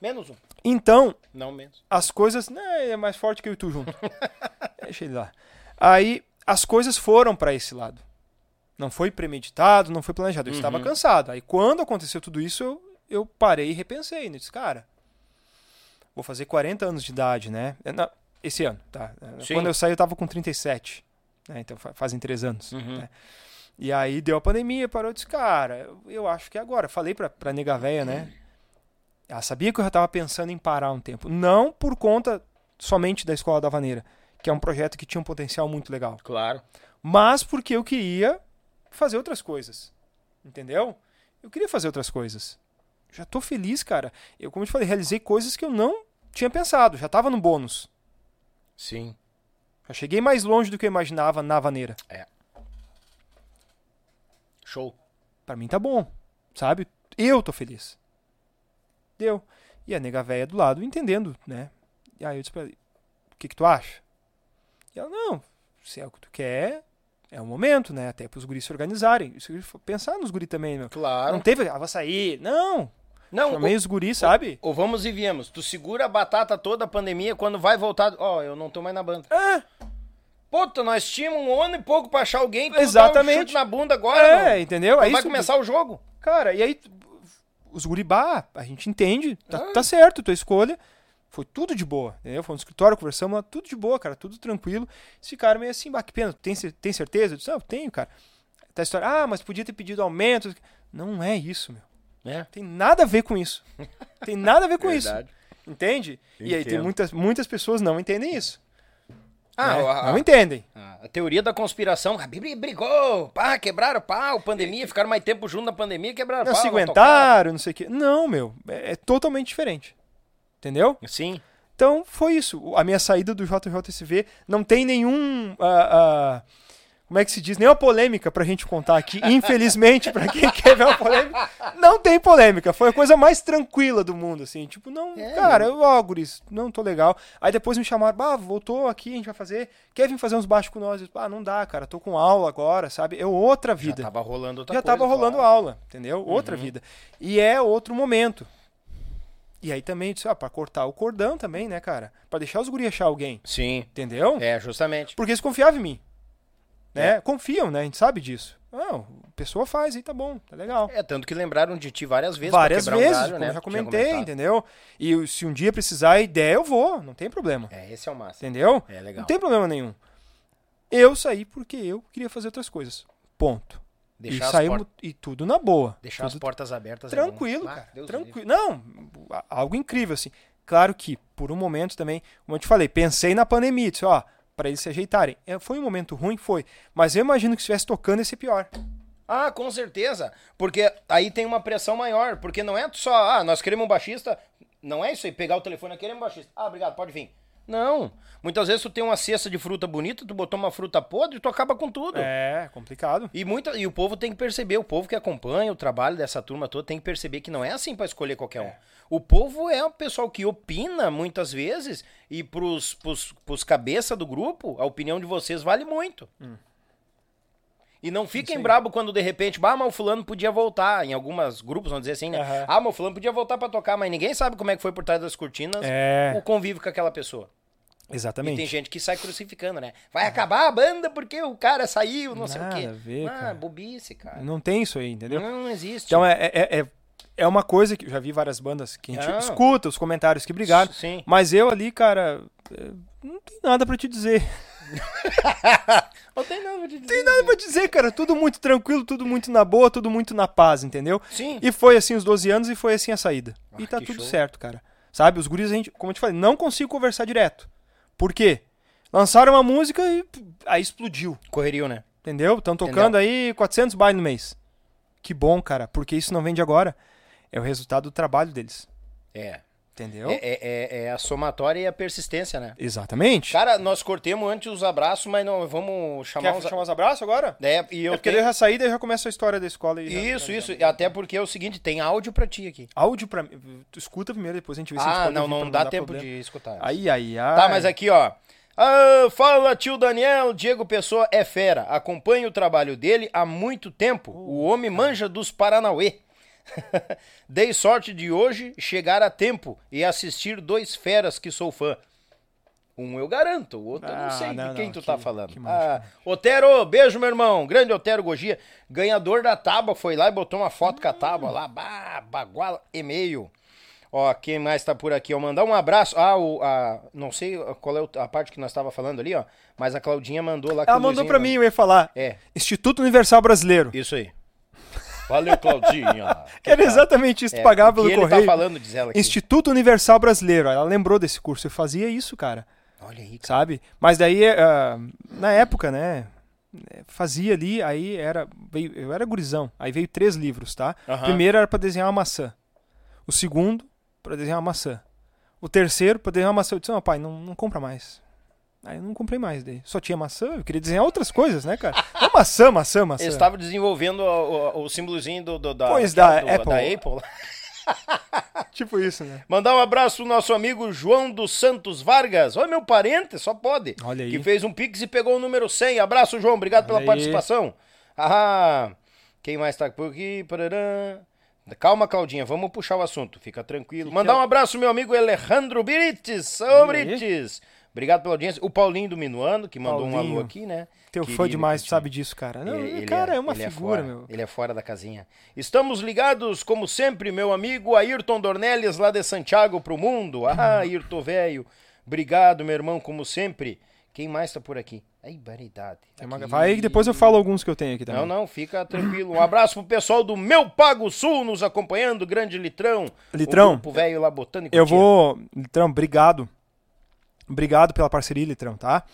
Menos um. Então, Não menos. as coisas. Né, é mais forte que eu e tu junto. Deixa ele lá. Aí, as coisas foram pra esse lado. Não foi premeditado, não foi planejado. Eu Uhum. estava cansado. Aí, quando aconteceu tudo isso, eu, eu parei e repensei. Né? Disse, cara, vou fazer 40 anos de idade, né? Esse ano, tá? Sim. Quando eu saí, eu tava com 37. Né? Então, fa- fazem três anos. Uhum. né? E aí, deu a pandemia, parou. Eu disse, cara, eu, eu acho que é agora. Falei pra, pra nega véia, né? Ela sabia que eu já estava pensando em parar um tempo. Não por conta somente da Escola da Vaneira, que é um projeto que tinha um potencial muito legal. Claro. Mas porque eu queria fazer outras coisas. Entendeu? Eu queria fazer outras coisas. Já tô feliz, cara. Eu, como eu te falei, realizei coisas que eu não tinha pensado. Já tava no bônus. Sim. Já cheguei mais longe do que eu imaginava na vaneira. Show. Pra mim tá bom. Sabe? Eu tô feliz. Deu. E a nega véia do lado entendendo, né? E aí eu disse pra ela, o que que tu acha? E ela, não, se é o que tu quer, é o momento, né? Até pros guris se organizarem. Isso pensar nos guris também, meu. Claro. Não teve, ah, vou sair. Não, Não, chamei ou, os guris, sabe? ou vamos e viemos. Tu segura a batata toda a pandemia, quando vai voltar. Ó, eu não tô mais na banda. É, Puta, nós tínhamos um ano e pouco pra achar alguém. Tu Exatamente. Um chute na bunda agora, é, mano. entendeu? Aí vai isso- começar o jogo. Cara, e aí os guribá, a gente entende, tá, Ah. tá certo, tua escolha. Foi tudo de boa, entendeu? Foi no escritório, conversamos, tudo de boa, cara, tudo tranquilo. Esse ficaram meio assim, bah, que pena, tem, tem certeza? Eu disse, não, tenho, cara. Tá história, ah, mas podia ter pedido aumento. Não é isso, meu. É. Tem nada a ver com isso. Tem nada a ver com isso. Entende? E aí tem muitas, muitas pessoas não entendem isso. Ah, né? a, não entendem. a- a teoria da conspiração. A Bíblia brigou, pá, quebraram pau, pandemia, ficaram mais tempo junto na pandemia, quebraram Não pau. se aguentaram, não sei o quê. Não, meu. É, é totalmente diferente. Entendeu? Sim. Então foi isso. A minha saída do JJSV não tem nenhum. ah, ah, como é que se diz? Nenhuma polêmica pra gente contar aqui. Infelizmente, pra quem quer ver uma polêmica, não tem polêmica. Foi a coisa mais tranquila do mundo, assim. Tipo, não, É, cara, eu, ó, guris, não tô legal. Aí depois me chamaram, bah, voltou aqui, a gente vai fazer. Quer vir fazer uns baixos com nós? Ah, não dá, cara, tô com aula agora, sabe? É outra vida Já tava rolando outra já coisa. tava rolando claro. aula, entendeu? Outra vida. E é outro momento. E aí também, disse, ah, pra cortar o cordão também, né, cara? Pra deixar os guri achar alguém, Sim, entendeu? é, justamente. Porque eles confiavam em mim. Né? É. Confiam, né? A gente sabe disso. Não, a pessoa faz aí, tá bom, tá legal. É, tanto que lembraram de ti várias vezes. Várias quebrar um vezes, galho, como né? eu já comentei, entendeu? E se um dia precisar e der, eu vou, não tem problema. É, esse é o máximo. Entendeu? É legal. Não tem problema nenhum. Eu saí porque eu queria fazer outras coisas. Ponto. Deixar, e saímos por- e tudo na boa. deixar tudo as portas abertas. é Tranquilo. Ah, cara. Deus tranquilo. Não, algo incrível, assim. Claro que, por um momento também, como eu te falei, pensei na pandemia, disse, ó, pra eles se ajeitarem. É, Foi um momento ruim? Foi. Mas eu imagino que se estivesse tocando, ia ser pior. Ah, com certeza. Porque aí tem uma pressão maior. Porque não é só, ah, nós queremos um baixista. Não é isso aí, pegar o telefone, queremos um baixista. Ah, obrigado, pode vir. Não. Muitas vezes tu tem uma cesta de fruta bonita, tu botou uma fruta podre e tu acaba com tudo. É, complicado. E, muita, e o povo tem que perceber, o povo que acompanha o trabalho dessa turma toda tem que perceber que não é assim pra escolher qualquer um. O povo é o pessoal que opina muitas vezes e pros, pros, pros cabeça do grupo, a opinião de vocês vale muito. E não fiquem brabo quando de repente, ah, mas o fulano podia voltar. Em alguns grupos, vamos dizer assim, né? Aham. Ah, mas o fulano podia voltar pra tocar, mas ninguém sabe como é que foi por trás das cortinas É. o convívio com aquela pessoa. E Exatamente. tem gente que sai crucificando, né? Vai acabar a banda porque o cara saiu, não sei o Nada quê. a ver, ah, cara. bobice, cara. Não tem isso aí, entendeu? Não existe. Então é, é, é, é uma coisa que eu já vi várias bandas que a gente Não. escuta os comentários que brigaram. Sim. Mas eu ali, cara, é, não tem nada pra te dizer. Não tem nada pra te dizer. Tem nada pra dizer, cara. Tudo muito tranquilo, tudo muito na boa, tudo muito na paz, entendeu? Sim. E foi assim os 12 anos e foi assim a saída. Ah, e tá tudo show. certo, cara. Sabe? Os guris, a gente, como eu te falei, não consigo conversar direto. Por quê? Lançaram uma música e aí explodiu. Correrio, né? Entendeu? Estão Entendeu. tocando aí 400 bailes no mês. Que bom, cara, porque isso não vem de agora. É o resultado do trabalho deles. É. Entendeu? É, é, é- é a somatória e a persistência, né? Exatamente. Cara, nós cortemos antes os abraços, mas não vamos chamar Quer os. chamar os abraços agora? É, e eu é porque tenho... eu já saí, daí já começa a história da escola. E Isso, já- isso. e Até porque é o seguinte, tem áudio pra ti aqui. Áudio pra mim. Tu escuta primeiro, depois a gente vê se a gente Ah, pode não, pra não dá tempo problema. de escutar. Ai, ai, ai. Tá, mas aqui, ó. Ah, fala, tio Daniel. Diego Pessoa é fera. Acompanho o trabalho dele há muito tempo. o homem manja dos Paranauê. Dei sorte de hoje chegar a tempo e assistir dois feras que sou fã. Um eu garanto, o outro eu não Ah, sei não, de quem não, tu que- tá falando. ah, Otero, beijo, meu irmão. Grande Otero Gogia. Ganhador da tábua, foi lá e botou uma foto com a tábua lá. Bah, baguala e-mail. Ó, quem mais tá por aqui? Ó, mandar um abraço. Ah, o, a, não sei qual é a parte que nós tava falando ali, ó. Mas a Claudinha mandou lá. Ela mandou pra mim, eu ia falar. É, Instituto Universal Brasileiro. isso aí. Valeu, Claudinha. Era exatamente isso, É, pagava o que pelo ele correio. tá falando, diz ela aqui. Instituto Universal Brasileiro. Ela lembrou desse curso. Eu fazia isso, cara. Olha aí, cara. Sabe? Mas daí, ah, na época, né? Fazia ali, aí era. veio- eu era gurizão. Aí veio três livros, tá? Aham. O primeiro era pra desenhar uma maçã. O segundo, pra desenhar uma maçã. O terceiro, pra desenhar uma maçã. Eu disse, não, pai, não, não compra mais. Aí eu não comprei mais daí. Só tinha maçã, eu queria desenhar outras coisas, né, cara? Não maçã, maçã, maçã. Ele estava desenvolvendo o, o, o símbolozinho do, do- da, Pois, da do- Apple. da Apple. Tipo isso, né? Mandar um abraço pro nosso amigo João dos Santos Vargas. Olha, meu parente, só pode. Olha aí. Que fez um pix e pegou o número 100. Abraço, João. Obrigado pela Olha aí. participação. Ah, quem mais tá por aqui? Parará. Calma, Claudinha, vamos puxar o assunto. Fica tranquilo. Mandar um abraço, meu amigo Alejandro Brites. Ô. Brites. Obrigado pela audiência. O Paulinho do Minuano, que mandou um Paulinho. alô aqui, né? Teu Querido fã demais, tu Cristiano. sabe disso, cara. Não, Ele- ele cara, é, uma ele figura, fora, meu. Ele é fora da casinha. Estamos ligados, como sempre, meu amigo Ayrton Dornelles, lá de Santiago pro mundo. Ah, Ayrton velho. Obrigado, meu irmão, como sempre. Quem mais tá por aqui? Ai, baridade. Aqui. Vai que depois eu falo alguns que eu tenho aqui também. Não, não, fica tranquilo. Um abraço pro pessoal do Meu Pago Sul nos acompanhando, grande Litrão. Litrão, O velho lá botânico. Eu vou. Litrão, obrigado. Obrigado pela parceria, Litrão, tá?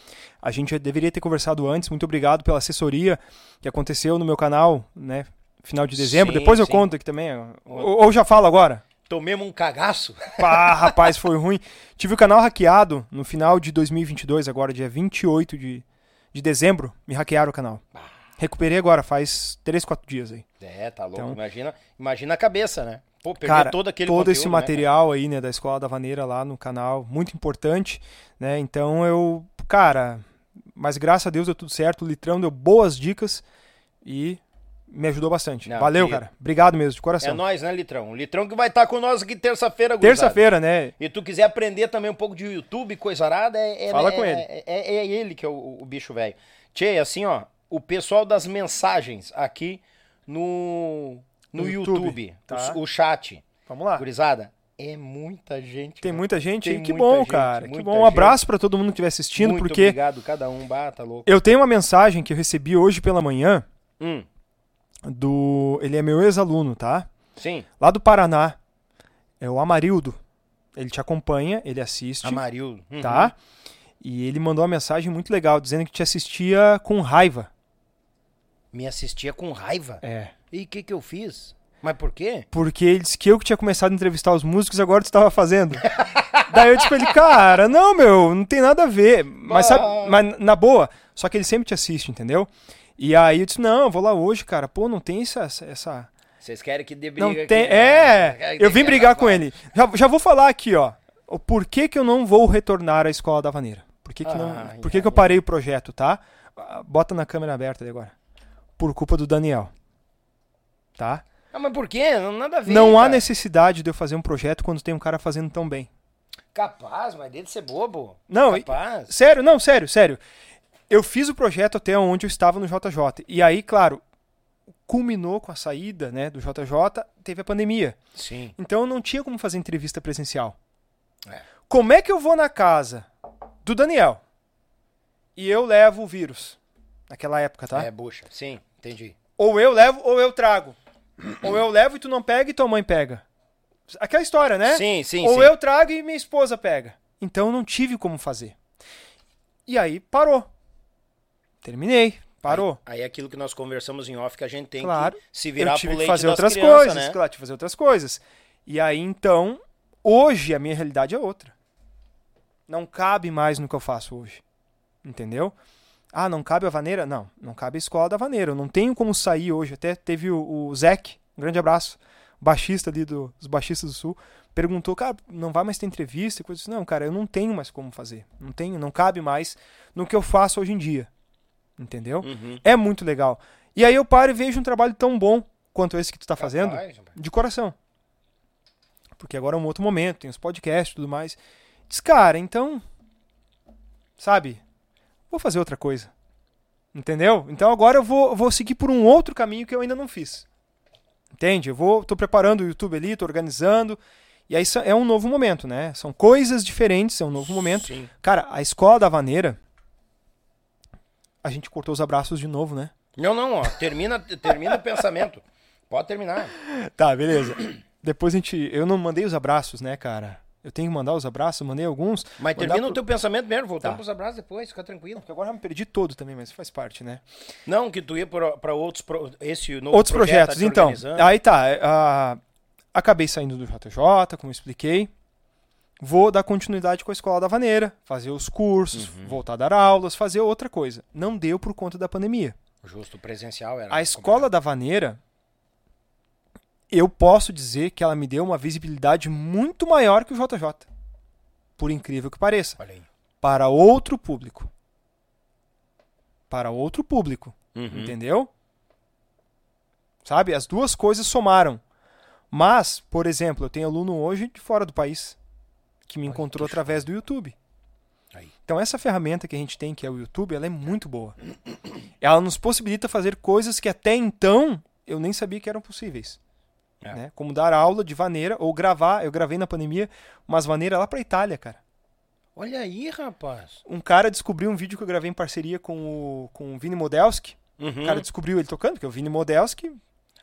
A gente deveria ter conversado antes. Muito obrigado pela assessoria que aconteceu no meu canal, né? Final de dezembro. Sim, Depois eu sim. conto aqui também. Ou, ou já falo agora? Tomemos um cagaço. Pá, rapaz, foi ruim. Tive o canal hackeado no final de 2022, agora, dia 28 de, de dezembro. Me hackearam o canal. Recuperei agora, faz 3, 4 dias aí. É, tá louco. Então- imagina, imagina a cabeça, né? Pô, perdeu Cara, todo aquele todo esse conteúdo, né, material aí, né, da Escola da Vaneira lá no canal, muito importante, né? Então eu, cara, mas graças a Deus deu tudo certo, o Litrão deu boas dicas e me ajudou bastante. Não, Valeu, e- cara. Obrigado mesmo, de É coração. nóis, né, Litrão? O Litrão que vai estar com nós aqui terça-feira. Terça-feira, né? E tu quiser aprender também um pouco de YouTube, coisa arada, é, é- Fala é- com ele. É, é- é ele que é o, o bicho velho. Tchê, assim, ó, o pessoal das mensagens aqui no, no, No YouTube, YouTube, tá. o, o chat, Vamos lá. gurizada, é muita gente. Tem muita gente Tem que muita bom, gente, cara. Que bom. Um abraço pra todo mundo que estiver assistindo, Muito porque obrigado, cada um, bata louco. eu tenho uma mensagem que eu recebi hoje pela manhã Hum, do, ele é meu ex-aluno, tá? sim, Lá do Paraná. É o Amarildo. Ele te acompanha, ele assiste. Amarildo. Uhum. tá? E ele mandou uma mensagem muito legal, dizendo que te assistia com raiva. Me assistia com raiva. É. E o que que eu fiz? Mas por quê? Porque ele disse que eu que tinha começado a entrevistar os músicos, agora tu estava fazendo. Daí eu disse pra ele, cara, não, meu, não tem nada a ver. Mas, sabe, Ah. mas na boa, só que ele sempre te assiste, entendeu? E aí eu disse, não, eu vou lá hoje, cara. Pô, não tem essa. essa-. Vocês querem que dê briga Não aqui, tem. né? É! Eu vim brigar com ele. Já, já vou falar aqui, ó. O porquê que eu não vou retornar à escola da Vaneira. Por que, que, não, Ai, por que, que eu parei o projeto, tá? Ah, Bota na câmera aberta aí agora. Por culpa do Daniel. Tá? Ah, mas por quê? Não, nada a ver. não há cara. necessidade de eu fazer um projeto quando tem um cara fazendo tão bem. Capaz, mas dele ser bobo. Não, e- Capaz. sério, não, sério, sério. Eu fiz o projeto até onde eu estava no JJ. E aí, claro, culminou com a saída né, do JJ, teve a pandemia. Sim. Então não tinha como fazer entrevista presencial. É. Como é que eu vou na casa do Daniel e eu levo o vírus. Naquela época, tá? É, bucha. Sim, entendi. Ou eu levo ou eu trago. ou eu levo e tu não pega e tua mãe pega. Aquela história, né? Sim, sim, ou sim. eu trago e minha esposa pega. Então eu não tive como fazer. E aí parou. Terminei. Parou. Aí é aquilo que nós conversamos em off que a gente tem Claro. que se virar eu tive pro que leite fazer das outras crianças, coisas, né? claro, tive que fazer outras coisas. E aí então, hoje a minha realidade é outra. Não cabe mais no que eu faço hoje. Entendeu? Ah, não cabe a vaneira? Não, não cabe a escola da vaneira. Eu não tenho como sair hoje. Até teve o, o um grande abraço, baixista ali do, dos baixistas do Sul, perguntou, cara, não vai mais ter entrevista? E coisa assim. Não, cara, eu não tenho mais como fazer. Não tenho, não cabe mais no que eu faço hoje em dia. Entendeu? Uhum. É muito legal. E aí eu paro e vejo um trabalho tão bom quanto esse que tu tá fazendo, de coração. Porque agora é um outro momento, tem os podcasts e tudo mais. Diz, cara, então. Sabe? Vou fazer outra coisa. Entendeu? Então agora eu vou, vou seguir por um outro caminho que eu ainda não fiz. Entende? Eu vou, tô preparando o YouTube ali, tô organizando. E aí é um novo momento, né? São coisas diferentes, é um novo momento. Sim. Cara, a escola da vaneira. A gente cortou os abraços de novo, né? Não, não, ó. Termina, termina o pensamento. Pode terminar. Tá, beleza. Depois a gente. Eu não mandei os abraços, né, cara? Eu tenho que mandar os abraços, mandei alguns. Mas termina o pro- teu pensamento mesmo. Voltamos Tá. pros abraços depois, fica tranquilo. Porque agora eu me perdi todo também, mas faz parte, né? Não, que tu ia pra outros. Pro, esse novo Outros projeto projetos, tá então. Aí tá. ah, acabei saindo do JJ, como eu expliquei. Vou dar continuidade com a escola da vaneira, fazer os cursos, Uhum. voltar a dar aulas, fazer outra coisa. Não deu por conta da pandemia. Justo, presencial era. A escola da vaneira, eu posso dizer que ela me deu uma visibilidade muito maior que o JJ. Por incrível que pareça. Para outro público. Para outro público. Uhum. Entendeu? Sabe? As duas coisas somaram. Mas, por exemplo, eu tenho aluno hoje de fora do país que me Olha, encontrou que através do YouTube. Aí. Então essa ferramenta que a gente tem, que é o YouTube, ela é muito boa. Ela nos possibilita fazer coisas que até então eu nem sabia que eram possíveis. É. Né? Como dar aula de vaneira ou gravar. Eu gravei na pandemia umas vaneiras lá pra Itália, cara. Olha aí, rapaz. Um cara descobriu um vídeo que eu gravei em parceria com o, com o Vini Modelski. Uhum. O cara descobriu ele tocando, porque o Vini Modelski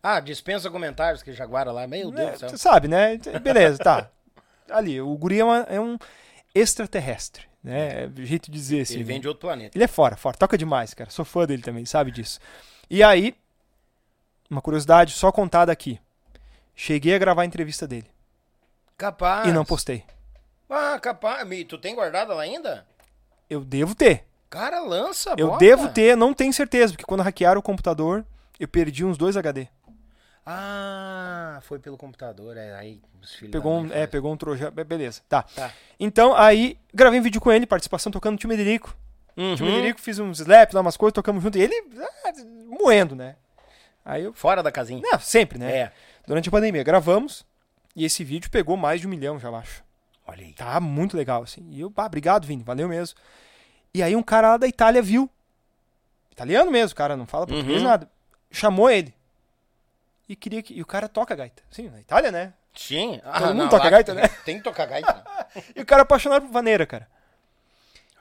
Ah, dispensa comentários que Jaguara lá. Meu Deus É, do céu. Você sabe, né? Beleza, tá. Ali, o guri é, uma- é um extraterrestre, né? É o jeito de dizer assim. Ele né? vem de outro planeta. Ele é fora, fora. Toca demais, cara. Sou fã dele também, sabe disso. E aí, uma curiosidade só contada aqui. Cheguei a gravar a entrevista dele Capaz. e não postei. Ah, capaz. Mi, Tu tem guardado ela ainda? Eu devo ter. Cara, lança, Eu bota. devo ter, não tenho certeza, porque quando hackearam o computador, eu perdi uns dois HD. Ah, foi pelo computador. É, aí os filhos Pegou um, é, pegou um trojan. be- Beleza, tá. Tá. Então, aí, gravei um vídeo com ele, participação tocando Tio Mederico. Uhum. Tio Mederico, fiz uns slaps lá, umas coisas, tocamos junto. E ele, ah, moendo, né? Aí eu. Fora da casinha. Não, sempre, né? É. Durante a pandemia, gravamos. E esse vídeo pegou mais de um milhão, já acho. Olha aí. Tá muito legal, assim. E eu, ah, obrigado, Vini, valeu mesmo. E aí um cara lá da Itália viu. Italiano mesmo, cara não fala português, Uhum. nada. Chamou ele. E queria que. E o cara toca gaita. Sim, na Itália, né? Sim. Todo mundo toca gaita, né? Tem que tocar gaita. E o cara apaixonado por vaneira, cara.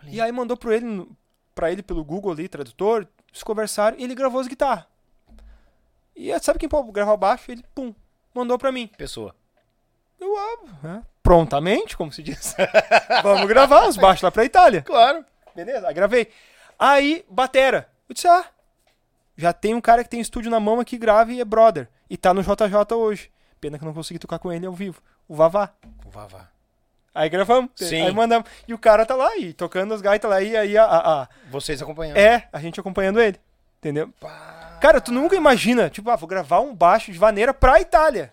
E aí mandou pro ele, pra ele pelo Google ali, tradutor, eles conversaram e ele gravou as guitarras. E sabe quem pode gravar baixo? Ele, pum, mandou pra mim. Pessoa. Eu, ah, é, prontamente, como se diz. Vamos gravar os baixos lá pra Itália. Claro. Beleza, aí gravei. Aí, batera. Eu disse, ah, já tem um cara que tem estúdio na mão aqui, grave e é brother. E tá no JJ hoje. Pena que eu não consegui tocar com ele ao vivo. O Vavá. O Vavá. Aí gravamos. Sim. Aí mandamos. E o cara tá lá, e tocando as gaitas lá, e aí a, a- a- Vocês acompanhando. É, a gente acompanhando ele. Entendeu? Pá. Cara, tu nunca imagina, tipo, ah, vou gravar um baixo de vaneira pra Itália.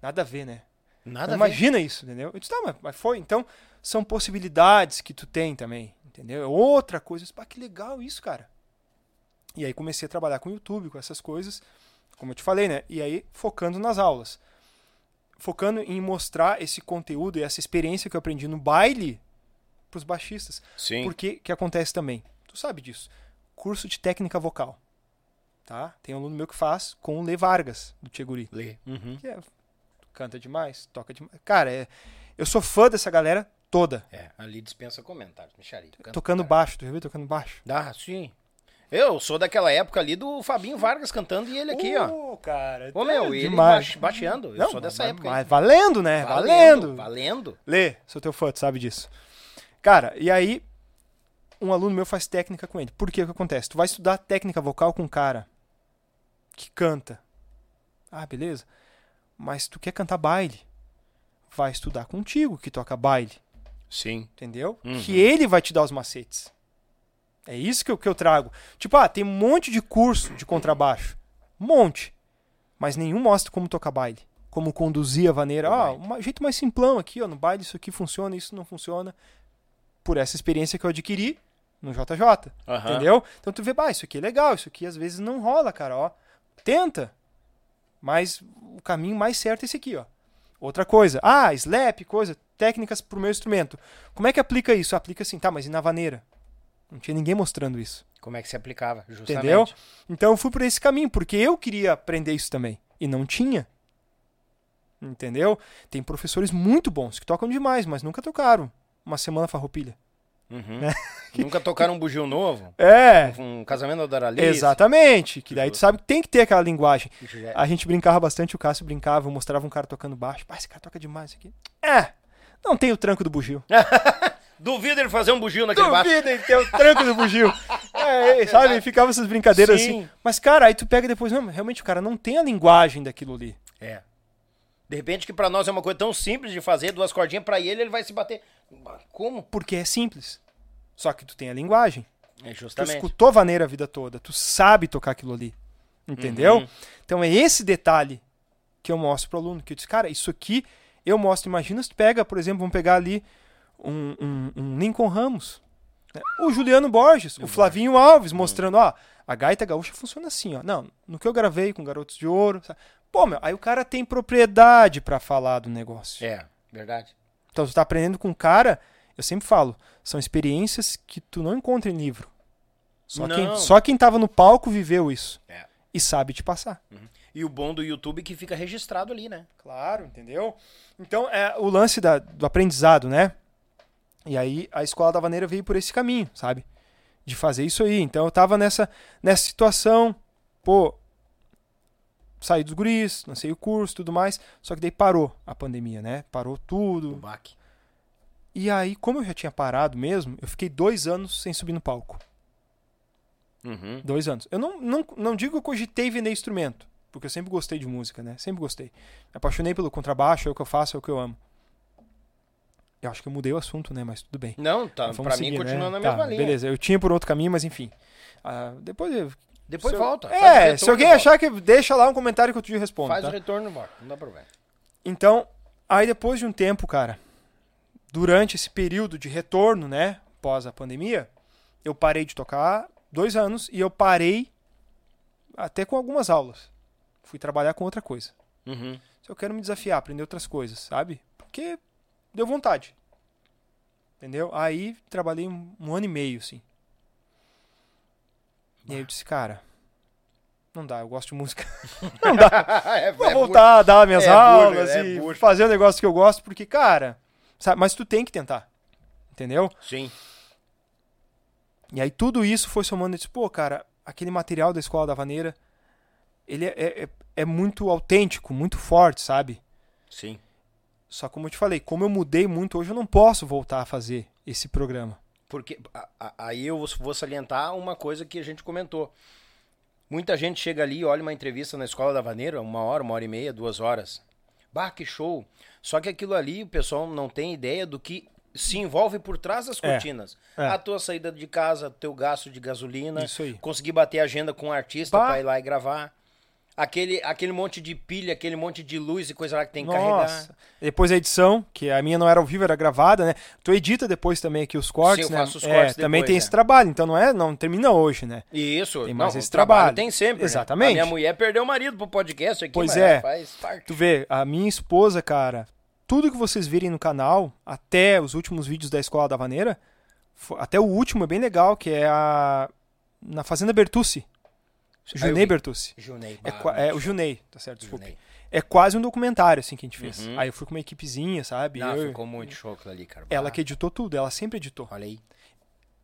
Nada a ver, né? Nada Não a ver. imagina isso, entendeu? Eu disse, tá, mas, mas foi. Então, são possibilidades que tu tem também, entendeu? É outra coisa. Eu disse, pá, que legal isso, cara. E aí comecei a trabalhar com o YouTube, com essas coisas, como eu te falei, né? E aí focando nas aulas. Focando em mostrar esse conteúdo e essa experiência que eu aprendi no baile pros baixistas. Sim. Porque que acontece também? Tu sabe disso. Curso de técnica vocal. Tá? Tem um aluno meu que faz com o Lê Vargas, do Tcheguri Lê. Uhum. que é- canta demais, toca demais. Cara, é- eu sou fã dessa galera Toda. É, ali dispensa comentários, Micharia. Tocando pra baixo, tu já viu tocando baixo? Ah, sim. Eu sou daquela época ali do Fabinho Vargas cantando e ele aqui, ó. Ô, cara. Ô, meu, é ele demais. baixeando. Eu Não, sou dessa mas- época aí. Mas valendo, né? Valendo. Valendo. Lê, sou teu fã, tu sabe disso. Cara, e aí, um aluno meu faz técnica com ele. Por que o que acontece? Tu vai estudar técnica vocal com um cara que canta. Ah, beleza. Mas tu quer cantar baile. Vai estudar contigo que toca baile. Sim. Entendeu? Uhum. Que ele vai te dar os macetes. É isso que eu, que eu trago. Tipo, ah, tem um monte de curso de contrabaixo. Um monte. Mas nenhum mostra como tocar baile. Como conduzir a vaneira. Ah, um jeito mais simplão aqui, ó. No baile isso aqui funciona, isso não funciona. Por essa experiência que eu adquiri no JJ. Aham. Entendeu? Então tu vê, bah, isso aqui é legal, isso aqui às vezes não rola, cara, ó. Tenta. Mas o caminho mais certo é esse aqui, ó. Outra coisa. Ah, slap, coisa, técnicas pro meu instrumento. Como é que aplica isso? Aplica assim, tá, mas e na vaneira? Não tinha ninguém mostrando isso. Como é que se aplicava, justamente. Entendeu? Então eu fui por esse caminho, porque eu queria aprender isso também. E não tinha. Entendeu? Tem professores muito bons que tocam demais, mas nunca tocaram uma semana farroupilha. Uhum. Né? Nunca tocaram um bugio novo? É, Um casamento da Doralice? exatamente. Que daí tu sabe que tem que ter aquela linguagem. É- A gente brincava bastante, o Cássio brincava, eu mostrava um cara tocando baixo. Pá, esse cara toca demais isso aqui. É, não tem o tranco do bugio. Duvido ele fazer um bugio naquele baixo. Duvidem ter o tranco do bugio. É, sabe, ficava essas brincadeiras Sim. assim. Mas, cara, aí tu pega depois, não, realmente o cara não tem a linguagem daquilo ali. É. De repente, que pra nós é uma coisa tão simples de fazer, duas cordinhas, pra ele, ele vai se bater. Como? Porque é simples. Só que tu tem a linguagem. É Tu justamente. escutou vaneira a vida toda, tu sabe tocar aquilo ali. Entendeu? Uhum. Então é esse detalhe que eu mostro pro aluno. Que eu disse, cara, isso aqui eu mostro. Imagina se tu pega, por exemplo, vamos pegar ali um, um, um Lincoln Ramos. né? O Juliano Borges, o Flavinho Alves, mostrando, ó, a gaita gaúcha funciona assim, ó. Não, no que eu gravei com Garotos de Ouro. sabe? Pô, meu, aí o cara tem propriedade pra falar do negócio. É, verdade. Então tu tá aprendendo com um cara, eu sempre falo, são experiências que tu não encontra em livro. Só, Não. quem, só quem tava no palco viveu isso. É. E sabe te passar. E o bom do YouTube é que fica registrado ali, né? Claro, entendeu? Então, é o lance da- do aprendizado, né? E aí a escola da vaneira veio por esse caminho, sabe? De fazer isso aí. Então eu tava nessa, nessa situação, pô, saí dos guris, lancei o curso tudo mais, só que daí parou a pandemia, né? Parou O tudo. baque. E aí, como eu já tinha parado mesmo, eu fiquei dois anos sem subir no palco. Uhum. Dois anos. Eu não, não, não digo que eu cogitei vender instrumento, porque eu sempre gostei de música, né? Sempre gostei. Me apaixonei pelo contrabaixo, é o que eu faço, é o que eu amo. Eu acho que eu mudei o assunto, né? Mas tudo bem. Não, tá, Vamos pra mim seguir, continua né? na mesma Tá, linha. Beleza, eu tinha por outro caminho, mas enfim. Ah, depois eu- Depois se volta. É, se alguém volta. achar que. Deixa lá um comentário que eu te respondo. Faz tá? o retorno e volta. Não dá problema. Então, aí depois de um tempo, cara, durante esse período de retorno, né, pós a pandemia, eu parei de tocar dois anos e eu parei até com algumas aulas. Fui trabalhar com outra coisa. Uhum. Se eu quero me desafiar, aprender outras coisas, sabe? Porque deu vontade. Entendeu? Aí trabalhei um, um ano e meio, assim. E aí eu disse, cara, não dá, eu gosto de música. não dá. é, Vou é voltar a dar minhas é aulas é e bucha. fazer o negócio que eu gosto, porque, cara, sabe, mas tu tem que tentar. Entendeu? Sim. E aí tudo isso foi somando, eu disse, pô, cara, aquele material da Escola da Vaneira, ele é, é, é muito autêntico, muito forte, sabe? Sim. Só como eu te falei, como eu mudei muito, hoje eu não posso voltar a fazer esse programa. Porque aí eu vou salientar uma coisa que a gente comentou. Muita gente chega ali e olha uma entrevista na Escola da Vaneira, uma hora, uma hora e meia, duas horas. Bah, que show! Só que aquilo ali o pessoal não tem ideia do que se envolve por trás das É, cortinas. é. A tua saída de casa, teu gasto de gasolina, conseguir bater agenda com um artista Bah. pra ir lá e gravar. Aquele, aquele monte de pilha, aquele monte de luz e coisa lá que tem que carregar. Nossa. Depois a edição, que a minha não era ao vivo, era gravada, né? Tu edita depois também aqui os cortes, Sim, eu né? faço os É, cortes também depois, tem é. esse trabalho, então não é, não termina hoje, né? Isso, Tem não, mais o esse trabalho trabalho. tem sempre. né? Exatamente. A minha mulher perdeu o marido pro podcast aqui, Pois é. faz parte. Tu vê, a minha esposa, cara, tudo que vocês virem no canal, até os últimos vídeos da Escola da Vaneira, até o último é bem legal, que é a na Fazenda Bertucci. Junei. Bertucci. Junei. É, é, o Junei, tá certo, desculpe. É quase um documentário, assim, que a gente fez. Uhum. Aí eu fui com uma equipezinha, sabe? Não, Eu- ficou muito show aquilo ali, cara. Ela que editou tudo, ela sempre editou. Olha aí.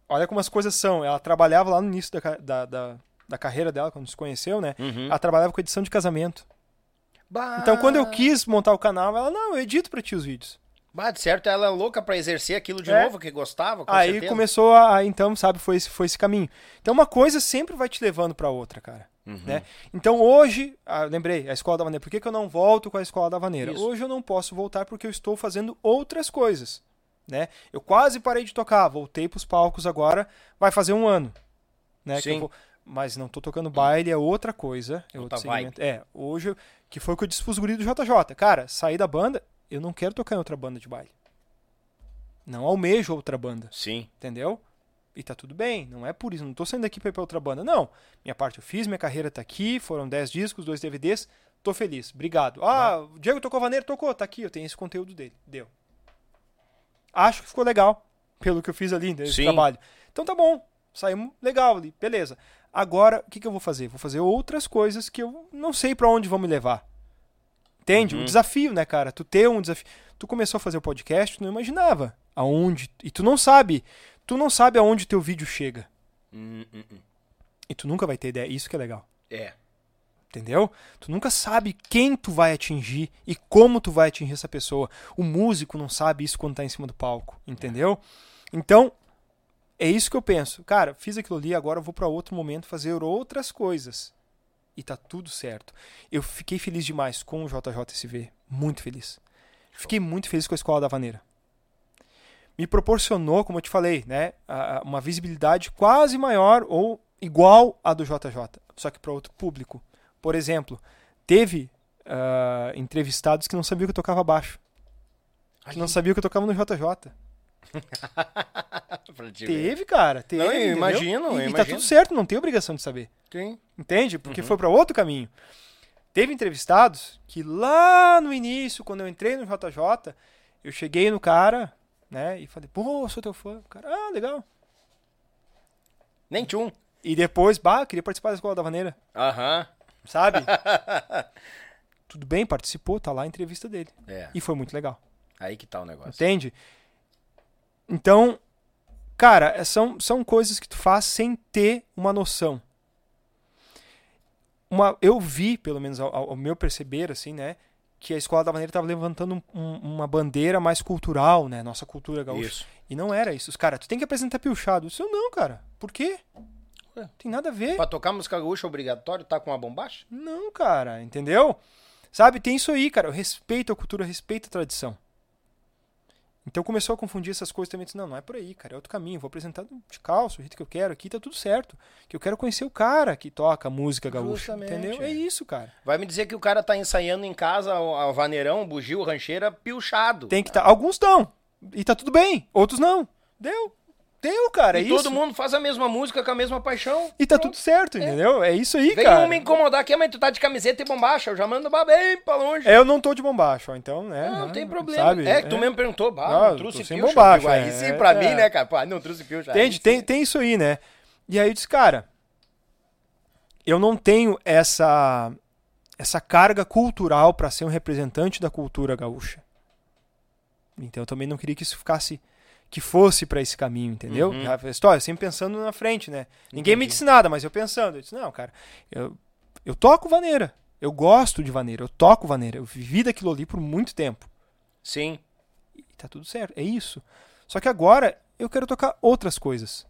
Olha como as coisas são. Ela trabalhava lá no início da, da, da, da carreira dela, quando se conheceu, né? Uhum. Ela trabalhava com edição de casamento. Bah, Então, quando eu quis montar o canal, ela, não, eu edito pra ti os vídeos. Bah, de certo, ela é louca pra exercer aquilo de É. novo, que gostava, com Aí certeza. começou a, então, sabe, foi esse, foi esse caminho. Então, uma coisa sempre vai te levando pra outra, cara. Uhum. Né? Então, hoje, ah, lembrei, a Escola da Vaneira. Por que, que eu não volto com a Escola da Vaneira? Isso. Hoje eu não posso voltar porque eu estou fazendo outras coisas. Né? Eu quase parei de tocar, voltei pros palcos agora, vai fazer um ano. Né, Sim. vou- mas não tô tocando baile, é outra coisa. É outro Outra vibe. segmento. É, hoje, que foi o que eu disse pros guris do JJ. Cara, saí da banda, eu não quero tocar em outra banda de baile. Não almejo outra banda. Sim. Entendeu? E tá tudo bem, não é por isso, não tô saindo daqui pra ir pra outra banda. Não. Minha parte eu fiz, minha carreira tá aqui, foram 10 discos, dois DVDs, tô feliz, obrigado. Ah, o Diego tocou vaneiro, tocou, tá aqui, eu tenho esse conteúdo dele. Deu. Acho que ficou legal, pelo que eu fiz ali nesse Sim. trabalho. Então tá bom, saímos legal ali, beleza. Agora, o que, que eu vou fazer? Vou fazer outras coisas que eu não sei pra onde vão me levar. Entende? Uhum. O desafio, né, cara? Tu ter um desafio. Tu começou a fazer o podcast, tu não imaginava aonde. E tu não sabe. Tu não sabe aonde teu vídeo chega. Hum, hum, hum. E tu nunca vai ter ideia. Isso que é legal. É. Entendeu? Tu nunca sabe quem tu vai atingir e como tu vai atingir essa pessoa. O músico não sabe isso quando tá em cima do palco. Entendeu? Então, é isso que eu penso. Cara, fiz aquilo ali, agora eu vou pra outro momento fazer outras coisas. E tá tudo certo. Eu fiquei feliz demais com o JJSV. Muito feliz. Fiquei muito feliz com a Escola da Vaneira. Me proporcionou, como eu te falei, né, uma visibilidade quase maior ou igual à do JJ, só que para outro público. Por exemplo, teve ah, entrevistados que não sabiam que eu tocava baixo, que não sabiam que eu tocava no JJ. Pra te ver. Teve, cara, teve. Não, eu imagino, eu E, e tá imagino. tudo certo, não tem obrigação de saber. Sim. Entende? Porque foi para outro caminho. Teve entrevistados que lá no início, quando eu entrei no JJ, eu cheguei no cara, né, e falei, pô, eu sou teu fã. O cara, ah, legal. Nem tchum. E depois, bah, queria participar da Escola da Vaneira, Aham. sabe? Tudo bem, participou, tá lá a entrevista dele. É. E foi muito legal. Aí que tá o negócio. Entende? Então, cara, é- são, são coisas que tu faz sem ter uma noção. Uma, eu vi, pelo menos ao, ao meu perceber, assim, né? Que a Escola da Maneira estava levantando um- um- uma bandeira mais cultural, né? Nossa cultura gaúcha. Isso. E não era isso. Os cara, tu tem que apresentar piochado. Isso não, cara. Por quê? Ué. Tem nada a ver. Pra tocar música gaúcha é obrigatório tá com uma bombacha? Não, cara, entendeu? Sabe, tem isso aí, cara. Eu respeito a cultura, respeito a tradição. Então começou a confundir essas coisas também. Disse, não, não é por aí, cara. É outro caminho. Vou apresentar de calço, o jeito que eu quero aqui, tá tudo certo. Que eu quero conhecer o cara que toca música gaúcha. Justamente, Entendeu? é. É isso, cara. Vai me dizer que o cara tá ensaiando em casa o a vaneirão, bugio, rancheira, pilchado. Tem que estar. Alguns dão. E tá tudo bem. Outros não. Deu. Deu, cara. e é todo isso. mundo faz a mesma música com a mesma paixão. E tá Pronto. tudo certo, entendeu? É isso aí, Vem cara. um me incomodar aqui, mas tu tá de camiseta e bombacha. Eu já mando bem pra longe. É, eu não tô de bombacha, ó, então, né? Não, não né, tem problema. Sabe? É que tu mesmo perguntou, bah, Não, não, trouxe sem pilcha. bombacha, Aí é, sim, pra é. mim, né, cara? Pô, ah, não trouxe pilcha. Entende? sim. Tem, tem isso aí, né? E aí eu disse, cara, eu não tenho essa essa carga cultural para ser um representante da cultura gaúcha. Então eu também não queria que isso ficasse que fosse para esse caminho, entendeu? Uhum. A história, sempre pensando na frente, né? Ninguém me disse nada, mas eu pensando, eu disse, não, cara, eu, eu toco vaneira. Eu gosto de vaneira, eu toco vaneira. Eu vivi daquilo ali por muito tempo. Sim. E tá tudo certo, é isso. Só que agora eu quero tocar outras coisas.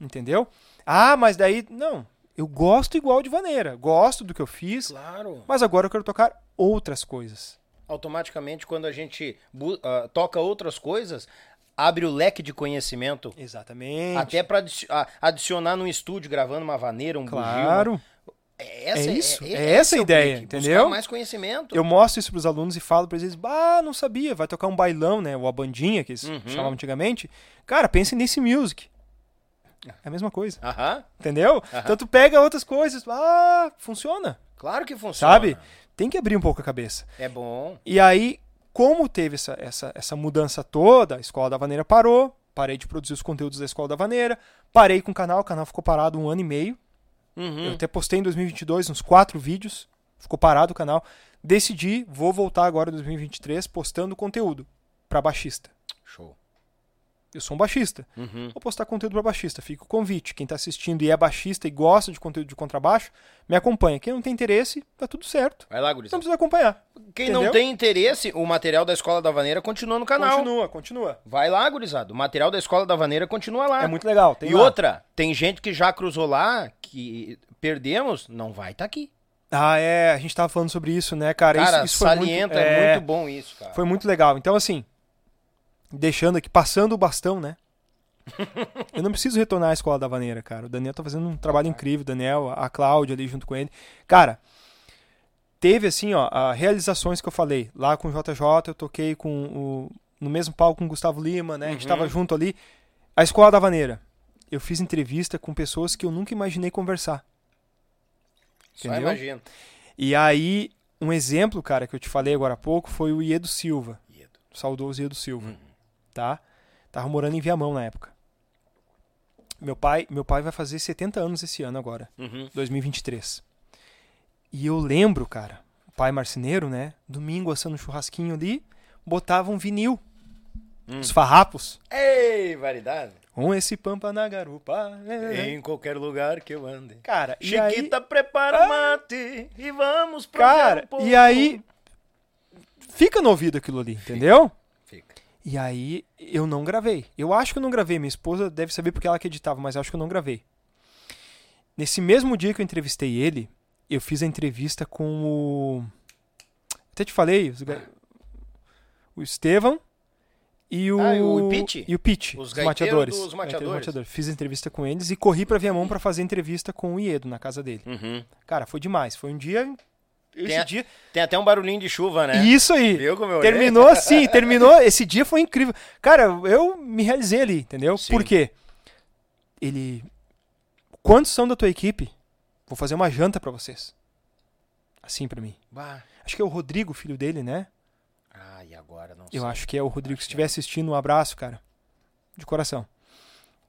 Entendeu? Ah, mas daí. Não. Eu gosto igual de vaneira. Gosto do que eu fiz. Claro. Mas agora eu quero tocar outras coisas. Automaticamente, quando a gente ah, toca outras coisas, abre o leque de conhecimento. Exatamente. Até ah, adicionar num estúdio, gravando uma vaneira, um bugio. Claro. uma- É, essa, É isso, é esse essa a ideia, pique, entendeu? mais conhecimento. Eu mostro isso pros alunos e falo pra eles: Bah, não sabia. Vai tocar um bailão, né? Ou a bandinha, que eles Uhum. chamavam antigamente. Cara, pense nesse music. É a mesma coisa. Aham, Entendeu? Então tu pega outras coisas. Ah, funciona. claro que funciona. Sabe? Tem que abrir um pouco a cabeça. É bom. E aí, como teve essa, essa, essa mudança toda, a Escola da Vaneira parou, parei de produzir os conteúdos da Escola da Vaneira, parei com o canal, o canal ficou parado um ano e meio, Uhum. Eu até postei em 2022 uns quatro vídeos, ficou parado o canal. Decidi, vou voltar agora em 2023 postando conteúdo para baixista. Show. Eu sou um baixista. Uhum. Vou postar conteúdo para baixista. Fica o convite. Quem tá assistindo e é baixista e gosta de conteúdo de contrabaixo, me acompanha. Quem não tem interesse, tá tudo certo. Vai lá, Não gurizada. precisa acompanhar. Quem entendeu? não tem interesse, o material da Escola da Vaneira continua no canal. Continua, continua. Vai lá, gurizada. O material da Escola da Vaneira continua lá. É muito legal. E lá. outra, tem gente que já cruzou lá, que perdemos, não vai estar aqui. Ah, é. A gente tava falando sobre isso, né, cara? Cara, isso, isso foi salienta, muito, é... muito bom isso, cara. Foi muito legal. Então, assim, deixando aqui, passando o bastão, né? Eu não preciso retornar à escola da Vaneira, cara. O Daniel tá fazendo um trabalho incrível, o Daniel, a Cláudia ali junto com ele. Cara, teve assim, ó, a realizações que eu falei. Lá com o JJ, eu toquei com o no mesmo palco com o Gustavo Lima, né? A gente Uhum. tava junto ali. A escola da Vaneira. Eu fiz entrevista com pessoas que eu nunca imaginei conversar. Só entendeu? imagina. E aí, um exemplo, cara, que eu te falei agora há pouco foi o Iedo Silva, Iedo. o saudoso Iedo Silva, Uhum. Tá? Tava morando em Viamão na época. Meu pai, meu pai vai fazer 70 anos esse ano agora, Uhum. 2023. E eu lembro, cara, o pai marceneiro, né? Domingo assando um churrasquinho ali, botava um vinil, Hum. os farrapos. Ei, variedade. Com esse pampa na garupa. né? Em qualquer lugar que eu ande. Cara, e aí, Chiquita, prepara o mate e vamos pro cara, campo. e aí fica no ouvido aquilo ali, entendeu? Fica. E aí eu não gravei. Eu acho que eu não gravei. Minha esposa deve saber porque ela que editava, mas eu acho que eu não gravei. Nesse mesmo dia que eu entrevistei ele, eu fiz a entrevista com o. Até te falei, os o Estevão e o. Ah, e o Pete? E o Pete, Os os, mateadores. dos Gaiteiros mateadores. Fiz a entrevista com eles e corri pra Viamão pra fazer entrevista com o Iedo na casa dele. Uhum. Cara, foi demais. Foi um dia. Esse Tem dia. Tem até um barulhinho de chuva, né? Isso aí. Terminou assim, terminou. Esse dia foi incrível. Cara, eu me realizei ali, entendeu? Sim. Por quê? Ele. Quantos são da tua equipe? Vou fazer uma janta pra vocês. Assim pra mim. Bah. Acho que é o Rodrigo, filho dele, né? Ah, e agora não Eu sei. acho que é o Rodrigo. Se estiver assistindo, um abraço, cara. De coração.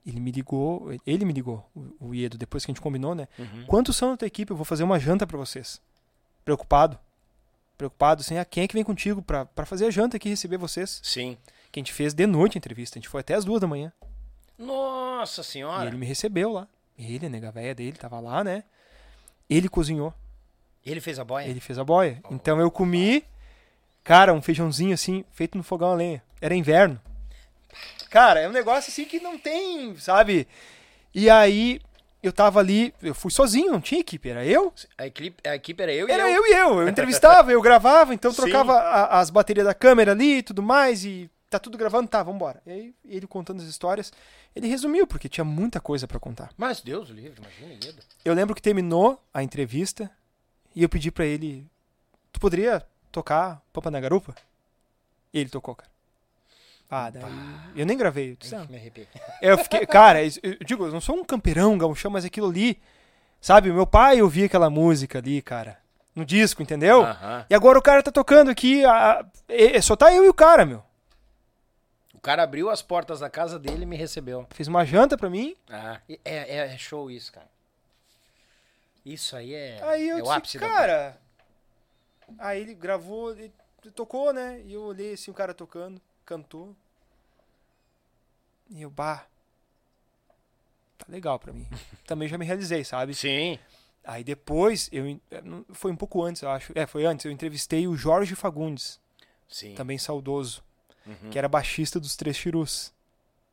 Ele me ligou, ele me ligou, o- Iedo, depois que a gente combinou, né? Uhum. Quantos são da tua equipe? Eu vou fazer uma janta pra vocês. Preocupado. Preocupado, assim, ah, quem é que vem contigo pra, pra fazer a janta aqui e receber vocês? Sim. Que a gente fez de noite a entrevista. A gente foi até as duas da manhã. Nossa E senhora. ele me recebeu lá. Ele, a nega véia dele, tava lá, né? Ele cozinhou. Ele fez a boia? Ele fez a boia. Então eu comi, cara, um feijãozinho assim, feito no fogão a lenha. Era inverno. Cara, é um negócio assim que não tem, sabe? E aí eu tava ali, eu fui sozinho, não tinha equipe, era eu. A equipe, a equipe era eu Era e eu. eu e eu. Eu entrevistava, eu gravava, então trocava a- as baterias da câmera ali e tudo mais, e tá tudo gravando, tá, vambora. E aí ele contando as histórias, ele resumiu, porque tinha muita coisa pra contar. Mas Deus o livre, imagina, Iedo. Eu lembro que terminou a entrevista e eu pedi pra ele: Tu poderia tocar Pampa na Garupa? E ele tocou, cara. Ah, daí. Eu nem gravei. Me arrepiei. eu fiquei. Cara, eu digo, eu não sou um campeirão, gauchão, mas aquilo ali. Sabe, meu pai ouvia aquela música ali, cara. No disco, entendeu? Aham. E agora o cara tá tocando aqui. A, a- é- só tá eu e o cara, meu. O cara abriu as portas da casa dele e me recebeu. Fez uma janta pra mim. Ah, é, é, é show isso, cara. Isso aí é, Aí eu é o disse, ápice cara. Aí ele gravou, ele tocou, né? E eu olhei assim, o cara tocando, cantou. E eu, bah. Tá legal pra mim. Também já me realizei, sabe? Sim. Aí depois, eu, eh, foi um pouco antes, eu acho. É, foi antes. Eu entrevistei o Jorge Fagundes, Sim. também saudoso, Uhum. que era baixista dos Três Chirus.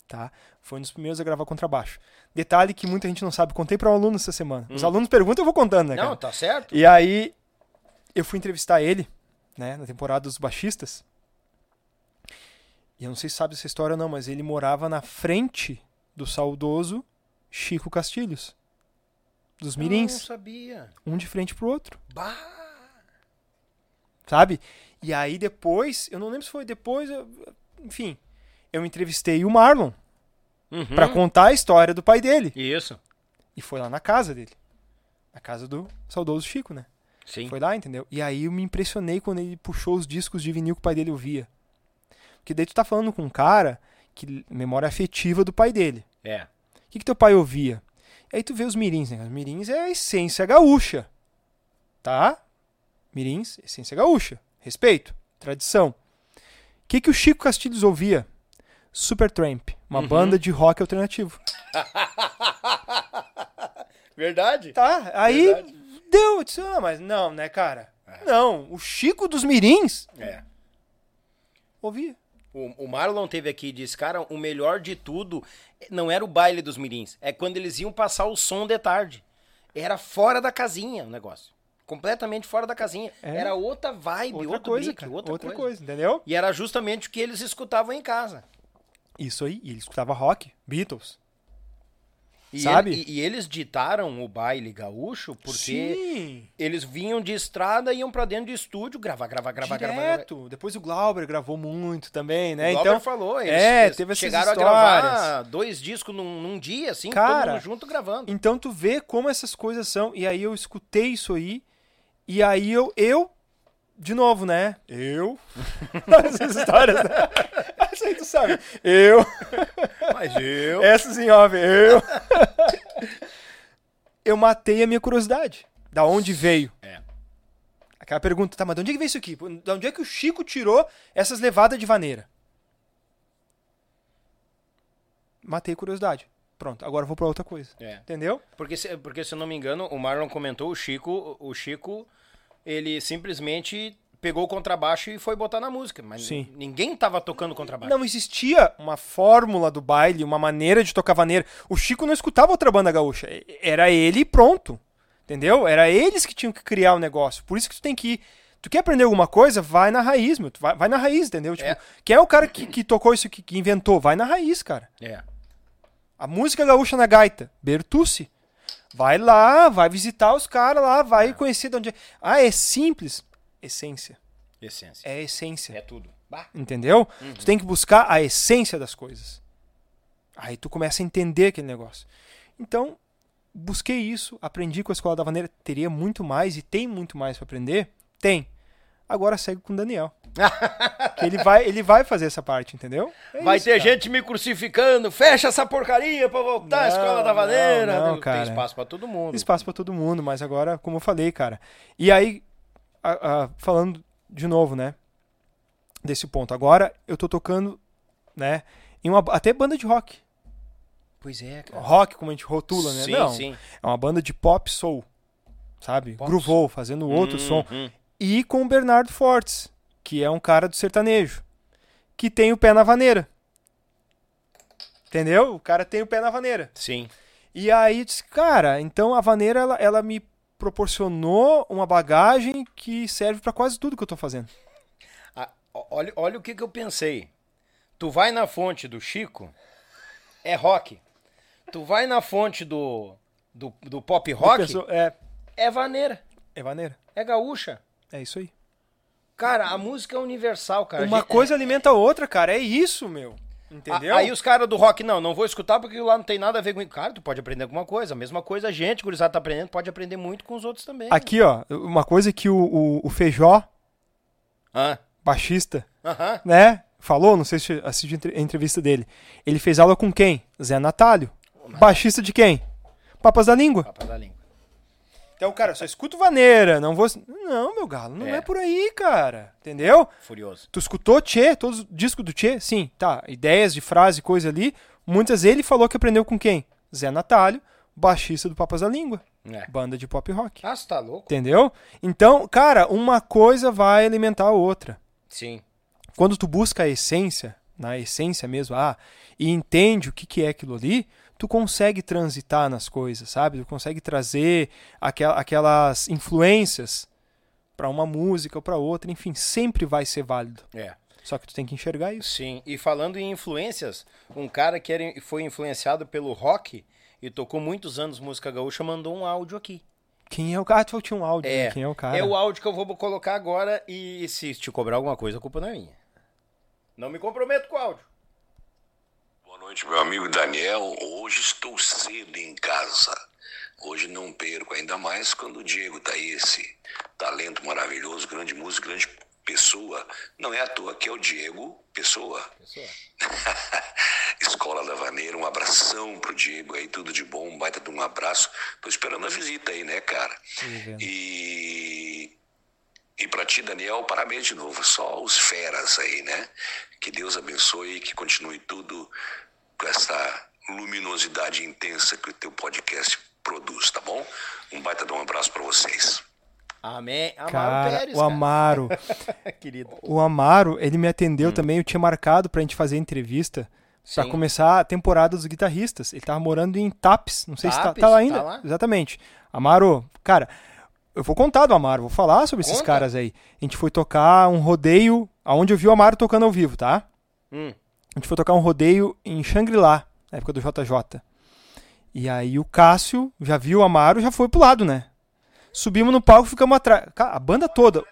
Tá? Foi um dos primeiros a gravar contrabaixo. Detalhe que muita gente não sabe, contei pra um aluno essa semana. Os Hum. alunos perguntam, eu vou contando, né, cara? Não, tá certo? E aí, eu fui entrevistar ele, né, na temporada dos baixistas. E eu não sei se sabe essa história ou não, mas ele morava na frente do saudoso Chico Castilhos. Dos Não Mirins, sabia. um de frente pro outro, Bah. sabe? E aí depois, eu não lembro se foi depois, eu- enfim, eu entrevistei o Marlon Uhum. pra contar a história do pai dele. Isso. E foi lá na casa dele. Na casa do saudoso Chico, né? Sim. Foi lá, entendeu? E aí eu me impressionei quando ele puxou os discos de vinil que o pai dele ouvia. Porque daí tu tá falando com um cara que memória afetiva do pai dele. É. O que, que teu pai ouvia? Aí tu vê os mirins, né? Os mirins é a essência gaúcha. Tá? Mirins, essência gaúcha. Respeito, tradição. O que, que o Chico Castilhos ouvia? Supertramp, uma Uhum. banda de rock alternativo. Verdade? Tá, aí Verdade. deu. eu Disse, ah, mas não, né, cara? Não, o Chico dos Mirins É. ouvia. O, o Marlon teve aqui e disse, cara, o melhor de tudo não era o baile dos mirins, é quando eles iam passar o som de tarde. Era fora da casinha o negócio. Completamente fora da casinha. É. Era outra vibe, Outra outro coisa, outra, Outra, coisa. coisa. entendeu? E era justamente o que eles escutavam em casa. Isso aí, e ele escutava rock, Beatles. E Sabe? ele- e, e eles ditaram o baile gaúcho porque Sim, eles vinham de estrada e iam pra dentro de estúdio gravar, gravar, gravar, gravar. gravar. direto. Depois o Glauber gravou muito também, né? O Glauber então, falou, eles, é, eles teve essas chegaram histórias. a gravar dois discos num, num dia, assim, Cara, todo mundo junto gravando. Então tu vê como essas coisas são. E aí eu escutei isso aí. E aí eu, eu de novo, né? Eu. Essas histórias, né? Essa aí tu sabe. Eu. Mas eu... Essas em off. Eu. Eu matei a minha curiosidade. Da onde veio? É. Aquela pergunta, tá, mas de onde é que veio isso aqui? De onde é que o Chico tirou essas levadas de vaneira? Matei a curiosidade. Pronto, agora vou pra outra coisa. É. Entendeu? Porque, se, porque, se eu não me engano, o Marlon comentou, o Chico, o Chico, ele simplesmente pegou o contrabaixo e foi botar na música. Mas Sim. ninguém tava tocando contrabaixo. Não existia uma fórmula do baile, uma maneira de tocar vaneira. O Chico não escutava outra banda gaúcha. Era ele e pronto. Entendeu? Era eles que tinham que criar o negócio. Por isso que tu tem que ir. Tu quer aprender alguma coisa? Vai na raiz, meu. Vai, vai na raiz, entendeu? Tipo, É. quem é o cara que, que tocou isso, que, que inventou? Vai na raiz, cara. É. A música gaúcha na gaita, Bertucci. Vai lá, vai visitar os caras lá, vai conhecer de onde é. Ah, é simples. Essência. Essência. É essência. É, tudo. Bah. Entendeu? Tu tem que buscar a essência das coisas. Aí tu começa a entender aquele negócio. Então, busquei isso, aprendi com a Escola da Vaneira. Teria muito mais e tem muito mais para aprender? Tem. Agora segue com o Daniel. que ele vai, ele vai fazer essa parte, entendeu? É Vai isso, ter cara. gente me crucificando. Fecha essa porcaria pra voltar à Não, escola da vaneira. não, não, Tem cara. espaço pra todo mundo. espaço para todo mundo, mas agora, como eu falei, cara. E aí, a- a- falando de novo, né? Desse ponto. Agora eu tô tocando, né? Em uma, até banda de rock. Pois é, cara. Rock, como a gente rotula, né? Sim, Não. sim. É uma banda de pop soul. Sabe? Pop Groovou, fazendo outro som. Uhum. E com o Bernardo Fortes, que é um cara do sertanejo. Que tem o pé na vaneira. Entendeu? O cara tem o pé na vaneira. Sim. E aí disse, cara, então a vaneira ela, ela me proporcionou uma bagagem que serve pra quase tudo que eu tô fazendo. Ah, olha, olha o que, que eu pensei. Tu vai na fonte do Chico, é rock. Tu vai na fonte do, do, do pop rock, Pessoa- é, é vaneira. é vaneira. É gaúcha. É isso aí. Cara, a música é universal, cara. uma Gente- coisa alimenta a outra, cara. É isso, meu. A- Entendeu? Aí os caras do rock, não, não vou escutar porque lá não tem nada a ver com. Cara, tu pode aprender alguma coisa. A mesma coisa, a gente, gurizada, tá aprendendo, pode aprender muito com os outros também. Aqui, ó, uma coisa que o, o, o Feijó, Ah, baixista, Aham. né, falou, não sei se assistiu a entre- a entrevista dele. Ele fez aula com quem? Zé Natálio. Baixista de quem? Papas da Língua. Papas da língua. Então, cara, eu só escuto vaneira, não vou... Não, meu galo, não é, É. por aí, cara. Entendeu? Furioso. Tu escutou Tchê, todos os discos do Tchê? Sim, tá. Ideias de frase, coisa ali. Muitas ele falou que aprendeu com quem? Zé Natálio, baixista do Papas da Língua. É. Banda de pop rock. Ah, você tá louco? Entendeu? Então, cara, uma coisa vai alimentar a outra. Sim. Quando tu busca a essência, na essência mesmo, ah, e entende o que, que é aquilo ali, tu consegue transitar nas coisas, sabe? Tu consegue trazer aquel- aquelas influências para uma música ou para outra, enfim, sempre vai ser válido. É. Só que tu tem que enxergar isso. Sim. E falando em influências, um cara que era, foi influenciado pelo rock e tocou muitos anos música gaúcha mandou um áudio aqui. Quem é o cara? Tu tinha um áudio, É. né? Quem é o cara? É o áudio que eu vou colocar agora e se te cobrar alguma coisa, a culpa não é minha. Não me comprometo com o áudio. Boa noite, meu amigo Daniel. Hoje estou cedo em casa. Hoje não perco, ainda mais quando o Diego tá aí, esse talento maravilhoso, grande músico, grande pessoa. Não é à toa que é o Diego Pessoa. Pessoal. Escola da Vaneira. Um abração pro Diego aí, tudo de bom, um baita de um abraço. Tô esperando a visita aí, né, cara? E. E para ti, Daniel, parabéns de novo. Só os feras aí, né? Que Deus abençoe e que continue tudo com essa luminosidade intensa que o teu podcast produz, tá bom? Um baita de um abraço para vocês. Amém. Amaro Cara, Pérez, o cara. Amaro. Querido. O Amaro, ele me atendeu Hum. também. Eu tinha marcado pra gente fazer entrevista pra Sim. começar a temporada dos guitarristas. Ele tava morando em Tapes. Não sei se tá, Tapes? tá lá ainda. Tá lá? Exatamente. Amaro, cara, eu vou contar do Amaro, vou falar sobre esses Conta. caras aí. A gente foi tocar um rodeio, aonde eu vi o Amaro tocando ao vivo, tá? Hum. A gente foi tocar um rodeio em Shangri-La, na época do JJ. E aí o Cássio já viu o Amaro já foi pro lado, né? Subimos no palco, ficamos atrás. A banda toda.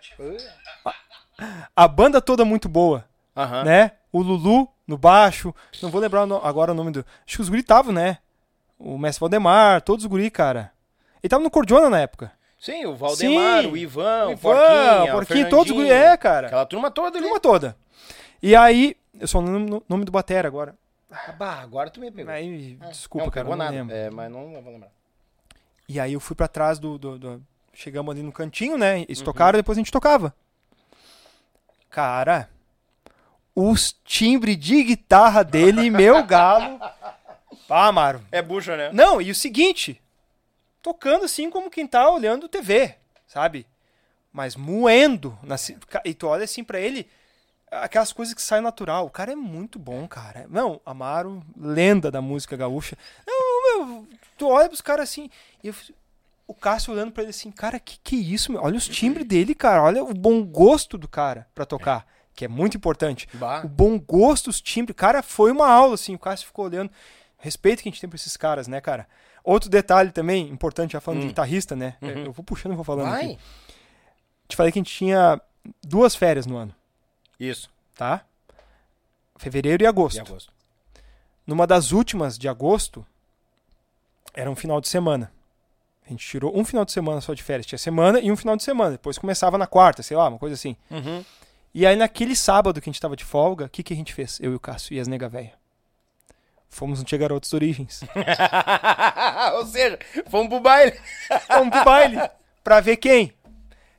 A, banda toda muito boa, Aham. né? O Lulu no baixo. Não vou lembrar o agora o nome do. Acho que os guri estavam, né? O Mestre Valdemar, todos os guri, cara. Ele tava no Cordiona na época. Sim, o Valdemar, Sim. o Ivan, o Ivan, Porquinho, o Porquinho, todos os guri. É, cara. Aquela turma toda ali. Turma toda. E aí, eu só não lembro o nome do Batera agora. Ah, bah, agora tu me pegou. Aí, desculpa, não cara, não nada. lembro. É, mas não vou lembrar. E aí eu fui pra trás do, do- do- Chegamos ali no cantinho, né? Uhum. Eles tocaram, depois a gente tocava. Cara, os timbres de guitarra dele, meu galo. Ah, Amaro. É bucha, né? Não, e o seguinte, tocando assim como quem tá olhando TV, sabe? Mas moendo. Na, e tu olha assim pra ele, aquelas coisas que saem natural. O cara é muito bom, cara. Não, Amaro, lenda da música gaúcha. Não, meu, tu olha pros caras assim, e eu, o Cássio olhando pra ele assim, cara, que que é isso, meu? Olha os timbres dele, cara. Olha o bom gosto do cara pra tocar, que é muito importante. Bah. O bom gosto, os timbres. Cara, foi uma aula, assim. O Cássio ficou olhando. Respeito que a gente tem pra esses caras, né, cara? Outro detalhe também, importante, já falando de guitarrista, né? Eu vou puxando e vou falando Hum. Uhum. Vai. aqui. Te falei que a gente tinha duas férias no ano, Isso. tá? Fevereiro e agosto. De agosto. Numa das últimas de agosto, era um final de semana. A gente tirou um final de semana só de férias. Tinha semana e um final de semana. Depois começava na quarta, sei lá, uma coisa assim. Uhum. E aí, naquele sábado que a gente tava de folga, o que, que a gente fez? Eu e o Cássio e as nega véia. Fomos no Tia Garotos Origens. Ou seja, fomos pro baile. Vamos pro baile. Pra ver quem?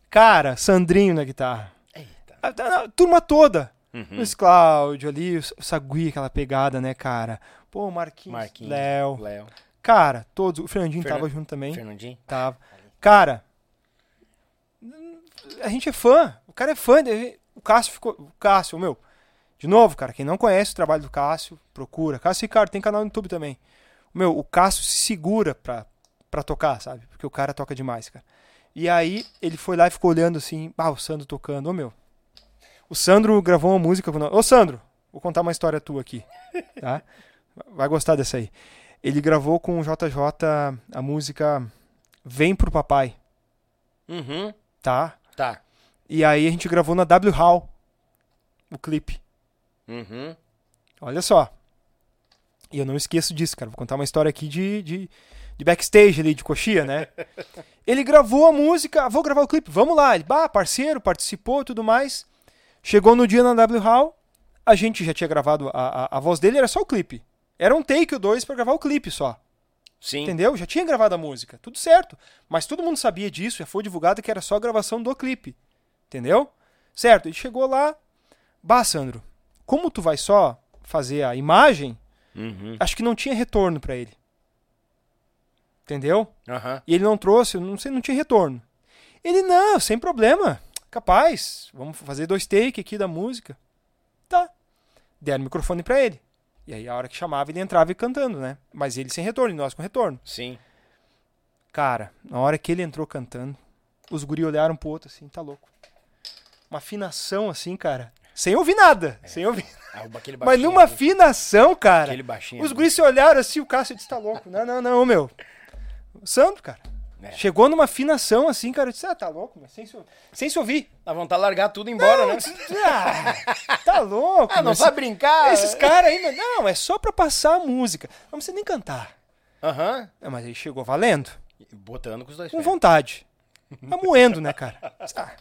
Cara, Sandrinho na guitarra. A, a- a turma toda. Uhum. Luiz Cláudio ali, o o Sagui, aquela pegada, né, cara? Pô, Marquinhos, Marquinhos. Léo. Léo. Cara, todos. O Fernandinho Fernan- tava junto também. Fernandinho. Tava. Cara, a gente é fã. O cara é fã. de- O Cássio ficou. O Cássio, meu. De novo, cara, quem não conhece o trabalho do Cássio, procura. Cássio Ricardo, tem canal no YouTube também. Meu, o Cássio se segura pra, pra tocar, sabe? Porque o cara toca demais, cara. E aí, ele foi lá e ficou olhando assim, ah, o Sandro tocando. Ô, meu. O Sandro gravou uma música com nós. Ô, Sandro, vou contar uma história tua aqui, tá? Vai gostar dessa aí. Ele gravou com o JJ a música Vem pro Papai, Uhum. tá? Tá. E aí a gente gravou na W Hall o clipe. Uhum. Olha só. E eu não esqueço disso, cara. Vou contar uma história aqui de, de, de backstage ali, de coxia, né? Ele gravou a música, "Ah, vou gravar o clipe, vamos lá. Ele, bah, parceiro, participou e tudo mais. Chegou no dia na W Hall, a gente já tinha gravado, a, a, a voz dele era só o clipe. Era um take ou dois pra gravar o clipe só. Sim. Entendeu? Já tinha gravado a música, tudo certo. Mas todo mundo sabia disso, já foi divulgado que era só a gravação do clipe. Entendeu? Certo, ele chegou lá. Bah, Sandro, como tu vai só fazer a imagem, Uhum. acho que não tinha retorno pra ele. Entendeu? Aham. E ele não trouxe, não sei, não tinha retorno. Ele, não, sem problema. Capaz, vamos fazer dois take aqui da música. Tá. Deram o microfone pra ele. E aí, a hora que chamava, ele entrava e cantando, né? Mas ele sem retorno, e nós com retorno. Sim. Cara, na hora que ele entrou cantando, os guri olharam pro outro assim, tá louco. Uma afinação assim, cara. Sem ouvir nada. Sem ouvir. Ah, aquele Mas baixinho numa afinação, cara. Aquele baixinho. Os guris se olharam assim, o Cássio disse, tá louco. Não, não, não, meu. O Sandro, cara. É. Chegou numa afinação assim, cara. Eu disse, ah, tá louco, meu. Sem se, sem se ouvir. Dá vontade de largar tudo e ir embora, né? Ah, tá louco. Ah, não sabe brincar? Esses caras ainda. Não, é só pra passar a música. Não precisa nem cantar. Aham. É, mas aí chegou valendo. Botando com os dois Com pés. vontade. Tá moendo, né, cara? Ah,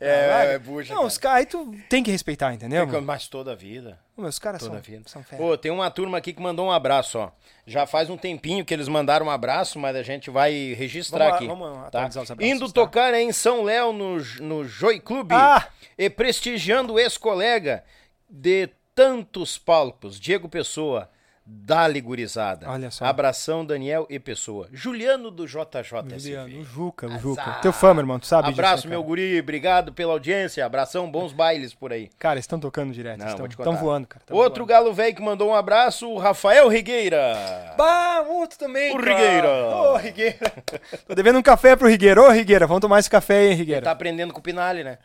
É, é bucha, Não, cara. os caras aí tu tem que respeitar, entendeu? Fica- Mas toda a vida. Os caras Toda são, vida. são fera. Pô, tem uma turma aqui que mandou um abraço, ó. Já faz um tempinho que eles mandaram um abraço, mas a gente vai registrar Vamos lá, aqui. vamos tá? atualizar os abraços, Indo tá? tocar em São Léo, no, no Joy Clube. Ah! E prestigiando o ex-colega de tantos palcos, Diego Pessoa. Dali gurizada. Olha só. Abração, Daniel e Pessoa. Juliano do JJSV. Juliano, o Juca, o Juca. Azar. Teu fã, meu irmão, tu sabe disso, Abraço, né, meu guri. Obrigado pela audiência. Abração, bons bailes por aí. Cara, eles estão tocando direto. Não, estão, voando, cara. tão Outro voando. galo velho que mandou um abraço, o Rafael Rigueira. Bah, outro também, O cara. Rigueira. Ô, Rigueira. Tô devendo um café pro Rigueira. Ô, Rigueira, vamos tomar esse café aí, hein, Rigueira. Tá aprendendo com o Pinali, né?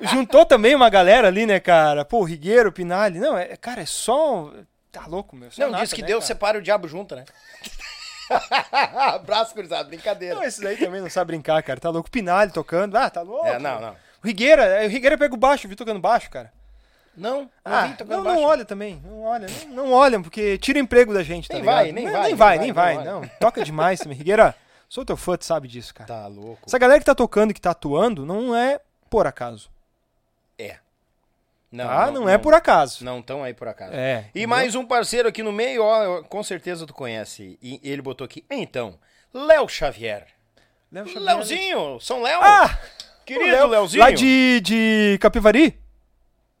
Juntou também uma galera ali, né, cara? Pô, Rigueiro, Pinali. Não, é, cara, é só... Tá louco, meu. Não, nata, disse que né, Deus cara? separa o diabo junto, né? Abraço, gurizada, brincadeira. Não, esse daí também não sabe brincar, cara. Tá louco. Pinali tocando. Ah, tá louco. É, não, não. O Rigueira, é, o Rigueira pega o baixo, vi tocando baixo, cara. Não, não Ah, não, baixo. não olha também. Não olha, não, não olham, porque tira emprego da gente, Nem vai, nem Não, vai, Nem nem vai, vai, nem vai. nem Não, toca demais também. Rigueira, sou teu fã, tu sabe disso, cara. Tá louco. Essa galera que tá tocando e que tá atuando não é por acaso. É. Não, tá? Não, é por acaso. Não estão aí por acaso. É. E mais um parceiro aqui no meio, ó, com certeza tu conhece. E ele botou aqui, então, Léo Xavier. Léo Xavier. Leozinho, São Léo. Ah! querido o Léo- Leozinho. Lá de, de Capivari?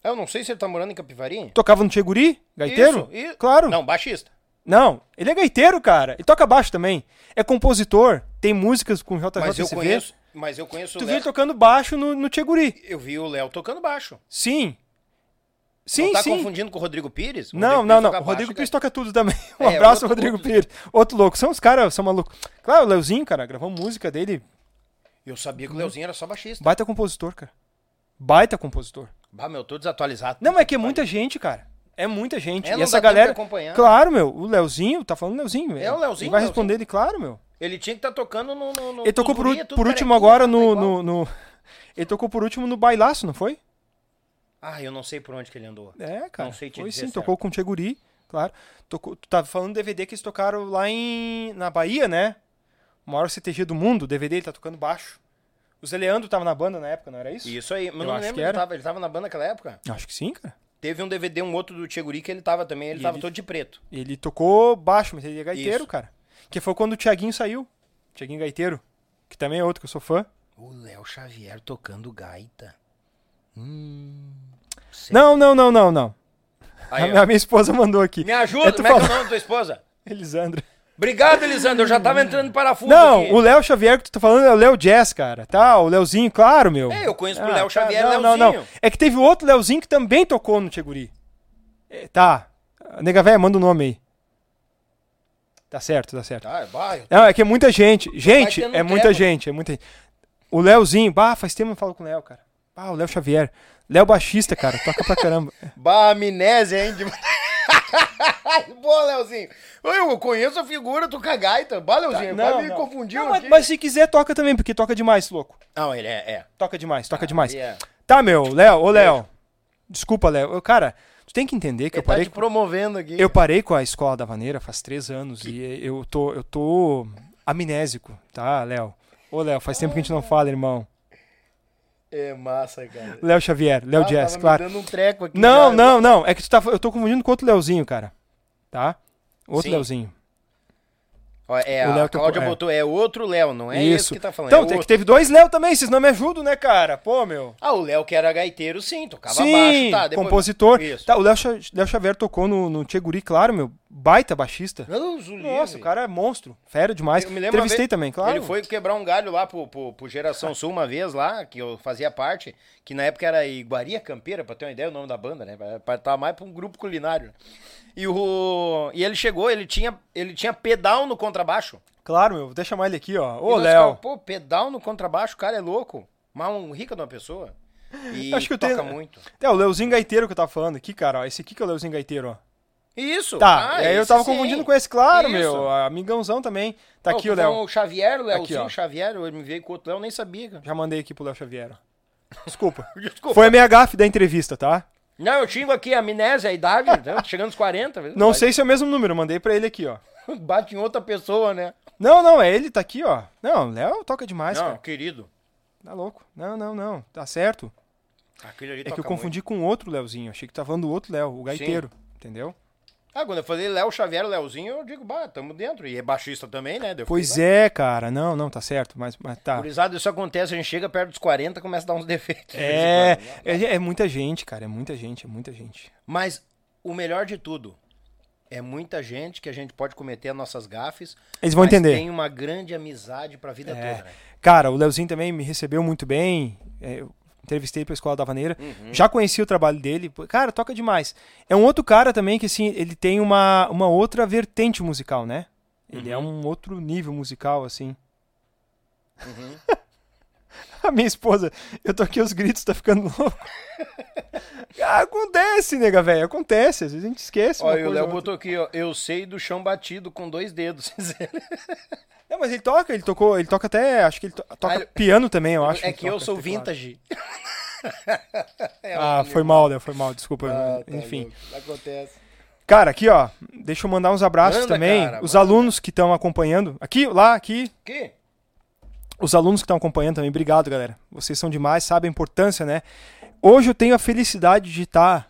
Eu não sei se ele tá morando em Capivari. Tocava no Tcheguri? Gaiteiro? Isso, isso. Claro. Não, baixista. Não, ele é gaiteiro, cara. E toca baixo também. É compositor, tem músicas com JJCV. Mas eu conheço, mas eu conheço Tu viu ele tocando baixo no, no Tcheguri. Eu vi o Léo tocando baixo. Sim. Sim, não tá sim. confundindo com o Rodrigo Pires? O Não, Rodrigo não, Pires não. O Rodrigo baixo, Pires cara. toca tudo também. Um É, abraço outro- Rodrigo outro- Pires. Outro louco. São os caras, são malucos. Claro, o Leozinho, cara, gravou música dele. Eu sabia que o Leozinho era só baixista. Baita compositor, cara. Baita compositor. Bah, meu, tô desatualizado. Não, é que é muita gente, cara. É muita gente. É, e essa galera. Claro, meu. O Leozinho, tá falando Leozinho. É o Leozinho, Ele vai Leozinho. responder ele, claro, meu. Ele tinha que estar tocando no. no, no Ele tocou por, tudo por último agora tá no, no, no- Ele tocou por último no bailaço, não foi? Ah, eu não sei por onde que ele andou. É, cara. Não sei te foi sim, certo. tocou com o Tcheguri, claro. Tocou, tu tava falando do DVD que eles tocaram lá em. na Bahia, né? O maior CTG do mundo, o DVD ele tá tocando baixo. O Zé Leandro tava na banda na época, não era isso? Isso aí, mas Eu não lembro, que ele era. tava, ele tava na banda naquela época. Acho que sim, cara. Teve um DVD, um outro do Tcheguri que ele tava também, ele E tava ele- todo de preto. Ele tocou baixo, mas ele é gaiteiro, Isso. cara. Que foi quando o Thiaguinho saiu. Thiaguinho Gaiteiro. Que também é outro que eu sou fã. O Léo Xavier tocando gaita. Hum. certo. Não, não, não, não, não. Aí, a, minha, esposa mandou aqui. Me ajuda, É como é que é o nome da tua esposa? Elisandra. Obrigado, Elisandro, eu já tava entrando em parafuso Não, aqui. o Léo Xavier que tu tá falando é o Léo Jazz, cara. Tá, o Léozinho, claro, meu. É, eu conheço o Ah, Léo tá, Xavier, não, não, Léozinho. não. É que teve outro Léozinho que também tocou no Tcheguri. É, tá. Nega véia, manda o nome aí. Tá certo, tá certo. Tá, bah, eu- Não, é que é muita gente. Gente, é muita tempo. gente, é muita gente. O Léozinho, bah, faz tempo que eu não falo com o Léo, cara. Ah, o Léo Xavier. Léo baixista, cara, toca pra caramba. Bah, amnésia, hein? De... Boa, Leozinho. Eu conheço a figura, tu gaita. Bah, Leozinho, Não, vai me não. confundiu Não, mas, mas se quiser, toca também, porque toca demais, louco. Não, ele é, é. Toca demais, toca demais. Aí é. Tá, meu, Léo, ô Léo. Desculpa, Léo. Cara, tu tem que entender que Ele eu tá parei. te promovendo aqui. Eu parei com a escola da Vaneira faz três anos e eu tô, eu tô amnésico, tá, Léo? Ô, Léo, faz tempo que a gente não fala, irmão. É massa, cara. Léo Xavier, Léo Ah, Jazz, claro. Me dando um treco aqui Não, já. não, não. É que tu tá, eu tô confundindo com outro Léozinho, cara. Tá? Outro Sim. Léozinho. Ó, é, O Léo a Cláudia tocou- é. botou, é outro Léo, não é Isso. esse que tá falando. Então, é tem que outro. teve dois Léo também, vocês não me ajudam, né, cara? Pô, meu. Ah, o Léo que era gaiteiro, sim, tocava Sim, baixo, tá? Depois... compositor. Isso. Tá, o Léo, Léo Xavier tocou no, no Tcheguri, claro, meu. Baita baixista. Deus Nossa, livre. o cara é monstro. Fera demais. Eu me lembro Entrevistei vez- também, claro. Ele foi quebrar um galho lá pro, pro, pro Geração Sul uma vez lá, que eu fazia parte, que na época era Iguaria Campeira, pra ter uma ideia, o nome da banda, né? Pra estar mais pra um grupo culinário. E, o, e ele chegou, ele tinha, ele tinha pedal no contrabaixo. Claro, meu. Vou até chamar ele aqui, ó. Ô, Léo. Pô, pedal no contrabaixo, o cara é louco. Mas um rica de uma pessoa. E Acho que eu toca tenho- muito. É, o Leozinho Gaiteiro que eu tava falando aqui, cara. Ó. Esse aqui que é o Leozinho Gaiteiro, ó. Isso. Tá, ah, e aí eu tava sim. confundindo com esse, claro, Isso. meu. Amigãozão também. Tá Pô, aqui o Léo. O Xavier, o Aqui, Leozinho, ó. o Xavier, eu me veio com outro Léo, nem sabia. cara. Já mandei aqui pro Léo Xavier. Desculpa. Desculpa. Foi a minha gafe da entrevista, tá? Não, eu tinha aqui a amnésia, a idade, então, chegando aos 40. viu? Não sei se é o mesmo número, mandei pra ele aqui, ó. Bate em outra pessoa, né? Não, não, é ele, tá aqui, ó. Não, Léo toca demais, não, cara. querido. Tá louco. Não, não, não. Tá certo. É que eu confundi com outro Léozinho. Achei que tava falando do outro Léo, o gaiteiro. Entendeu? Ah, quando eu falei Léo Xavier, Léozinho, eu digo, bah, tamo dentro. E é baixista também, né? Daí Pois é, cara. Não, não, tá certo. Mas, mas tá. Gurizada, isso acontece, a gente chega perto dos 40 e começa a dar uns defeitos. É, é, é muita gente, cara. É muita gente, é muita gente. Mas o melhor de tudo, é muita gente que a gente pode cometer as nossas gafes. Eles vão entender. tem uma grande amizade pra vida É. toda, né? Cara, o Leozinho também me recebeu muito bem. é, eu entrevistei pra Escola da Vaneira. Uhum. Já conheci o trabalho dele. Cara, toca demais. É um outro cara também que, assim, ele tem uma, uma outra vertente musical, né? Ele é Uhum. um outro nível musical, assim. Uhum. A minha esposa, eu tô aqui os gritos, tá ficando louco. Ah, acontece, nega, velho. Acontece. Às vezes a gente esquece. Olha, o Léo botou aqui, ó. Eu sei do chão batido com dois dedos. Não, mas ele toca, ele tocou, ele toca até. Acho que ele to- toca Ah, piano também, eu acho. é ele que eu sou vintage. É, Ah, foi mal, Léo, foi mal, desculpa. Ah, tá Enfim. louco, Acontece. Cara, aqui, ó. Deixa eu mandar uns abraços Manda, também. cara, os alunos que estão acompanhando. Aqui, lá, aqui. Que? Os alunos que estão acompanhando também. Obrigado, galera. Vocês são demais, sabem a importância, né? Hoje eu tenho a felicidade de estar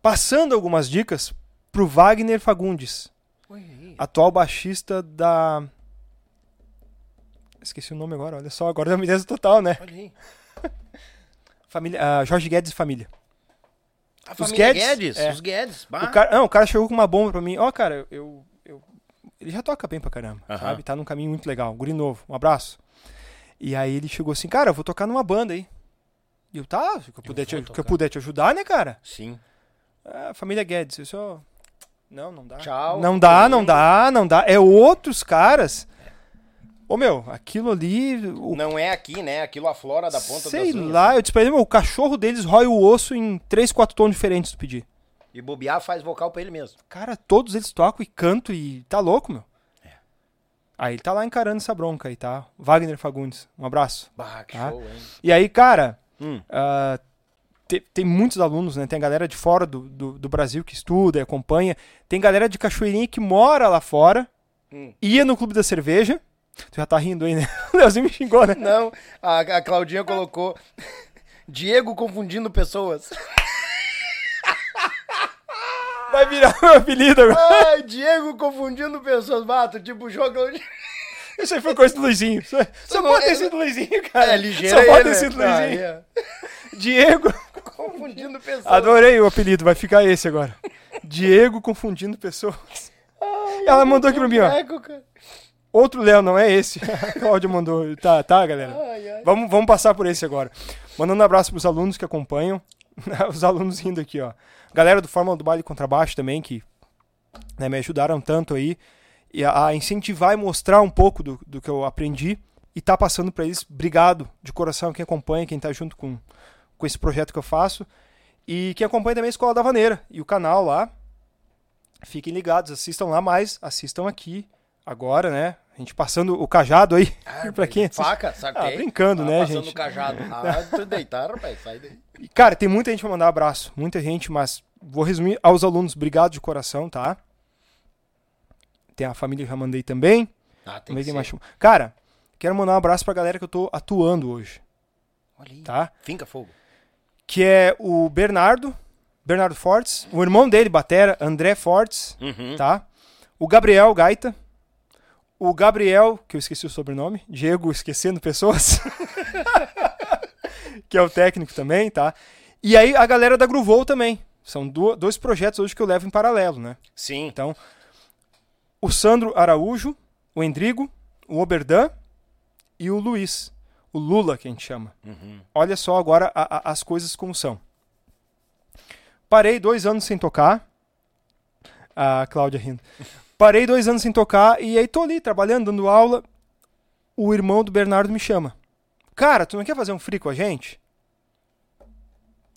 passando algumas dicas pro Wagner Fagundes, Oi, atual baixista da. Esqueci o nome agora, olha só, agora deu uma total, né? Olha aí. Família, ah, Jorge Guedes e família. A Os família Guedes? Guedes? É. Os Guedes. Bah. O cara, não, o cara chegou com uma bomba pra mim. Ó, cara, eu, eu- Ele já toca bem pra caramba, Aham. sabe? Tá num caminho muito legal. Guri novo, um abraço. E aí ele chegou assim, cara, eu vou tocar numa banda aí. E eu, tá, se eu puder, te, que eu puder te ajudar, né, cara? Sim. Ah, família Guedes, eu só. Não, não dá. Tchau. Não dá, não dá, não dá. É outros caras. Ô meu, aquilo ali. O Não é aqui, né? Aquilo aflora da ponta sei das unhas. lá, eu disse pra ele, meu, o cachorro deles rói o osso em três, quatro tons diferentes se pedir. E bobear faz vocal pra ele mesmo. Cara, todos eles tocam e cantam e tá louco, meu. Aí ele tá lá encarando essa bronca aí, tá? Wagner Fagundes, um abraço. Bah, que Tá. show, hein? E aí, cara, Hum. ah, te- tem muitos alunos, né? Tem galera de fora do, do, do Brasil que estuda e acompanha. Tem galera de Cachoeirinha que mora lá fora, Hum. ia no Clube da Cerveja. Tu já tá rindo aí, né? O Leozinho me xingou, né? Não, a, a Claudinha colocou Diego confundindo pessoas. Vai virar meu apelido agora. Ai, Diego confundindo pessoas. Bato, tipo, jogo. Isso aí foi coisa do Luizinho. Só, só não- pode ter é- sido Luizinho, cara. É ligeiro. Só pode ter né? sido Ah, Luizinho. é. Diego. Confundindo pessoas. Adorei o apelido, vai ficar esse agora. Diego confundindo pessoas. Ela mandou aqui pra mim, ó. Cara. Outro Léo, não é esse. A Cláudia mandou. Tá, tá, galera. Ai, ai. Vamos, vamos passar por esse agora. Mandando um abraço pros alunos que acompanham. Os alunos rindo aqui, ó. Galera do Fórmula do Baile Contrabaixo também, que né, me ajudaram tanto aí. E a, a incentivar e mostrar um pouco do, do que eu aprendi. E tá passando pra eles. Obrigado de coração quem acompanha, quem tá junto com, com esse projeto que eu faço. E quem acompanha também a Escola da Vaneira. E o canal lá. Fiquem ligados, assistam lá mais, assistam aqui agora, né? A gente passando o cajado aí. Ah, pra quem. Faca, saquei. Ah, brincando, né, passando gente? o cajado. Ah, deitar, rapaz, sai daí. E, Cara, tem muita gente pra mandar abraço. Muita gente, mas vou resumir aos alunos. Obrigado de coração, tá? Tem a família que eu já mandei também. Ah, tem ser. mais. Cara, quero mandar um abraço pra galera que eu tô atuando hoje, Olha aí. tá? Finca fogo. Que é o Bernardo, Bernardo Fortes, o irmão dele, Batera, André Fortes, Uhum. tá? O Gabriel Gaita, o Gabriel, que eu esqueci o sobrenome, Diego esquecendo pessoas, que é o técnico também, tá? E aí a galera da Gruvou também. São dois projetos hoje que eu levo em paralelo, né? Sim. Então, o Sandro Araújo, o Endrigo, o Oberdan e o Luiz, o Lula que a gente chama. Uhum. Olha só agora a- a- as coisas como são. Parei dois anos sem tocar. A Cláudia rindo. Parei dois anos sem tocar e aí tô ali trabalhando, dando aula. O irmão do Bernardo me chama. Cara, tu não quer fazer um free com a gente?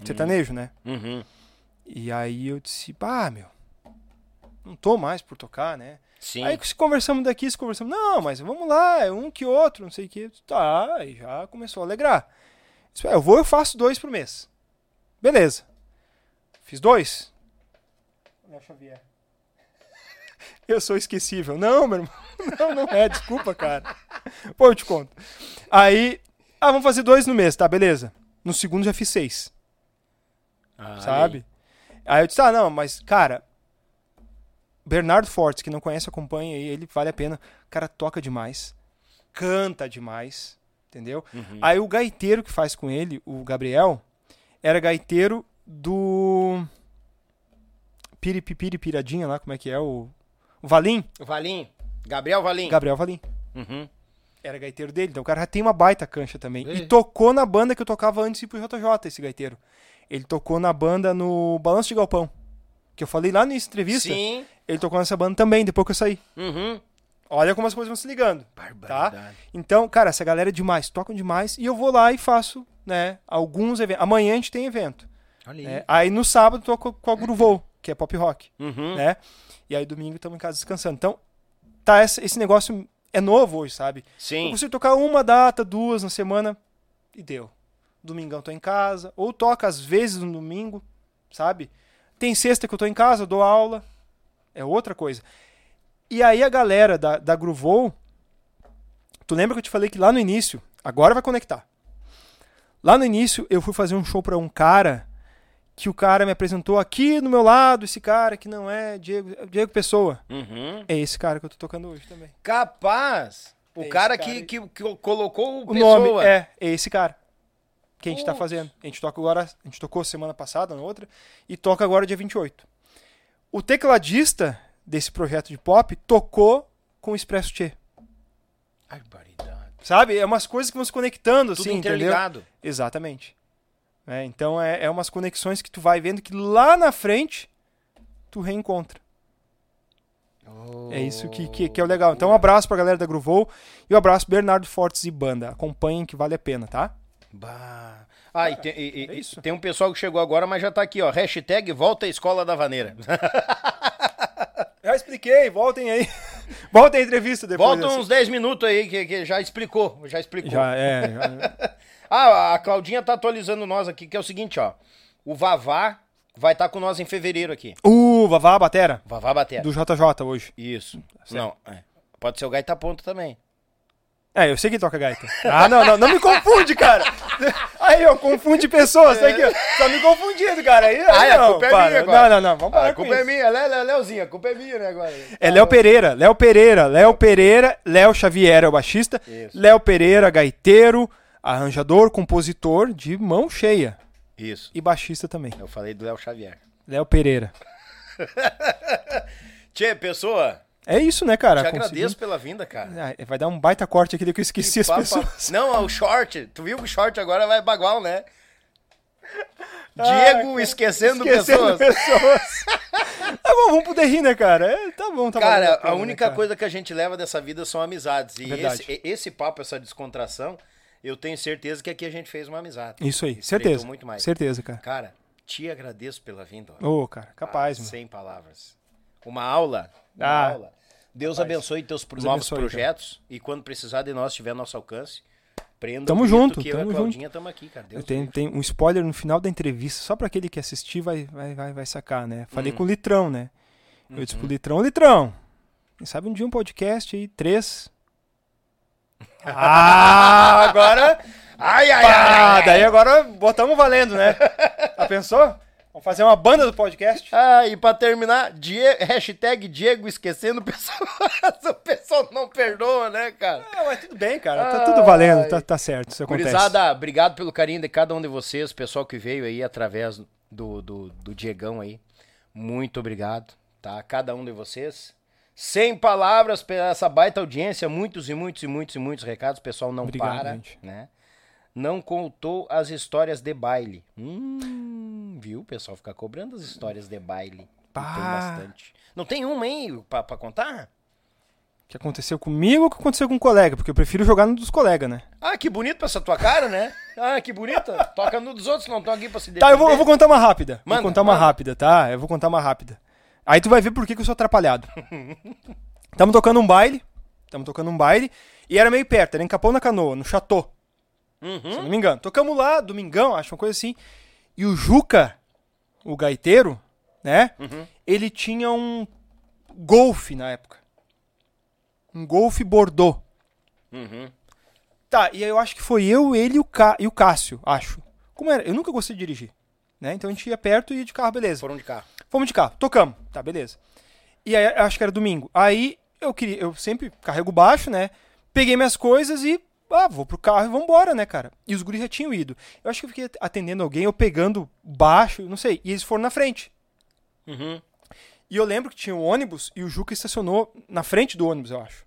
Sertanejo, né? Uhum. E aí eu disse, pá, meu, não tô mais por tocar, né? Sim. Aí se conversamos daqui, se conversamos, não, mas vamos lá, é um que outro, não sei o que. Tá, aí já começou a alegrar. Disse, "Ah, eu vou, eu faço dois por mês. Beleza. Fiz dois. Léo Xavier. Eu sou esquecível. Não, meu irmão. Não, não é, desculpa, cara. Pô, eu te conto. Aí, ah, vamos fazer dois no mês, tá, beleza. No segundo já fiz seis, Ah, sabe? Aí eu disse, ah, não, mas, cara, Bernardo Fortes, que não conhece, acompanha aí, ele vale a pena. O cara toca demais, canta demais, entendeu? Uhum. Aí o gaiteiro que faz com ele, o Gabriel, era gaiteiro do Piripipiri Piradinha lá, como é que é? O, o Valim, O Valim. Gabriel Valim. Gabriel Valim. Uhum. Era gaiteiro dele, então o cara já tem uma baita cancha também. Ei. E tocou na banda que eu tocava antes de ir pro JJ, esse gaiteiro. Ele tocou na banda no Balanço de Galpão. Que eu falei lá na entrevista. Sim. Ele tocou nessa banda também, depois que eu saí. Uhum. Olha como as coisas vão se ligando. Barbaridade. Então, cara, essa galera é demais, tocam demais. E eu vou lá e faço, né, alguns eventos. Amanhã a gente tem evento. Olha aí. né? Aí no sábado toco com a Gruvou, que é pop rock, Uhum. né? E aí domingo estamos em casa descansando. Então, tá esse, esse negócio é novo hoje, sabe? Eu Sim. consigo tocar uma data, duas na semana e deu. Domingão tô em casa, ou toca às vezes no domingo, sabe? Tem sexta que eu tô em casa, eu dou aula, é outra coisa. E aí a galera da, da Groovou, tu lembra que eu te falei que lá no início, agora vai conectar. Lá no início eu fui fazer um show pra um cara que o cara me apresentou aqui no meu lado, esse cara que não é Diego, é Diego Pessoa. Uhum. É esse cara que eu tô tocando hoje também. Capaz. O É cara, cara que, que, que colocou o O pessoa. nome é, é esse cara que a gente tá Putz. fazendo. A gente toca agora, a gente tocou semana passada, na outra, e toca agora dia 28. O tecladista desse projeto de pop tocou com o Expresso Tchê. Barbaridade. Sabe? É umas coisas que vão se conectando, Tudo assim, entendeu? interligado. Exatamente. É, então é, é umas conexões que tu vai vendo que lá na frente tu reencontra. É isso que, que, que é o legal. Então um abraço pra galera da Groovou e um abraço Bernardo Fortes e banda. Acompanhem que vale a pena, tá? Bah. Ah, e tem, e- e- é isso. tem um pessoal que chegou agora, mas já tá aqui, ó. Hashtag volta à escola da vaneira. Já expliquei, voltem aí. voltem a entrevista depois. Volta dessa. uns 10 minutos aí, que, que já explicou. Já explicou. Já, é. já- Ah, a Claudinha tá atualizando nós aqui, que é o seguinte, ó. O Vavá vai estar com nós em fevereiro aqui. Uh, Vavá Batera, Vavá Batera. do JJ hoje. Isso. Não, é. pode ser o Gaita Ponto também. É, eu sei que toca gaita. Ah, não, não, não me confunde, cara. Aí, ó, confunde pessoas, tá aqui, ó. Tá me confundindo, cara. Aí, Ah, aí a não, culpa é para. minha agora. Não, não, não, vamos parar Ah, a culpa é minha, Lé, Lé, Léozinho, a culpa é minha, né, agora. É Léo Pereira, Léo Pereira, Léo Pereira, Léo Xavier é o baixista, Isso. Léo Pereira, gaiteiro, arranjador, compositor de mão cheia Isso. e baixista também. Eu falei do Léo Xavier. Léo Pereira. Tchê, pessoa, É isso, né, cara? te Consegui- agradeço pela vinda, cara. Ah, vai dar um baita corte aqui que eu esqueci as Papa- pessoas. Não, o short. Tu viu que o short agora vai bagual, né? Ah, Diego cara, esquecendo, Esquecendo pessoas. pessoas. tá bom, vamos poder rir, né, cara? É, tá bom, tá Cara, pena, a né, única cara? coisa que a gente leva dessa vida são amizades. E esse, e- esse papo, essa descontração, eu tenho certeza que aqui a gente fez uma amizade. Isso aí, certeza. muito mais. Certeza, cara. Cara, te agradeço pela vinda. Ô, cara, capaz, Ah, mano. Sem palavras. Uma aula. Uma Ah, aula. Deus capaz. abençoe teus Deus novos abençoe, cara. projetos. E quando precisar de nós, estiver a nosso alcance, prenda Tamo junto, que eu tamo a Claudinha estamos aqui, cara. Deus Tem, tem um spoiler no final da entrevista, só pra aquele que assistir vai, vai, vai, vai sacar, né? Falei Hum. com o Litrão, né? Eu disse pro Uhum. Litrão, Litrão, quem sabe um dia um podcast aí, três. Ah, agora. Ai, ai, Ah, ai. daí agora botamos valendo, né? Já pensou? Vamos fazer uma banda do podcast? Ah, e pra terminar, Die- hashtag Diego esquecendo pessoas. o pessoal não perdoa, né, cara? Ah, mas tudo bem, cara. Tá tudo valendo, tá, tá certo. Isso acontece. Gurizada, obrigado pelo carinho de cada um de vocês, pessoal que veio aí através do, do, do Diegão aí. Muito obrigado, tá? Cada um de vocês. Sem palavras pela essa baita audiência, muitos e muitos e muitos e muitos recados, o pessoal não Obrigado, para, gente. né? Não contou as histórias de baile. Hum, viu? O pessoal fica cobrando as histórias de baile. E Tem Pá. bastante. Não tem uma aí pra, pra contar? O que aconteceu comigo ou o que aconteceu com um colega? Porque eu prefiro jogar no dos colegas, né? Ah, que bonito pra essa tua cara, né? Ah, que bonita. Toca no dos outros, não estão aqui pra se defender. Tá, eu vou, eu vou contar uma rápida. Manda, vou contar uma manda. rápida, tá? Eu vou contar uma rápida. Aí tu vai ver por que, que eu sou atrapalhado. Tamo tocando um baile. Tamo tocando um baile. E era meio perto, era em Capão na Canoa, no Chateau, se eu Uhum. não me engano. Tocamos lá, domingão, acho uma coisa assim. E o Juca, o gaiteiro, né? Uhum. Ele tinha um Golf na época. Um Golf Bordeaux. Uhum. Tá, e aí eu acho que foi eu, ele e o, Ca... e o Cássio, acho. Como era? Eu nunca gostei de dirigir. Né? Então a gente ia perto e ia de carro, beleza. Foram de carro. Fomos de carro, tocamos. Tá, beleza. E aí, acho que era domingo. Aí eu queria, eu sempre carrego baixo, né? Peguei minhas coisas e ah, vou pro carro e vambora, né, cara? E os guris já tinham ido. Eu acho que eu fiquei atendendo alguém, eu pegando baixo, não sei, e eles foram na frente. Uhum. E eu lembro que tinha um ônibus e o Juca estacionou na frente do ônibus, eu acho.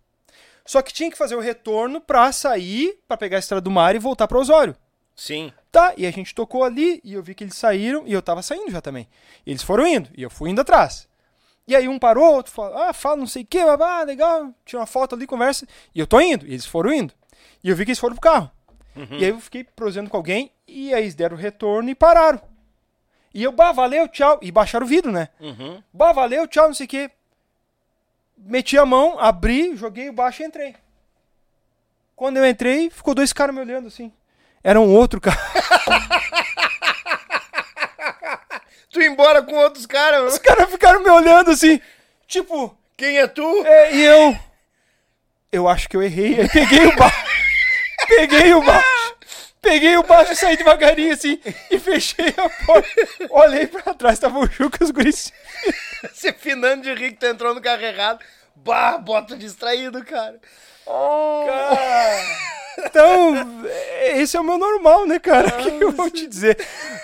Só que tinha que fazer o retorno pra sair, pra pegar a estrada do mar e voltar pro Osório. Sim. Tá, e a gente tocou ali e eu vi que eles saíram e eu tava saindo já também. Eles foram indo e eu fui indo atrás. E aí um parou, outro fala, ah, fala não sei o que, ah, legal, tira uma foto ali, conversa. E eu tô indo, e eles foram indo. E eu vi que eles foram pro carro. Uhum. E aí eu fiquei prosendo com alguém, e aí eles deram o retorno e pararam. E eu, bah, valeu, tchau. E baixaram o vidro, né? Uhum. Bah, valeu, tchau, não sei o que. Meti a mão, abri, joguei o baixo e entrei. Quando eu entrei, ficou dois caras me olhando assim. Era um outro cara. Tu ia embora com outros caras. Os caras ficaram me olhando assim. Tipo, Quem é tu? É, e eu. Eu acho que eu errei. Aí peguei o baixo. peguei o baixo. Peguei o baixo e saí devagarinho assim. E fechei a porta. Olhei pra trás, tava o Juca os guris. Você finando de rir que tu entrou no carro errado. Bah, bota distraído, cara. Oh, Então, esse é o meu normal, né, cara? O que eu vou te dizer?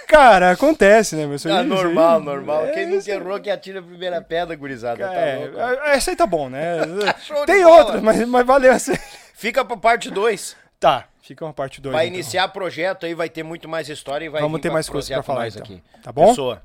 Cara, acontece, né, meu? Isso Ah, normal, normal. É, Quem nunca isso aí- errou que atira a primeira pedra, gurizada. Tá É, louco. essa aí tá bom, né? Tem outras, mas, mas valeu essa. aí. Fica pra parte 2. Tá, fica uma parte 2. Vai iniciar projeto aí, vai ter muito mais história e vai Vamos ter mais coisas pra falar, mais então. aqui. Tá bom? Pessoa,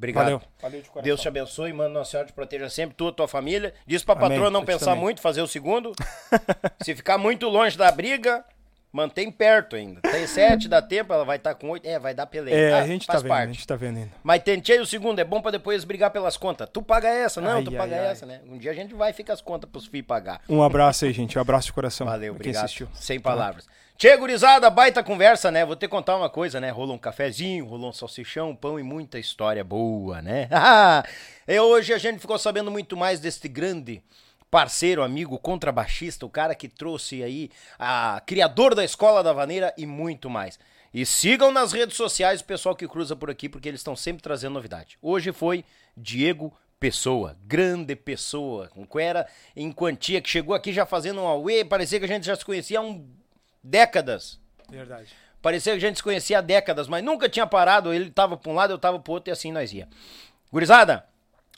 obrigado. Valeu. Valeu de coração. Deus te abençoe, manda Nossa Senhora te proteja sempre, tu e tua família. Diz pra Amém. patroa não Eu pensar também. muito, fazer o segundo. Se ficar muito longe da briga, mantém perto ainda. Tem sete, dá tempo, ela vai estar com oito. É, vai dar peleia. É, Ah, a gente tá vendo, a parte. gente tá vendo ainda. Mas tentei o segundo, é bom pra depois brigar pelas contas. Tu paga essa, não, Ai, tu ai, paga ai. essa, né? Um dia a gente vai e fica as contas pros filhos pagar. Um abraço aí, gente. Um abraço de coração. Valeu, obrigado. Sem palavras. Tchê, gurizada, baita conversa, né? Vou ter que contar uma coisa, né? Rolou um cafezinho, rolou um salsichão, um pão e muita história boa, né? e hoje a gente ficou sabendo muito mais deste grande parceiro, amigo, contrabaixista, o cara que trouxe aí a criador da Escola da Vaneira e muito mais. E sigam nas redes sociais o pessoal que cruza por aqui, porque eles estão sempre trazendo novidade. Hoje foi Diego Pessoa, grande pessoa, com Quera em quantia, que chegou aqui já fazendo um auê, parecia que a gente já se conhecia há um décadas. Verdade. Parecia que a gente se conhecia há décadas, mas nunca tinha parado. Ele tava pra um lado, eu tava pro outro e assim nós ia. Gurizada,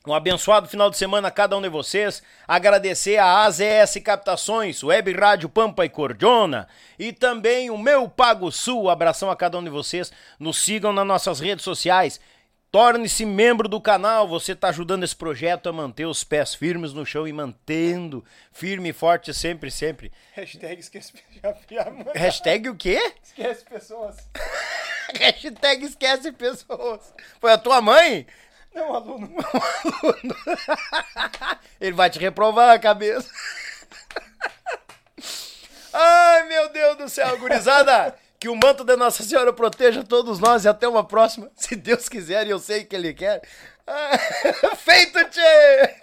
um abençoado final de semana a cada um de vocês. Agradecer a AZS Captações, Web Rádio Pampa e Cordiona. E também o meu Pago Sul. Abração a cada um de vocês. Nos sigam nas nossas redes sociais. Torne-se membro do canal, você está ajudando esse projeto a manter os pés firmes no chão e mantendo firme e forte sempre, sempre. Hashtag esquece. Hashtag o quê? esquece pessoas. Hashtag esquece pessoas. Foi a tua mãe? Não, aluno. Ele vai te reprovar a cabeça. Ai, meu Deus do céu, gurizada. Que o manto da Nossa Senhora proteja todos nós e até uma próxima. Se Deus quiser e eu sei que Ele quer. Feito, tchê!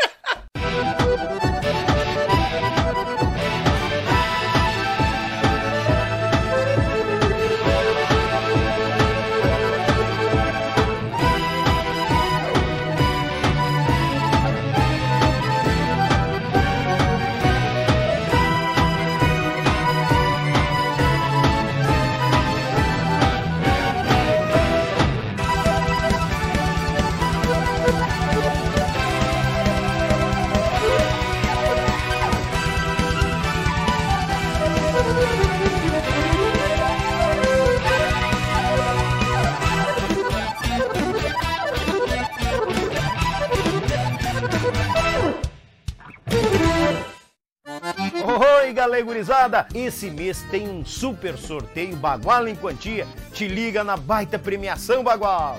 Oi, galera gurizada! Esse mês tem um super sorteio Bagual em Quantia. Te liga na baita premiação Bagual!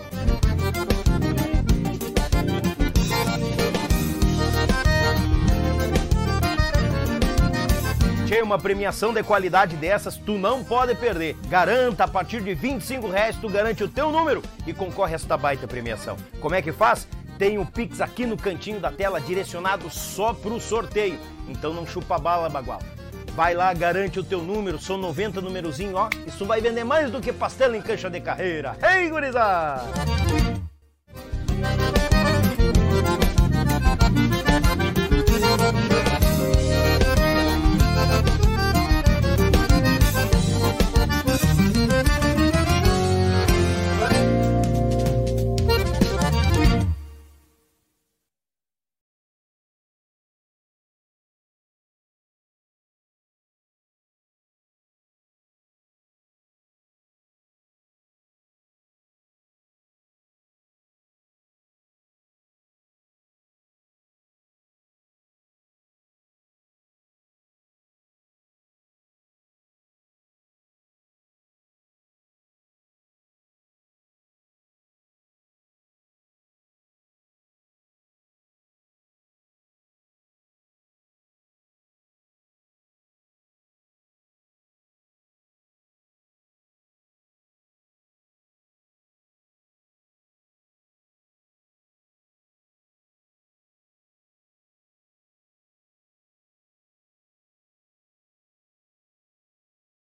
Tchê, uma premiação de qualidade dessas tu não pode perder. Garanta, a partir de 25 reais tu garante o teu número e concorre a esta baita premiação. Como é que faz? tem o Pix aqui no cantinho da tela direcionado só pro sorteio. Então não chupa bala, bagual. Vai lá, garante o teu número, são 90 numerozinho, ó. Isso vai vender mais do que pastela em cancha de carreira. Ei, gurizada!